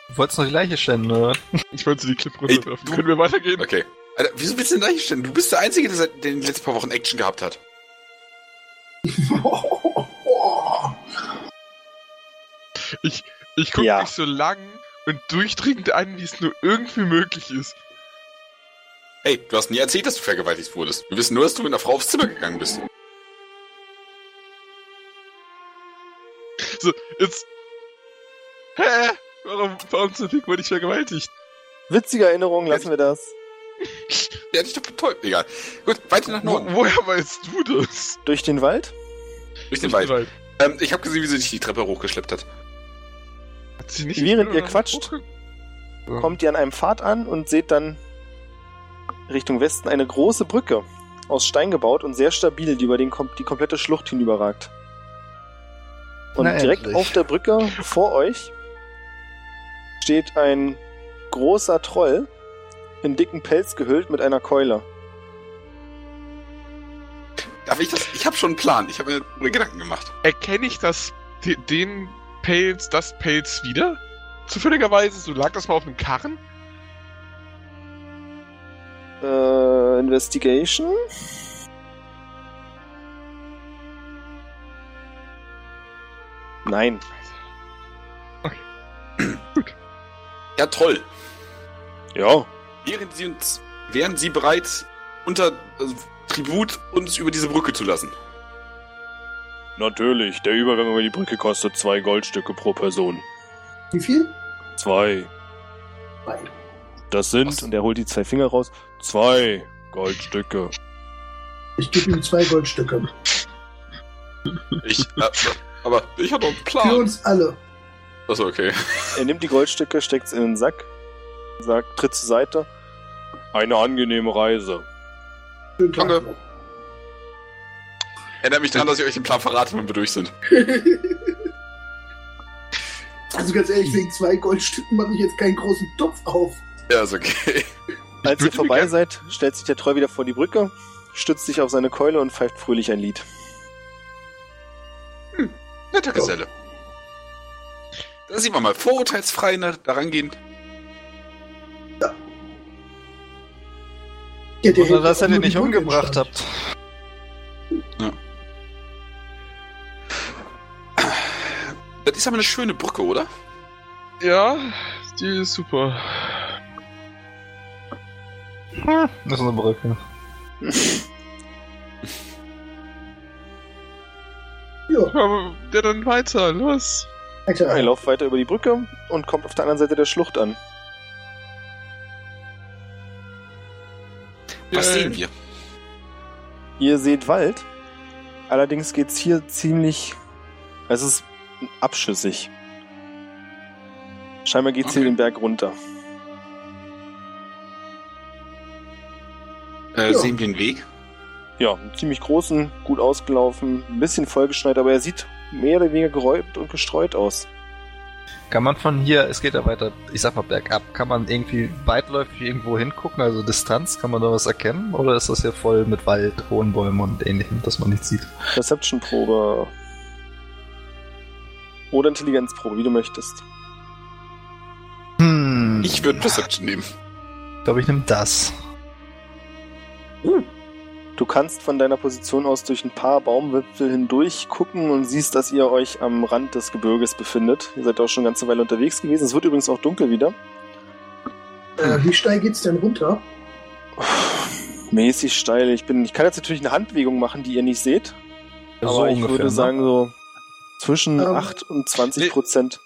Du wolltest noch die Leiche stellen, oder? Ich wollte die Clip Ey, runterwerfen. du- Können wir weitergehen? Okay. Alter, wieso willst du denn da nicht stellen? Du bist der Einzige, der seit den letzten paar Wochen Action gehabt hat. Ich, ich gucke Ja. dich so lang und durchdringend an, wie es nur irgendwie möglich ist. Hey, du hast nie erzählt, dass du vergewaltigt wurdest. Wir wissen nur, dass du mit einer Frau aufs Zimmer gegangen bist. So, jetzt. Hä? Warum, warum zum Fick wurde ich vergewaltigt? Witzige Erinnerung, lassen wir das. Der hat dich doch betäubt. Egal. Gut, weiter nach Wo, Norden. woher weißt du das? Durch den Wald? Durch den Durch Wald. Ähm, ich habe gesehen, wie sie dich die Treppe hochgeschleppt hat. Hat sie nicht Während ihr quatscht, Ja. kommt ihr an einem Pfad an und seht dann Richtung Westen eine große Brücke aus Stein gebaut und sehr stabil, die über den, kom die komplette Schlucht hinüberragt. Und Na, direkt endlich. auf der Brücke vor euch steht ein großer Troll in dicken Pelz gehüllt mit einer Keule. ich, das, ich habe schon einen Plan. Ich habe mir Gedanken gemacht. Erkenne ich das, de- den Pelz, das Pelz wieder? Zufälligerweise, so lag das mal auf einem Karren? Äh, Investigation. Nein. Ja, toll. Ja. Wären Sie uns, wären Sie bereit, unter also, Tribut uns über diese Brücke zu lassen? Natürlich. Der Übergang über die Brücke kostet zwei Goldstücke pro Person. Wie viel? Zwei. Drei. Das sind, Was? und er holt die zwei Finger raus, zwei Goldstücke. Ich gebe ihm zwei Goldstücke. Ich, äh, aber ich habe einen Für Plan. uns alle. Achso, okay. Er nimmt die Goldstücke, steckt sie in den Sack, sagt, tritt zur Seite. Eine angenehme Reise. Schönen Tag Danke. Erinnert mich daran, dass ich euch den Plan verrate, wenn wir durch sind. Also ganz ehrlich, wegen zwei Goldstücken mache ich jetzt keinen großen Topf auf. Ja, ist okay. Als ihr vorbei seid, stellt sich der Treu wieder vor die Brücke, stützt sich auf seine Keule und pfeift fröhlich ein Lied. Netter Geselle. Da sieht man mal vorurteilsfrei ne, daran gehen. Ja, der Oder dass ihr den nicht umgebracht habt. Das ist aber eine schöne Brücke, oder? Ja, die ist super. Hm, das ist eine Brücke. Ja, Aber der dann weiter, los. Alter. Er lauft weiter über die Brücke und kommt auf der anderen Seite der Schlucht an. Was sehen wir? Ihr seht Wald, allerdings geht's hier ziemlich. Es ist abschüssig. Scheinbar geht's hier Okay. den Berg runter. Äh, Ja. Sehen wir den Weg? Ja, einen ziemlich großen, gut ausgelaufen, ein bisschen vollgeschneit, aber er sieht mehr oder weniger geräumt und gestreut aus. Kann man von hier, es geht ja weiter, ich sag mal bergab, kann man irgendwie weitläufig irgendwo hingucken, also Distanz, kann man da was erkennen? Oder ist das hier voll mit Wald, hohen Bäumen und ähnlichem, dass man nichts sieht? Perception-Probe. Oder Intelligenzprobe, wie du möchtest. Hm, Ich würde Perception nehmen. glaube, ich nehme das. Du kannst von deiner Position aus durch ein paar Baumwipfel hindurch gucken und siehst, dass ihr euch am Rand des Gebirges befindet. Ihr seid auch schon eine ganze Weile unterwegs gewesen. Es wird übrigens auch dunkel wieder. Äh, wie steil geht's denn runter? Mäßig steil. Ich bin, ich kann jetzt natürlich eine Handbewegung machen, die ihr nicht seht. Aber So ich ungefähr, würde ne? sagen so zwischen Ähm, 8 und 20 nee. Prozent.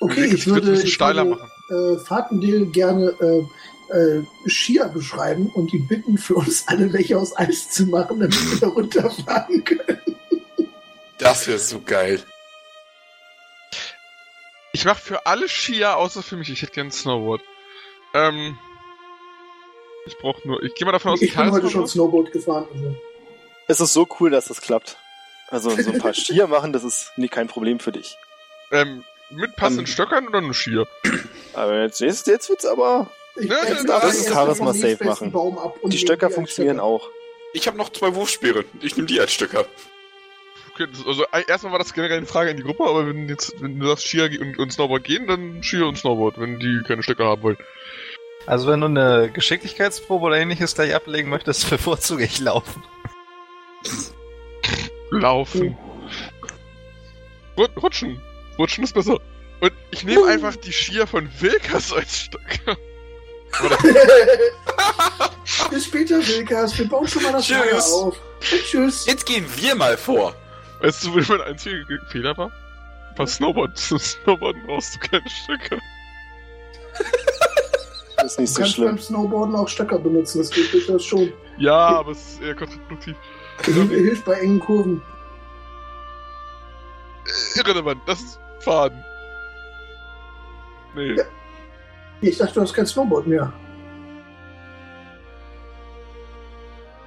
Okay, Weg ich wird ein würde, bisschen ich steiler würde machen. äh, Fatendale gerne äh, äh, Skier beschreiben und die bitten, für uns alle welche aus Eis zu machen, damit wir da runterfahren können. Das wäre so geil. Ich mach für alle Skier außer für mich. Ich hätte gern ein Snowboard. Ähm. Ich brauch nur. Ich gehe mal davon aus, Ich bin kann heute es schon. Snowboard gefahren. Also. Es ist so cool, dass das klappt. Also so ein paar Skier machen, das ist nie kein Problem für dich. Ähm, mit passenden Ähm. Stöckern oder nur Skier? Aber jetzt, jetzt, jetzt wird's aber. Ich Ja, breche das ist Charisma safe machen. Baum ab und Die Stöcker als funktionieren Stöcker. auch. Ich habe noch zwei Wurfspeere. Ich nehme die als Stöcker. Okay, also erstmal war das generell eine Frage an die Gruppe, aber wenn jetzt, wenn du sagst Skier und, und Snowboard gehen, dann Skier und Snowboard, wenn die keine Stöcker haben wollen. Also wenn du eine Geschicklichkeitsprobe oder ähnliches gleich ablegen möchtest, bevorzuge ich laufen. Laufen. Rut- Rutschen. Rutschen ist besser. Und ich nehme einfach die Skier von Wilkas als Stöcker. Bis später, Wilkas. Wir bauen schon mal das Tschüss. Lager auf. Und tschüss. Jetzt gehen wir mal vor. Weißt du, wo mein einziger Ge- Fehler war? Bei Snowboard. Snowboarden brauchst du keine Stöcker. Das ist nicht Du so kannst schlimm. beim Snowboarden auch Stöcker benutzen. Das geht durchaus schon. Ja, aber es ist eher kontraproduktiv. Hilft hilft bei engen Kurven. Irrelevant, das ist Faden. Nee. Ja. Ich dachte, du hast kein Snowboard mehr.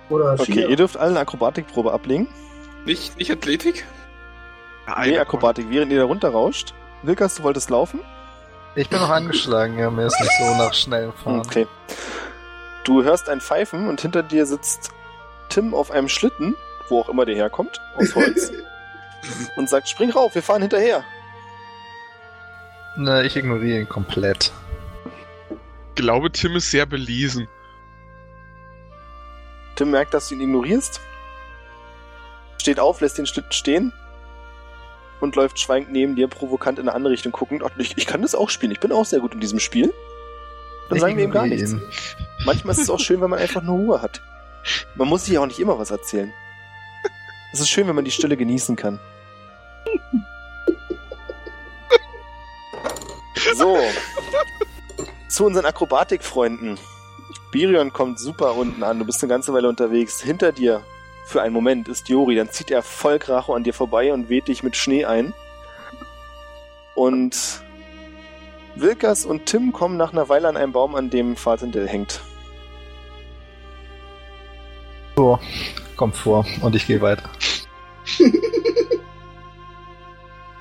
Oder Okay, Skier. ihr dürft alle eine Akrobatikprobe ablegen. Nicht, nicht Athletik? Nee, Akrobatik, während ihr da runterrauscht. Wilkas, du wolltest laufen? Ich bin noch angeschlagen, ja, mir ist nicht so nach schnell fahren. Okay. Du hörst ein Pfeifen und hinter dir sitzt Tim auf einem Schlitten, wo auch immer der herkommt, aus Holz, und sagt, spring rauf, wir fahren hinterher. Ne, ich ignoriere ihn komplett. Ich glaube, Tim ist sehr belesen. Tim merkt, dass du ihn ignorierst, steht auf, lässt den Schlitten stehen und läuft schweigend neben dir, provokant in eine andere Richtung guckend. Ich, ich kann das auch spielen, ich bin auch sehr gut in diesem Spiel. Dann Ich sagen wir ihm gar nichts. ihn. Manchmal ist es auch schön, wenn man einfach nur Ruhe hat. Man muss sich auch nicht immer was erzählen. Es ist schön, wenn man die Stille genießen kann. So. Zu unseren Akrobatikfreunden. Birion kommt super unten an. Du bist eine ganze Weile unterwegs. Hinter dir, für einen Moment, ist Jori. Dann zieht er voll Kracho an dir vorbei und weht dich mit Schnee ein. Und Wilkas und Tim kommen nach einer Weile an einem Baum, an dem Fatendell hängt. So, kommt vor und ich gehe weiter.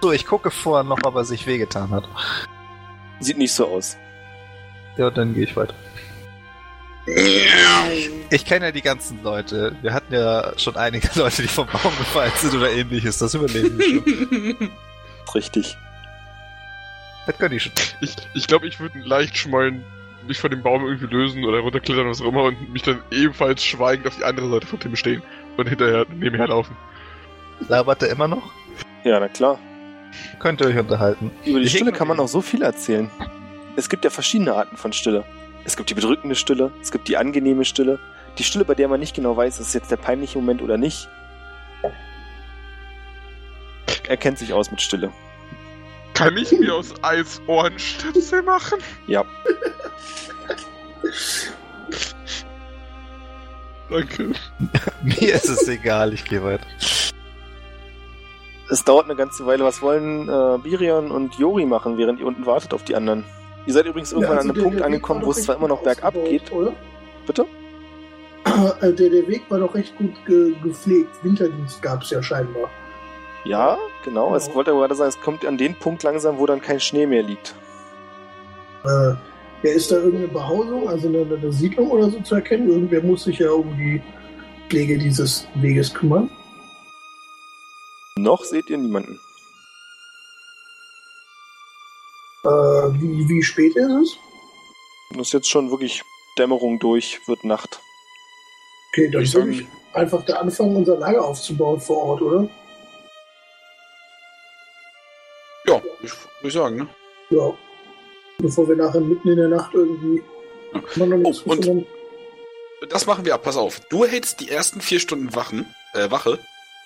so, ich gucke vorher noch, ob er sich wehgetan hat. Sieht nicht so aus. Ja, dann gehe ich weiter. Ich kenne ja die ganzen Leute. Wir hatten ja schon einige Leute, die vom Baum gefallen sind oder ähnliches. Das überleben wir schon. Richtig. Das kann ich schon. Ich, ich glaube, ich würde leicht schmollen, mich von dem Baum irgendwie lösen oder runterklettern, was auch immer, und mich dann ebenfalls schweigend auf die andere Seite von Tim stehen und hinterher nebenher laufen. Labert er immer noch? Ja, na klar. Könnt ihr euch unterhalten. Über die Ich Stille kann man auch so viel erzählen. Es gibt ja verschiedene Arten von Stille. Es gibt die bedrückende Stille, es gibt die angenehme Stille, die Stille, bei der man nicht genau weiß, ist es jetzt der peinliche Moment oder nicht. Er kennt sich aus mit Stille. Kann ich mir aus Eis Ohrenstöpsel machen? Ja. Danke. Mir ist es egal, ich gehe weiter. Es dauert eine ganze Weile. Was wollen äh, Birion und Jori machen, während ihr unten wartet auf die anderen? Ihr seid übrigens irgendwann Ja, also an einem der- Punkt angekommen, wo es zwar immer noch bergab geht. Oder? Bitte? Äh, Der, der Weg war doch recht gut ge gepflegt. Winterdienst gab es ja scheinbar. Ja, genau. Es Genau. wollte aber gerade sagen, es kommt an den Punkt langsam, wo dann kein Schnee mehr liegt. Äh, ja, ist da irgendeine Behausung, also eine, eine Siedlung oder so zu erkennen? Irgendwer muss sich ja um die Pflege dieses Weges kümmern. Noch seht ihr niemanden. Äh, wie, wie spät ist es? Das ist jetzt schon wirklich Dämmerung durch, wird Nacht. Okay, dann Würde ich würde sagen- ich einfach da anfangen, unser Lager aufzubauen vor Ort, oder? Ja, ich, würde ich sagen, ne? Ja. Bevor wir nachher mitten in der Nacht irgendwie. Oh, und- Das machen wir ab, pass auf. Du hältst die ersten vier Stunden Wachen, äh, Wache,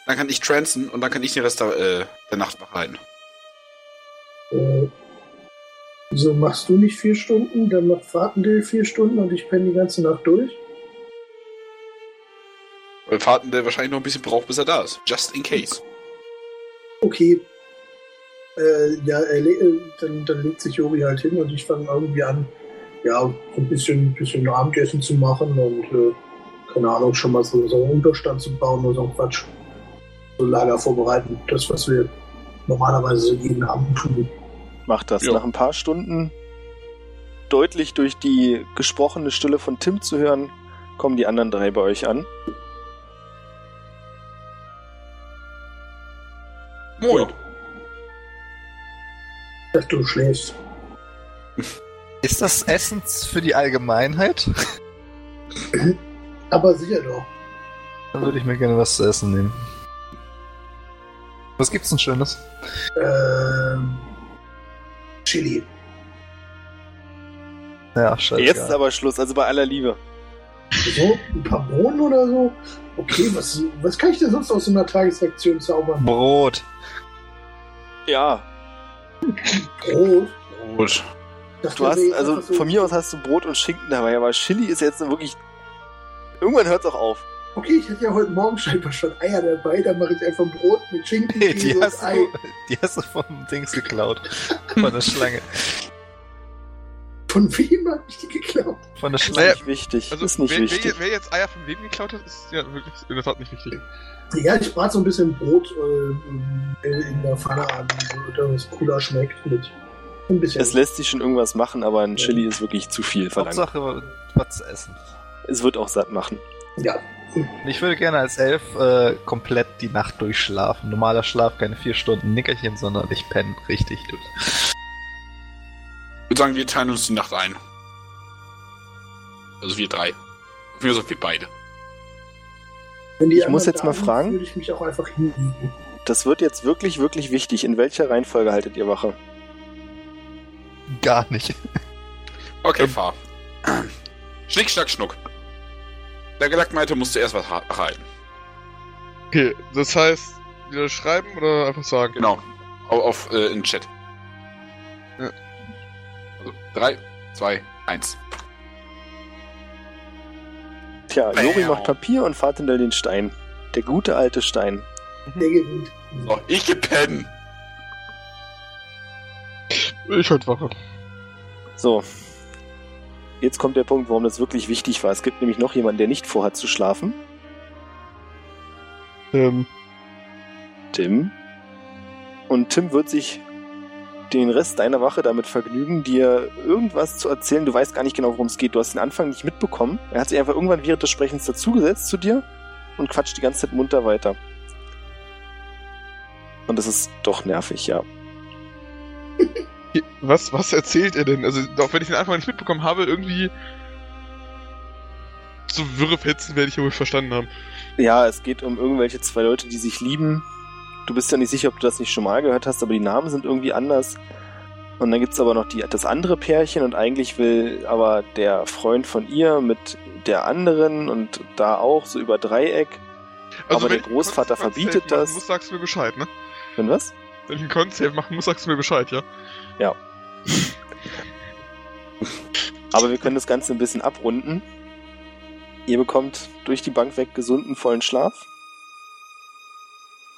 dann kann ich transen und dann kann ich den Rest der, äh, der Nacht wach halten. Äh, wieso machst du nicht vier Stunden, dann macht Fahrtendale vier Stunden und ich penne die ganze Nacht durch? Weil Fahrten der wahrscheinlich noch ein bisschen braucht, bis er da ist. Just in case. Okay. Äh, ja, äh, dann, dann legt sich Jori halt hin und ich fange irgendwie an, ja, so ein bisschen, bisschen Abendessen zu machen und, äh, keine Ahnung, schon mal so, so einen Unterstand zu bauen oder so ein Quatsch. So Lager vorbereiten. Das, was wir normalerweise so jeden Abend tun. Macht das. Ja. Nach ein paar Stunden deutlich durch die gesprochene Stille von Tim zu hören, kommen die anderen drei bei euch an. Moin. Dass du schläfst. Ist das Essen für die Allgemeinheit? Aber sicher doch. Dann würde ich mir gerne was zu essen nehmen. Was gibt's denn Schönes? Ähm, Chili. Ja, scheiße. Jetzt ist aber Schluss, also bei aller Liebe. So, ein paar Bohnen oder so? Okay, was, was kann ich denn sonst aus so einer Tagesaktion zaubern? Brot. Ja, Brot? Das du hast, also so- von mir aus hast du Brot und Schinken dabei, aber Chili ist jetzt wirklich. Irgendwann hört es auch auf. Okay, ich hatte ja heute Morgen scheinbar schon Eier dabei, dann mache ich einfach Brot mit Schinken, Die Käse und hast, Ei. du, die hast du vom Dings geklaut. Von der Schlange. Von wem hab ich die geklaut? Von der Ist Schlange. Naja, nicht wichtig. Also, ist nicht wer, wichtig. Wer, wer jetzt Eier von wem geklaut hat, ist ja wirklich in der Tat nicht wichtig. Ja, ich brate so ein bisschen Brot äh, in der Pfanne an, damit es cooler schmeckt. Mit ein bisschen. Es lässt sich schon irgendwas machen, aber ein Chili ist wirklich zu viel verlangt. Hauptsache was zu essen. Es wird auch satt machen. ja, Ich würde gerne als Elf äh, komplett die Nacht durchschlafen. Normaler Schlaf, keine vier Stunden Nickerchen, sondern ich penne richtig durch. Ich würde sagen, wir teilen uns die Nacht ein. Also wir drei. Wir so wir beide. Ich muss jetzt mal fragen. Würde ich mich auch einfach hinlegen. Das wird jetzt wirklich, wirklich wichtig. In welcher Reihenfolge haltet ihr Wache? Gar nicht. Okay, fahr. Schnick, schnack, schnuck. Der Gelackmeinte musste erst was erhalten. Okay, das heißt, wieder schreiben oder einfach sagen? Genau. Auf, auf äh, in den Chat. Ja. Also, drei, zwei, eins. Tja, Jori macht Papier und Fatendel den Stein. Der gute alte Stein. Der gewinnt. So, ich gepennt. Ich halt Wache. So. Jetzt kommt der Punkt, warum das wirklich wichtig war. Es gibt nämlich noch jemanden, der nicht vorhat zu schlafen. Ähm, Tim. Und Tim wird sich den Rest deiner Wache damit vergnügen, dir irgendwas zu erzählen. Du weißt gar nicht genau, worum es geht. Du hast den Anfang nicht mitbekommen. Er hat sich einfach irgendwann während des Sprechens dazugesetzt zu dir und quatscht die ganze Zeit munter weiter. Und das ist doch nervig, ja. was, was erzählt er denn? Also, auch wenn ich den Anfang nicht mitbekommen habe, irgendwie. So wirre Fetzen werde ich ja wohl verstanden haben. Ja, es geht um irgendwelche zwei Leute, die sich lieben. Du bist ja nicht sicher, ob du das nicht schon mal gehört hast, aber die Namen sind irgendwie anders. Und dann gibt's aber noch die, das andere Pärchen und eigentlich will aber der Freund von ihr mit der anderen und da auch so über Dreieck. Aber der Großvater verbietet machen das. Muss, sagst du mir Bescheid, ne? Wenn was? Wenn ich ein Konzept machen muss, sagst du mir Bescheid, ja? Aber wir können das Ganze ein bisschen abrunden. Ihr bekommt durch die Bank weg gesunden, vollen Schlaf.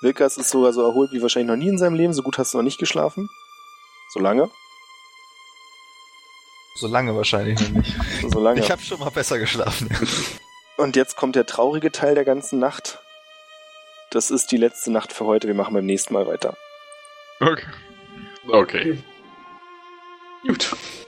Wilkas ist sogar so erholt wie wahrscheinlich noch nie in seinem Leben. So gut hast du noch nicht geschlafen. So lange. So lange wahrscheinlich noch nicht. So lange. Ich habe schon mal besser geschlafen. Und jetzt kommt der traurige Teil der ganzen Nacht. Das ist die letzte Nacht für heute. Wir machen beim nächsten Mal weiter. Okay. Okay. Gut.